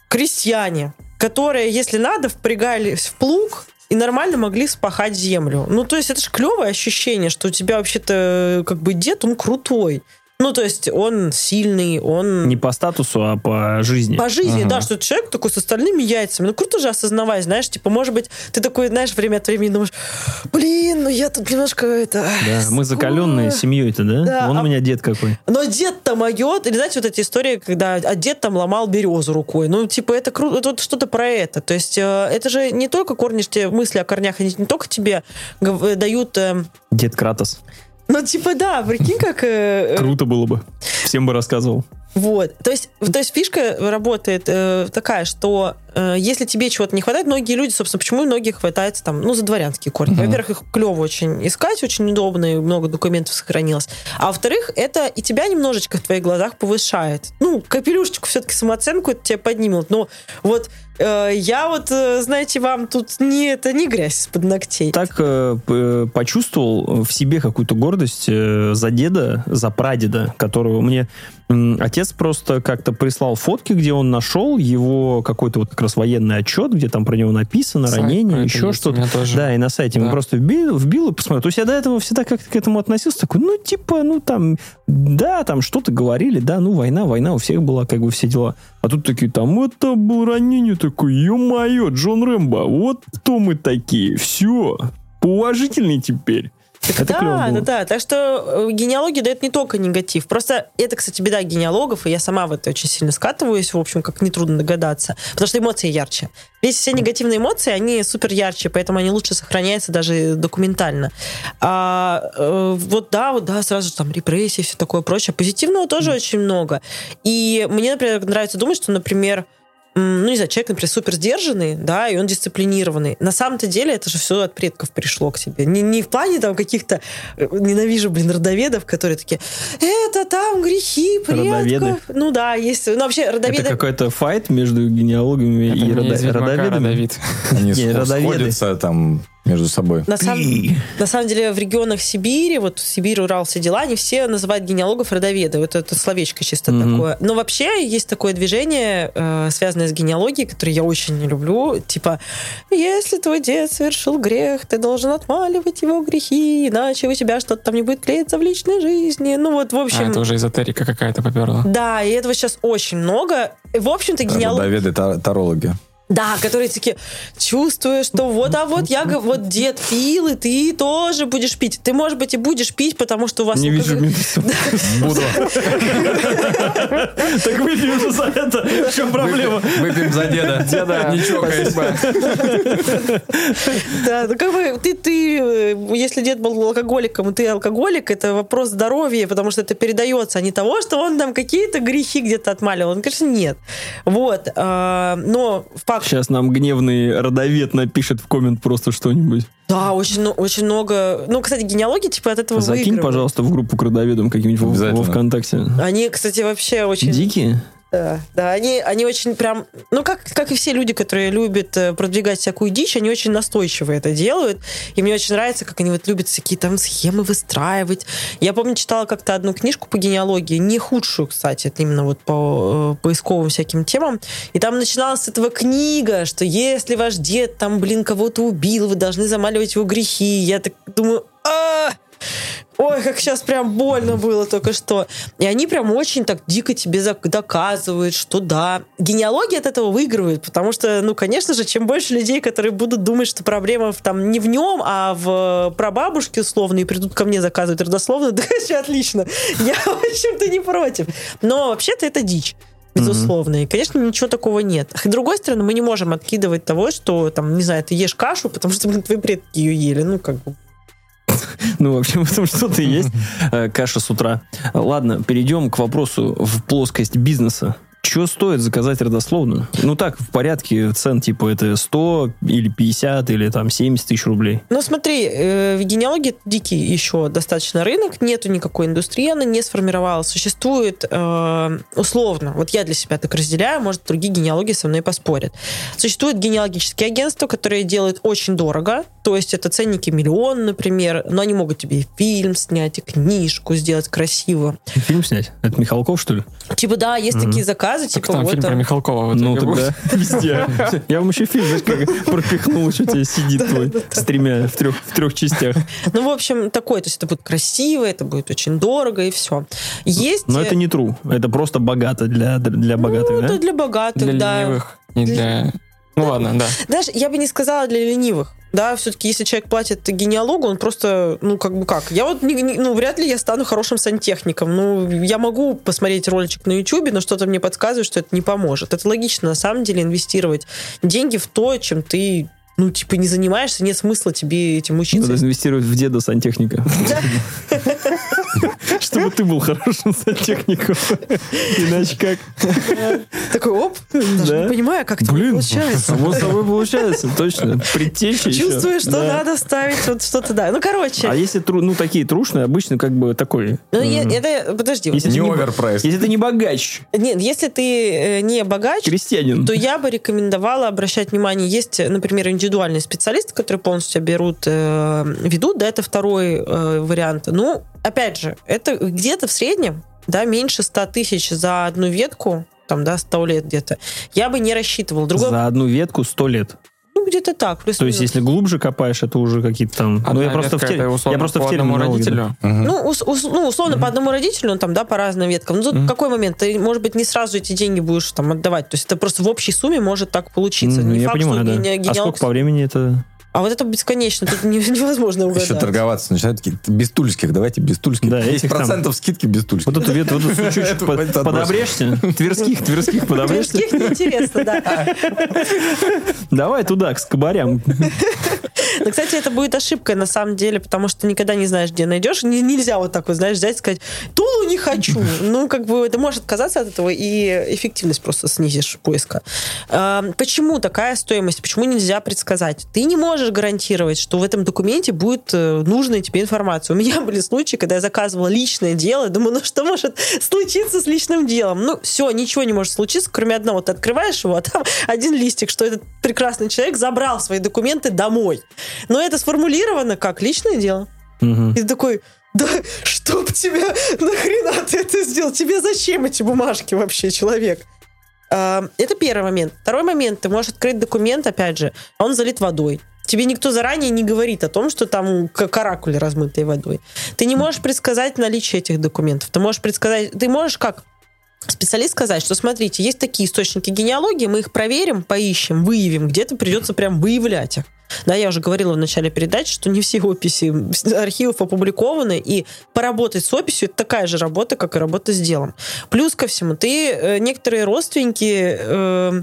крестьяне, которые, если надо, впрягались в плуг, и нормально могли спахать землю. Ну, то есть, это же клевое ощущение, что у тебя вообще-то как бы дед, он крутой. Ну, то есть, он сильный, он... Не по статусу, а по жизни. По жизни, Ага. да, что человек такой с остальными яйцами. Ну, круто же осознавать, знаешь, типа, может быть, ты такой, знаешь, время от времени думаешь, блин, ну я тут немножко это... Да, мы закаленные ой». семьей-то, да? Да, Вон а- у меня дед какой. Но дед-то моет. Или знаете, вот эти истории, когда а дед там ломал березу рукой. Ну, типа, это круто, это вот что-то про это. То есть, э, это же не только корни, мысли о корнях, они не только тебе э, дают... э, Дед Кратос. Ну, типа, да, прикинь, как... э, э, Круто было бы. Всем бы рассказывал. Вот. То есть, то есть фишка работает э, такая, что э, если тебе чего-то не хватает, многие люди, собственно, почему многие хватаются там, ну, за дворянские корни. Мгм. Во-первых, их клево очень искать, очень удобно, и много документов сохранилось. А во-вторых, это и тебя немножечко в твоих глазах повышает. Ну, капелюшечку все-таки самооценку это тебе поднимет. Но вот я вот, э, знаете, вам тут не, это не грязь из-под ногтей. Так э, п- почувствовал в себе какую-то гордость э, за деда, за прадеда, которого мне отец просто как-то прислал фотки, где он нашел его какой-то вот как раз военный отчет, где там про него написано, Сайт ранение, еще что-то. Да, и на сайте Да. просто вбил, вбил и посмотрел. То есть я до этого всегда как-то к этому относился, такой, ну, типа, ну, там, да, там что-то говорили, да, ну, война, война, у всех была, как бы, все дела. А тут такие, там, это было ранение такое, ё-моё, Джон Рэмбо, вот кто мы такие, все, поуважительней теперь. Это да, клево да, да. Так что э, генеалогия дает не только негатив. Просто это, кстати, беда генеалогов, и я сама в это очень сильно скатываюсь, в общем, как нетрудно догадаться. Потому что эмоции ярче. Весь все негативные эмоции, они супер ярче, поэтому они лучше сохраняются даже документально. А э, вот да, вот да, сразу же там репрессии, все такое прочее. Позитивного тоже очень много. И мне, например, нравится думать, что, например, ну, не знаю, человек, например, супер сдержанный, да, и он дисциплинированный. На самом-то деле это же все от предков пришло к тебе. Не, не в плане там каких-то, э, ненавижу, блин, родоведов, которые такие, это там грехи предков. Родоведы? Ну да, есть. Ну, вообще, родоведы... Это какой-то файт между генеалогами Это и не родо- родоведами? родовид. Они сходятся там между собой. На, сам- на самом деле в регионах Сибири, вот Сибирь, Урал, все дела, они все называют генеалогов родоведы. Вот это словечко чисто Мгм. такое. Но вообще есть такое движение, э, связанное с генеалогией, которое я очень не люблю. Типа, если твой дед совершил грех, ты должен отмаливать его грехи, иначе у тебя что-то там не будет клеиться в личной жизни. Ну вот, в А, общем... это уже эзотерика какая-то поперла. Да, и этого сейчас очень много. В общем-то, генеалог... Родоведы, та- тарологи. Да, которые такие, чувствую, что вот, а вот я, вот дед пил, и ты тоже будешь пить. Ты, может быть, и будешь пить, потому что у вас... Не вижу. Буду. Так выпьем же за это. В чем проблема? Выпьем за деда. Деда, Не чокаясь. Да, ну как бы ты, ты, э, если дед был алкоголиком, и ты алкоголик, это вопрос здоровья, потому что это передается, а не того, что он там какие-то грехи где-то отмалил. Он, конечно, нет. Вот. а, Но факт... Сейчас нам гневный родовед напишет в коммент просто что-нибудь. Да, очень, ну, очень много... Ну, кстати, генеалогия типа от этого Закинь, выигрывает. пожалуйста, в группу к родоведам каким-нибудь во- во ВКонтакте. Они, кстати, вообще очень... Дикие? Да, да, они, они очень прям, ну как, как и все люди, которые любят э, продвигать всякую дичь, они очень настойчиво это делают. И мне очень нравится, как они вот любят всякие там схемы выстраивать. Я помню, читала как-то одну книжку по генеалогии, не худшую, кстати, это именно вот по э, поисковым всяким темам. И там начиналась с этого книга, что если ваш дед там, блин, кого-то убил, вы должны замаливать его грехи. Я так думаю, «А, Ой, как сейчас прям больно было только что. И они прям очень так дико тебе доказывают, что да. Генеалогия от этого выигрывает, потому что, ну, конечно же, чем больше людей, которые будут думать, что проблема в, там не в нем, а в прабабушке условно, и придут ко мне заказывать родословно, да, вообще отлично. Я, в общем-то, не против. Но вообще-то это дичь безусловно. И, конечно, ничего такого нет. С другой стороны, мы не можем откидывать того, что, там, не знаю, ты ешь кашу, потому что, блин, твои предки ее ели. Ну, как бы, Ну, в общем, в этом что-то есть. Э, Каша с утра. Ладно, перейдем к вопросу в плоскость бизнеса. Что стоит заказать родословную? Ну так, в порядке цен, типа это 100 или 50 или там 70 тысяч рублей. Ну, смотри, э, в генеалогии дикий еще достаточно рынок, нету никакой индустрии, она не сформировалась. Существует э, условно, вот я для себя так разделяю, может, другие генеалогии со мной поспорят. Существуют генеалогические агентства, которые делают очень дорого, то есть это ценники миллион, например, но они могут тебе и фильм снять, и книжку сделать красиво. Фильм снять? Это Михалков, что ли? Типа, да, есть такие заказы, Так типа, там вот фильм про Михалкова. Ну тогда везде. Я вам еще фильм, знаешь, как пропихнул, что тебе сидит твой с тремя, в трех, в трех частях. Ну, в общем, такой, то есть это будет красиво, это будет очень дорого, и все. Есть... Но это не true. Это просто богато для, для богатых, ну, да? это для богатых, Для да. ленивых, не для... Ну ладно, да. Знаешь, я бы не сказала для ленивых. Да, все-таки, если человек платит генеалогу, он просто, ну, как бы как. Я вот, не- не- ну, вряд ли я стану хорошим сантехником. Ну, я могу посмотреть роличек на Ютубе, но что-то мне подсказывает, что это не поможет. Это логично, на самом деле, инвестировать деньги в то, чем ты, ну, типа, не занимаешься, нет смысла тебе этим учиться. Надо инвестировать в деда сантехника. Чтобы ты был хорошим сантехником. Иначе как? Такой, оп, даже Да. не понимаю, как это получается. само собой получается, точно. Предтеча еще. Чувствую, что надо ставить вот что-то, да. Ну, короче. А если ну такие трушные, обычно как бы такой. Ну, это, подожди. Не оверпрайс. Если ты не богач, Нет, если ты э, не богач, крестьянин. то я бы рекомендовала обращать внимание. Есть, например, индивидуальные специалисты, которые полностью берут, э, ведут, да, это второй э, вариант. Ну, опять же, это где-то в среднем, да, меньше 100 тысяч за одну ветку, там, да, 100 лет где-то, я бы не рассчитывал. Другой, За одну ветку сто лет. ну, где-то так. плюс То есть, если глубже копаешь, это уже какие-то там... ну, Одна я просто в ветка, те- это условно я просто по в одному терминологии, да. родителю. Ну, ус- ус- ну, условно, по одному родителю, ну, там, да, по разным веткам. Ну, тут какой момент? Ты, может быть, не сразу эти деньги будешь там отдавать. То есть это просто в общей сумме может так получиться. Ну, Не я факт, понимаю, что да. гене- А сколько по времени это? А вот это бесконечно, тут не- невозможно угадать. Еще торговаться начинают. такие, Без тульских, давайте без тульских. Да, этих 10 процентов скидки без тульских. Вот эту ветку, вот эту это подобрешься? Тверских, тверских подобрешься? Тверских неинтересно, да. Давай туда, к скобарям. Но, кстати, это будет ошибкой на самом деле, потому что никогда не знаешь, где найдешь. Не- нельзя вот так вот, знаешь, взять и сказать, Тулу не хочу. Ну, как бы это может отказаться от этого, и эффективность просто снизишь поиска. Почему такая стоимость? Почему нельзя предсказать? Ты не можешь гарантировать, что в этом документе будет э, нужная тебе информация. У меня были случаи, когда я заказывала личное дело, думаю, ну что может случиться с личным делом? Ну, все, ничего не может случиться, кроме одного. Ты открываешь его, а там один листик, что этот прекрасный человек забрал свои документы домой. Но это сформулировано как личное дело. Мгм. И ты такой, да чтоб тебя, нахрена ты это сделал? Тебе зачем эти бумажки вообще, человек? Это первый момент. Второй момент. Ты можешь открыть документ, опять же, он залит водой. Тебе никто заранее не говорит о том, что там к- каракули размытые водой. Ты не можешь предсказать наличие этих документов. Ты можешь предсказать... Ты можешь как специалист сказать, что смотрите, есть такие источники генеалогии, мы их проверим, поищем, выявим, где-то придется прям выявлять их. Да, я уже говорила в начале передачи, что не все описи архивов опубликованы, и поработать с описью это такая же работа, как и работа с делом. Плюс ко всему, ты э, некоторые родственники... э,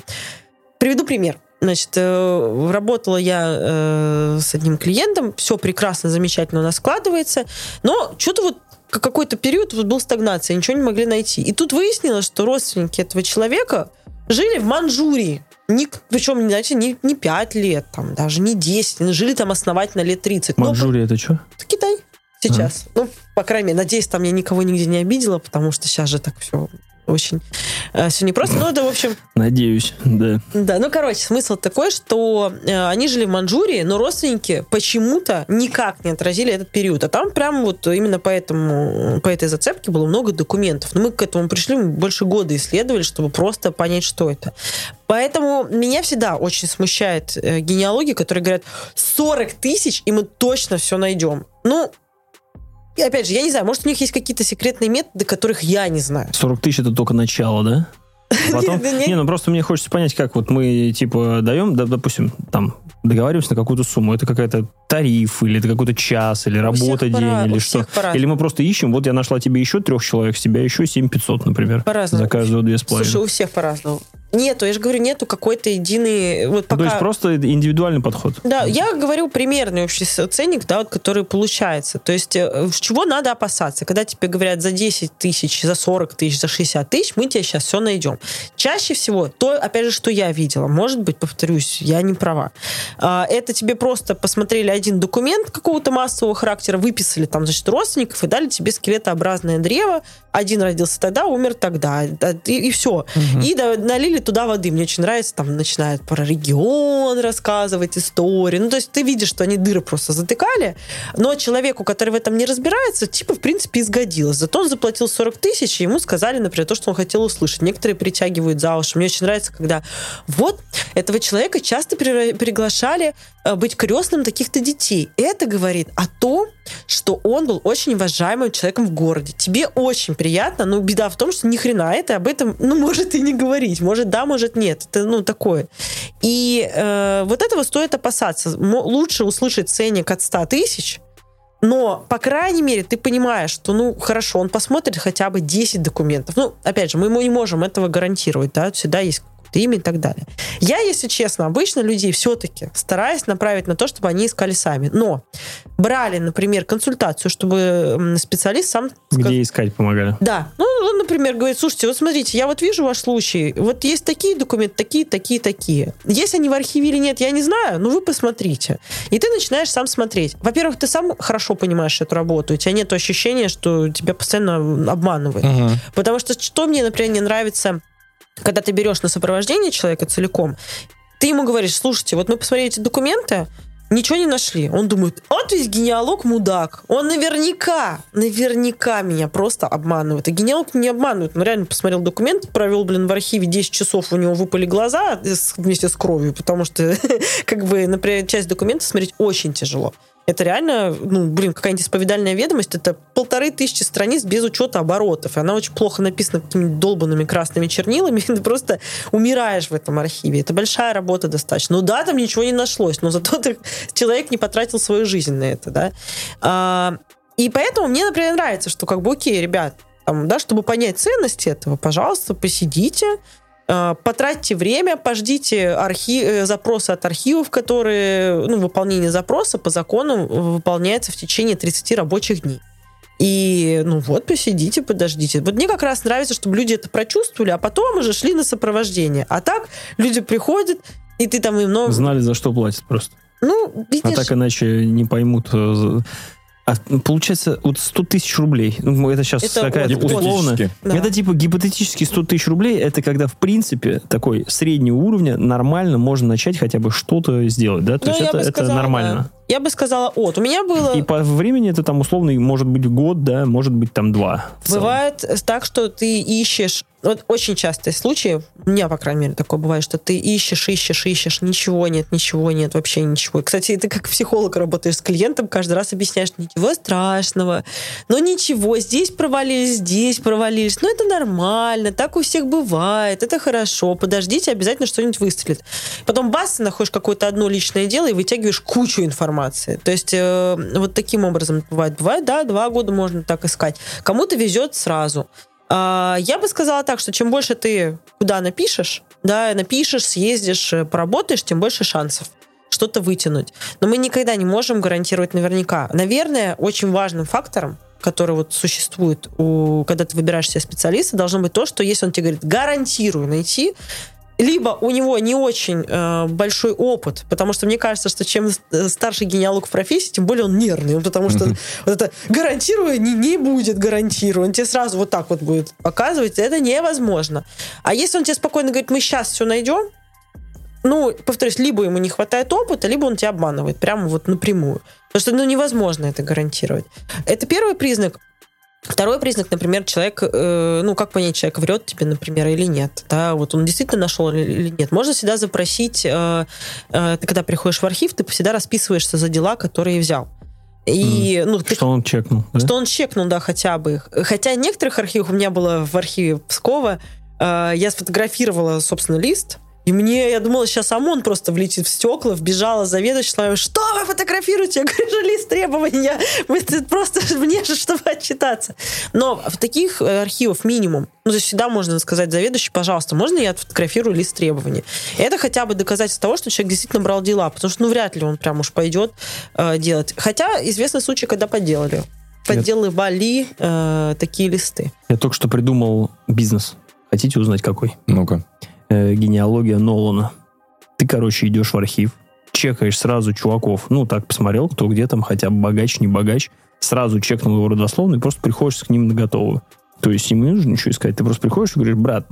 приведу пример. Значит, э, работала я э, с одним клиентом, все прекрасно, замечательно у нас складывается, но что-то вот какой-то период вот был стагнация, ничего не могли найти. И тут выяснилось, что родственники этого человека жили в Манчжурии. Не, причем, знаете, не, не 5 лет, там, даже не 10, они жили там основательно лет 30. Ну, Манчжурия это что? это Китай сейчас. Ну, по крайней мере, надеюсь, там я никого нигде не обидела, потому что сейчас же так все очень все непросто. Ну, это, в общем, Надеюсь, да. да, ну, короче, смысл такой, что э, они жили в Манчжурии, но родственники почему-то никак не отразили этот период. А там прям вот именно поэтому, по этой зацепке было много документов. Но мы к этому пришли, мы больше года исследовали, чтобы просто понять, что это. Поэтому меня всегда очень смущает э, генеалогия, которые говорят 40 тысяч, и мы точно все найдем. Ну, опять же, я не знаю, может, у них есть какие-то секретные методы, которых я не знаю. 40 тысяч это только начало, да? Потом, не, ну просто мне хочется понять, как вот мы, типа, даем, да, допустим, там, договариваемся на какую-то сумму, это какая-то тариф, или это какой-то час, или работа день, по-ra- или что. по-разному. Или мы просто ищем, вот я нашла тебе еще трех человек, с тебя еще 7500, например. По-разному. За каждую две с Слушай, у всех по-разному. Нету, я же говорю, нету какой-то единый... Вот Ну, пока... То есть просто индивидуальный подход. Да, я говорю примерный общий ценник, да, вот, который получается. То есть э, чего надо опасаться? Когда тебе говорят за 10 тысяч, за 40 тысяч, за 60 тысяч, мы тебе сейчас все найдем. Чаще всего, то, опять же, что я видела, может быть, повторюсь, я не права, а, это тебе просто посмотрели один документ какого-то массового характера, выписали там, значит, родственников и дали тебе скелетообразное древо, один родился тогда, умер тогда, да, и, все. И да- налили туда воды. Мне очень нравится, там начинают про регион рассказывать истории. Ну, то есть ты видишь, что они дыры просто затыкали, но человеку, который в этом не разбирается, типа, в принципе, изгодилось. Зато он заплатил 40 тысяч, и ему сказали, например, то, что он хотел услышать. Некоторые притягивают за уши. Мне очень нравится, когда вот этого человека часто при- приглашали э, быть крестным таких-то детей. Это говорит о том, что он был очень уважаемым человеком в городе. Тебе очень приятно, но беда в том, что ни хрена это об этом, ну, может и не говорить. Может да, может нет. Это, ну, такое. И э, вот этого стоит опасаться. Лучше услышать ценник от 100 тысяч, но, по крайней мере, ты понимаешь, что, ну, хорошо, он посмотрит хотя бы 10 документов. Ну, опять же, мы ему не можем этого гарантировать, да, всегда есть имя и так далее. Я, если честно, обычно людей все-таки стараюсь направить на то, чтобы они искали сами. Но брали, например, консультацию, чтобы специалист сам сказ- Где искать помогали. да. Ну, он, например, говорит, слушайте, вот смотрите, я вот вижу ваш случай, вот есть такие документы, такие, такие, такие. Есть они в архиве или нет, я не знаю, но вы посмотрите. И ты начинаешь сам смотреть. Во-первых, ты сам хорошо понимаешь эту работу, у тебя нет ощущения, что тебя постоянно обманывают. Мгм. Потому что что мне, например, не нравится, когда ты берешь на сопровождение человека целиком, ты ему говоришь, слушайте, вот мы посмотрели эти документы, ничего не нашли. Он думает, вот весь генеалог мудак. Он наверняка, наверняка меня просто обманывает. И генеалог не обманывает. Он реально посмотрел документ, провел, блин, в архиве 10 часов, у него выпали глаза вместе с кровью, потому что, как бы, например, часть документов смотреть очень тяжело. Это реально, ну, блин, какая-нибудь исповедальная ведомость, это полторы тысячи страниц без учета оборотов. И она очень плохо написана какими-то долбанными красными чернилами. Ты просто умираешь в этом архиве. Это большая работа достаточно. Ну да, там ничего не нашлось, но зато ты- человек не потратил свою жизнь на это, да. А, и поэтому мне, например, нравится, что как бы, окей, ребят, там, да, чтобы понять ценность этого, пожалуйста, посидите, потратьте время, пождите архи... э, запросы от архивов, которые, ну, выполнение запроса по закону выполняется в течение 30 рабочих дней. И, ну вот, посидите, подождите. Вот мне как раз нравится, чтобы люди это прочувствовали, а потом уже шли на сопровождение. А так люди приходят, и ты там им... Ну, Знали, за что платят просто. ну А видишь, так иначе не поймут. А, получается, вот 100 тысяч рублей. Ну, это сейчас Это какая-то вот- условно. Да. Это типа гипотетически 100 тысяч рублей. Это когда, в принципе, такой среднего уровня нормально можно начать хотя бы что-то сделать. Да? То Ну, есть это, это сказала, нормально. да. Я бы сказала от. У меня было... И по времени это там условно может быть год, да, может быть там два. Бывает так, что ты ищешь... Вот очень частые случаи, у меня, по крайней мере, такое бывает, что ты ищешь, ищешь, ищешь, ничего нет, ничего нет, вообще ничего. И, Кстати, ты как психолог работаешь с клиентом, каждый раз объясняешь, ничего страшного, но ничего, здесь провалились, здесь провалились, ну это нормально, так у всех бывает, это хорошо, подождите, обязательно что-нибудь выстрелит. Потом бас, ты находишь какое-то одно личное дело и вытягиваешь кучу информации. То есть э, вот таким образом бывает. Бывает, да, два года можно так искать. Кому-то везет сразу. А, Я бы сказала так, что чем больше ты куда напишешь, да, напишешь, съездишь, э, поработаешь, тем больше шансов что-то вытянуть. Но мы никогда не можем гарантировать наверняка. Наверное, очень важным фактором, который вот существует, у, когда ты выбираешь себе специалиста, должно быть то, что если он тебе говорит, гарантирую найти, либо у него не очень э, большой опыт, потому что мне кажется, что чем э, старше генеалог в профессии, тем более он нервный, потому что вот это гарантирую не, не будет гарантирую, он тебе сразу вот так вот будет показывать, это невозможно. А если он тебе спокойно говорит, мы сейчас все найдем, ну, повторюсь, либо ему не хватает опыта, либо он тебя обманывает прямо вот напрямую. Потому что, ну, невозможно это гарантировать. Это первый признак. Второй признак, например, человек, э, ну, как понять, человек врет тебе, например, или нет, да, вот он действительно нашел или- нет. Можно всегда запросить, э, э, ты когда приходишь в архив, ты всегда расписываешься за дела, которые взял. И, ну, ты- Что он чекнул? да? что он чекнул, да, хотя бы их. Хотя некоторых архивах у меня было в архиве Пскова, э, я сфотографировала, собственно, лист, и мне, я думала, сейчас ОМОН просто влетит в стекла, вбежала заведующая, что вы фотографируете? Я говорю, же лист требований, я- вы тут просто мне же, чтобы отчитаться. Но в таких э, архивов минимум. Ну, то есть всегда можно сказать заведующий, пожалуйста, можно я отфотографирую лист требований? И это хотя бы доказательство того, что человек действительно брал дела, потому что, ну, вряд ли он прям уж пойдет э, делать. Хотя известны случаи, когда подделали. Подделывали э, такие листы. Я только что придумал бизнес. Хотите узнать какой? Ну-ка. Э, генеалогия Нолана. Ты, короче, идешь в архив, чекаешь сразу чуваков. Ну, так посмотрел, кто где там, хотя бы богач, не богач. Сразу чекнул его родословно и просто приходишь к ним на готовую. То есть им не нужно ничего искать. Ты просто приходишь и говоришь, брат,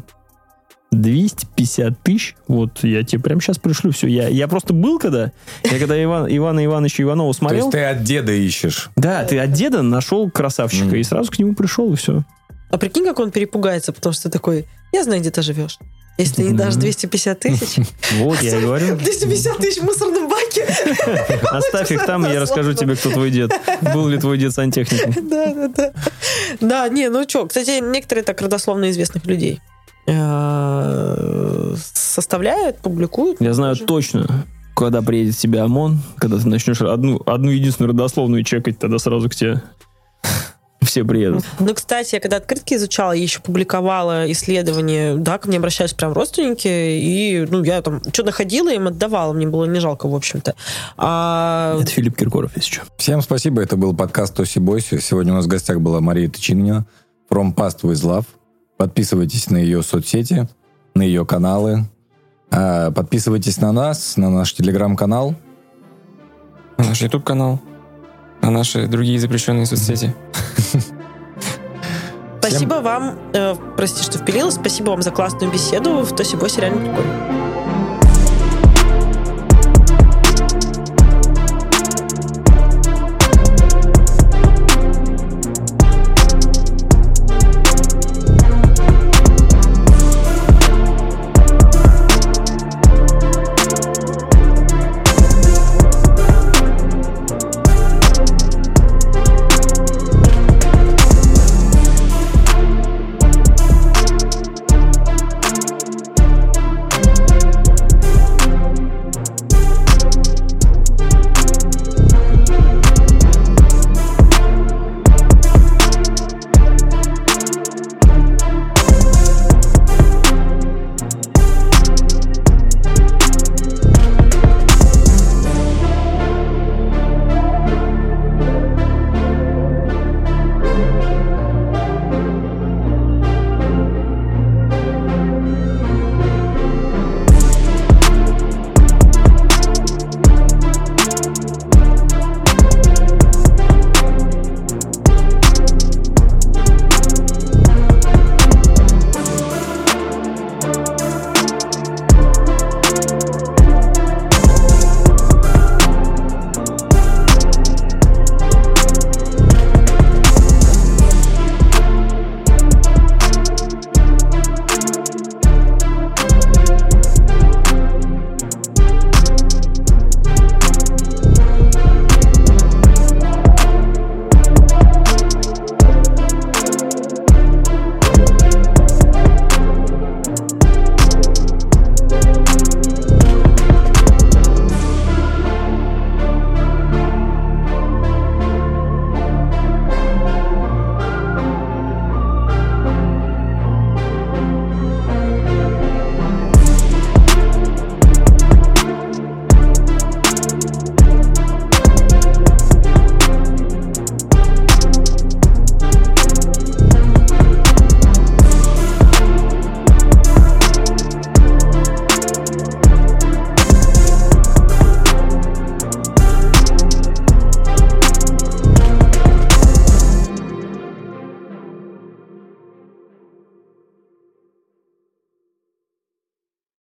250 тысяч, вот я тебе прямо сейчас пришлю все. Я, я просто был когда, я когда Иван, Ивана Ивановича Иванова То смотрел, есть ты от деда ищешь. да, ты от деда нашел красавчика Мгм. и сразу к нему пришел, и все. А прикинь, как он перепугается, потому что такой, я знаю, где ты живешь. Если не дашь Мгм. 250 тысяч, Вот, я и говорю. 250 тысяч в мусорном баке. Оставь их там, и я расскажу тебе, кто твой дед. Был ли твой дед сантехником. Да, да, да. Да, не, ну что, кстати, некоторые так родословно известных людей э, составляют, публикуют. Я знаю точно, когда приедет тебе ОМОН, когда ты начнешь одну, одну единственную родословную чекать, тогда сразу к тебе все приедут. Ну, кстати, я когда открытки изучала, я еще публиковала исследования, да, ко мне обращались прям родственники, и, ну, я там что находила, им отдавала, мне было не жалко, в общем-то. А, Это Филипп Киркоров, если что. Всем спасибо. Это был подкаст «Тоси Бойси». Сегодня у нас в гостях была Мария Тычинина. From Past with Love. Подписывайтесь на ее соцсети, на ее каналы. А, Подписывайтесь на нас, на наш телеграм-канал. На наш YouTube-канал, на наши другие запрещенные соцсети. спасибо вам, э, прости, что впилилась, спасибо вам за классную беседу, в Тоси Босе реально прикольно.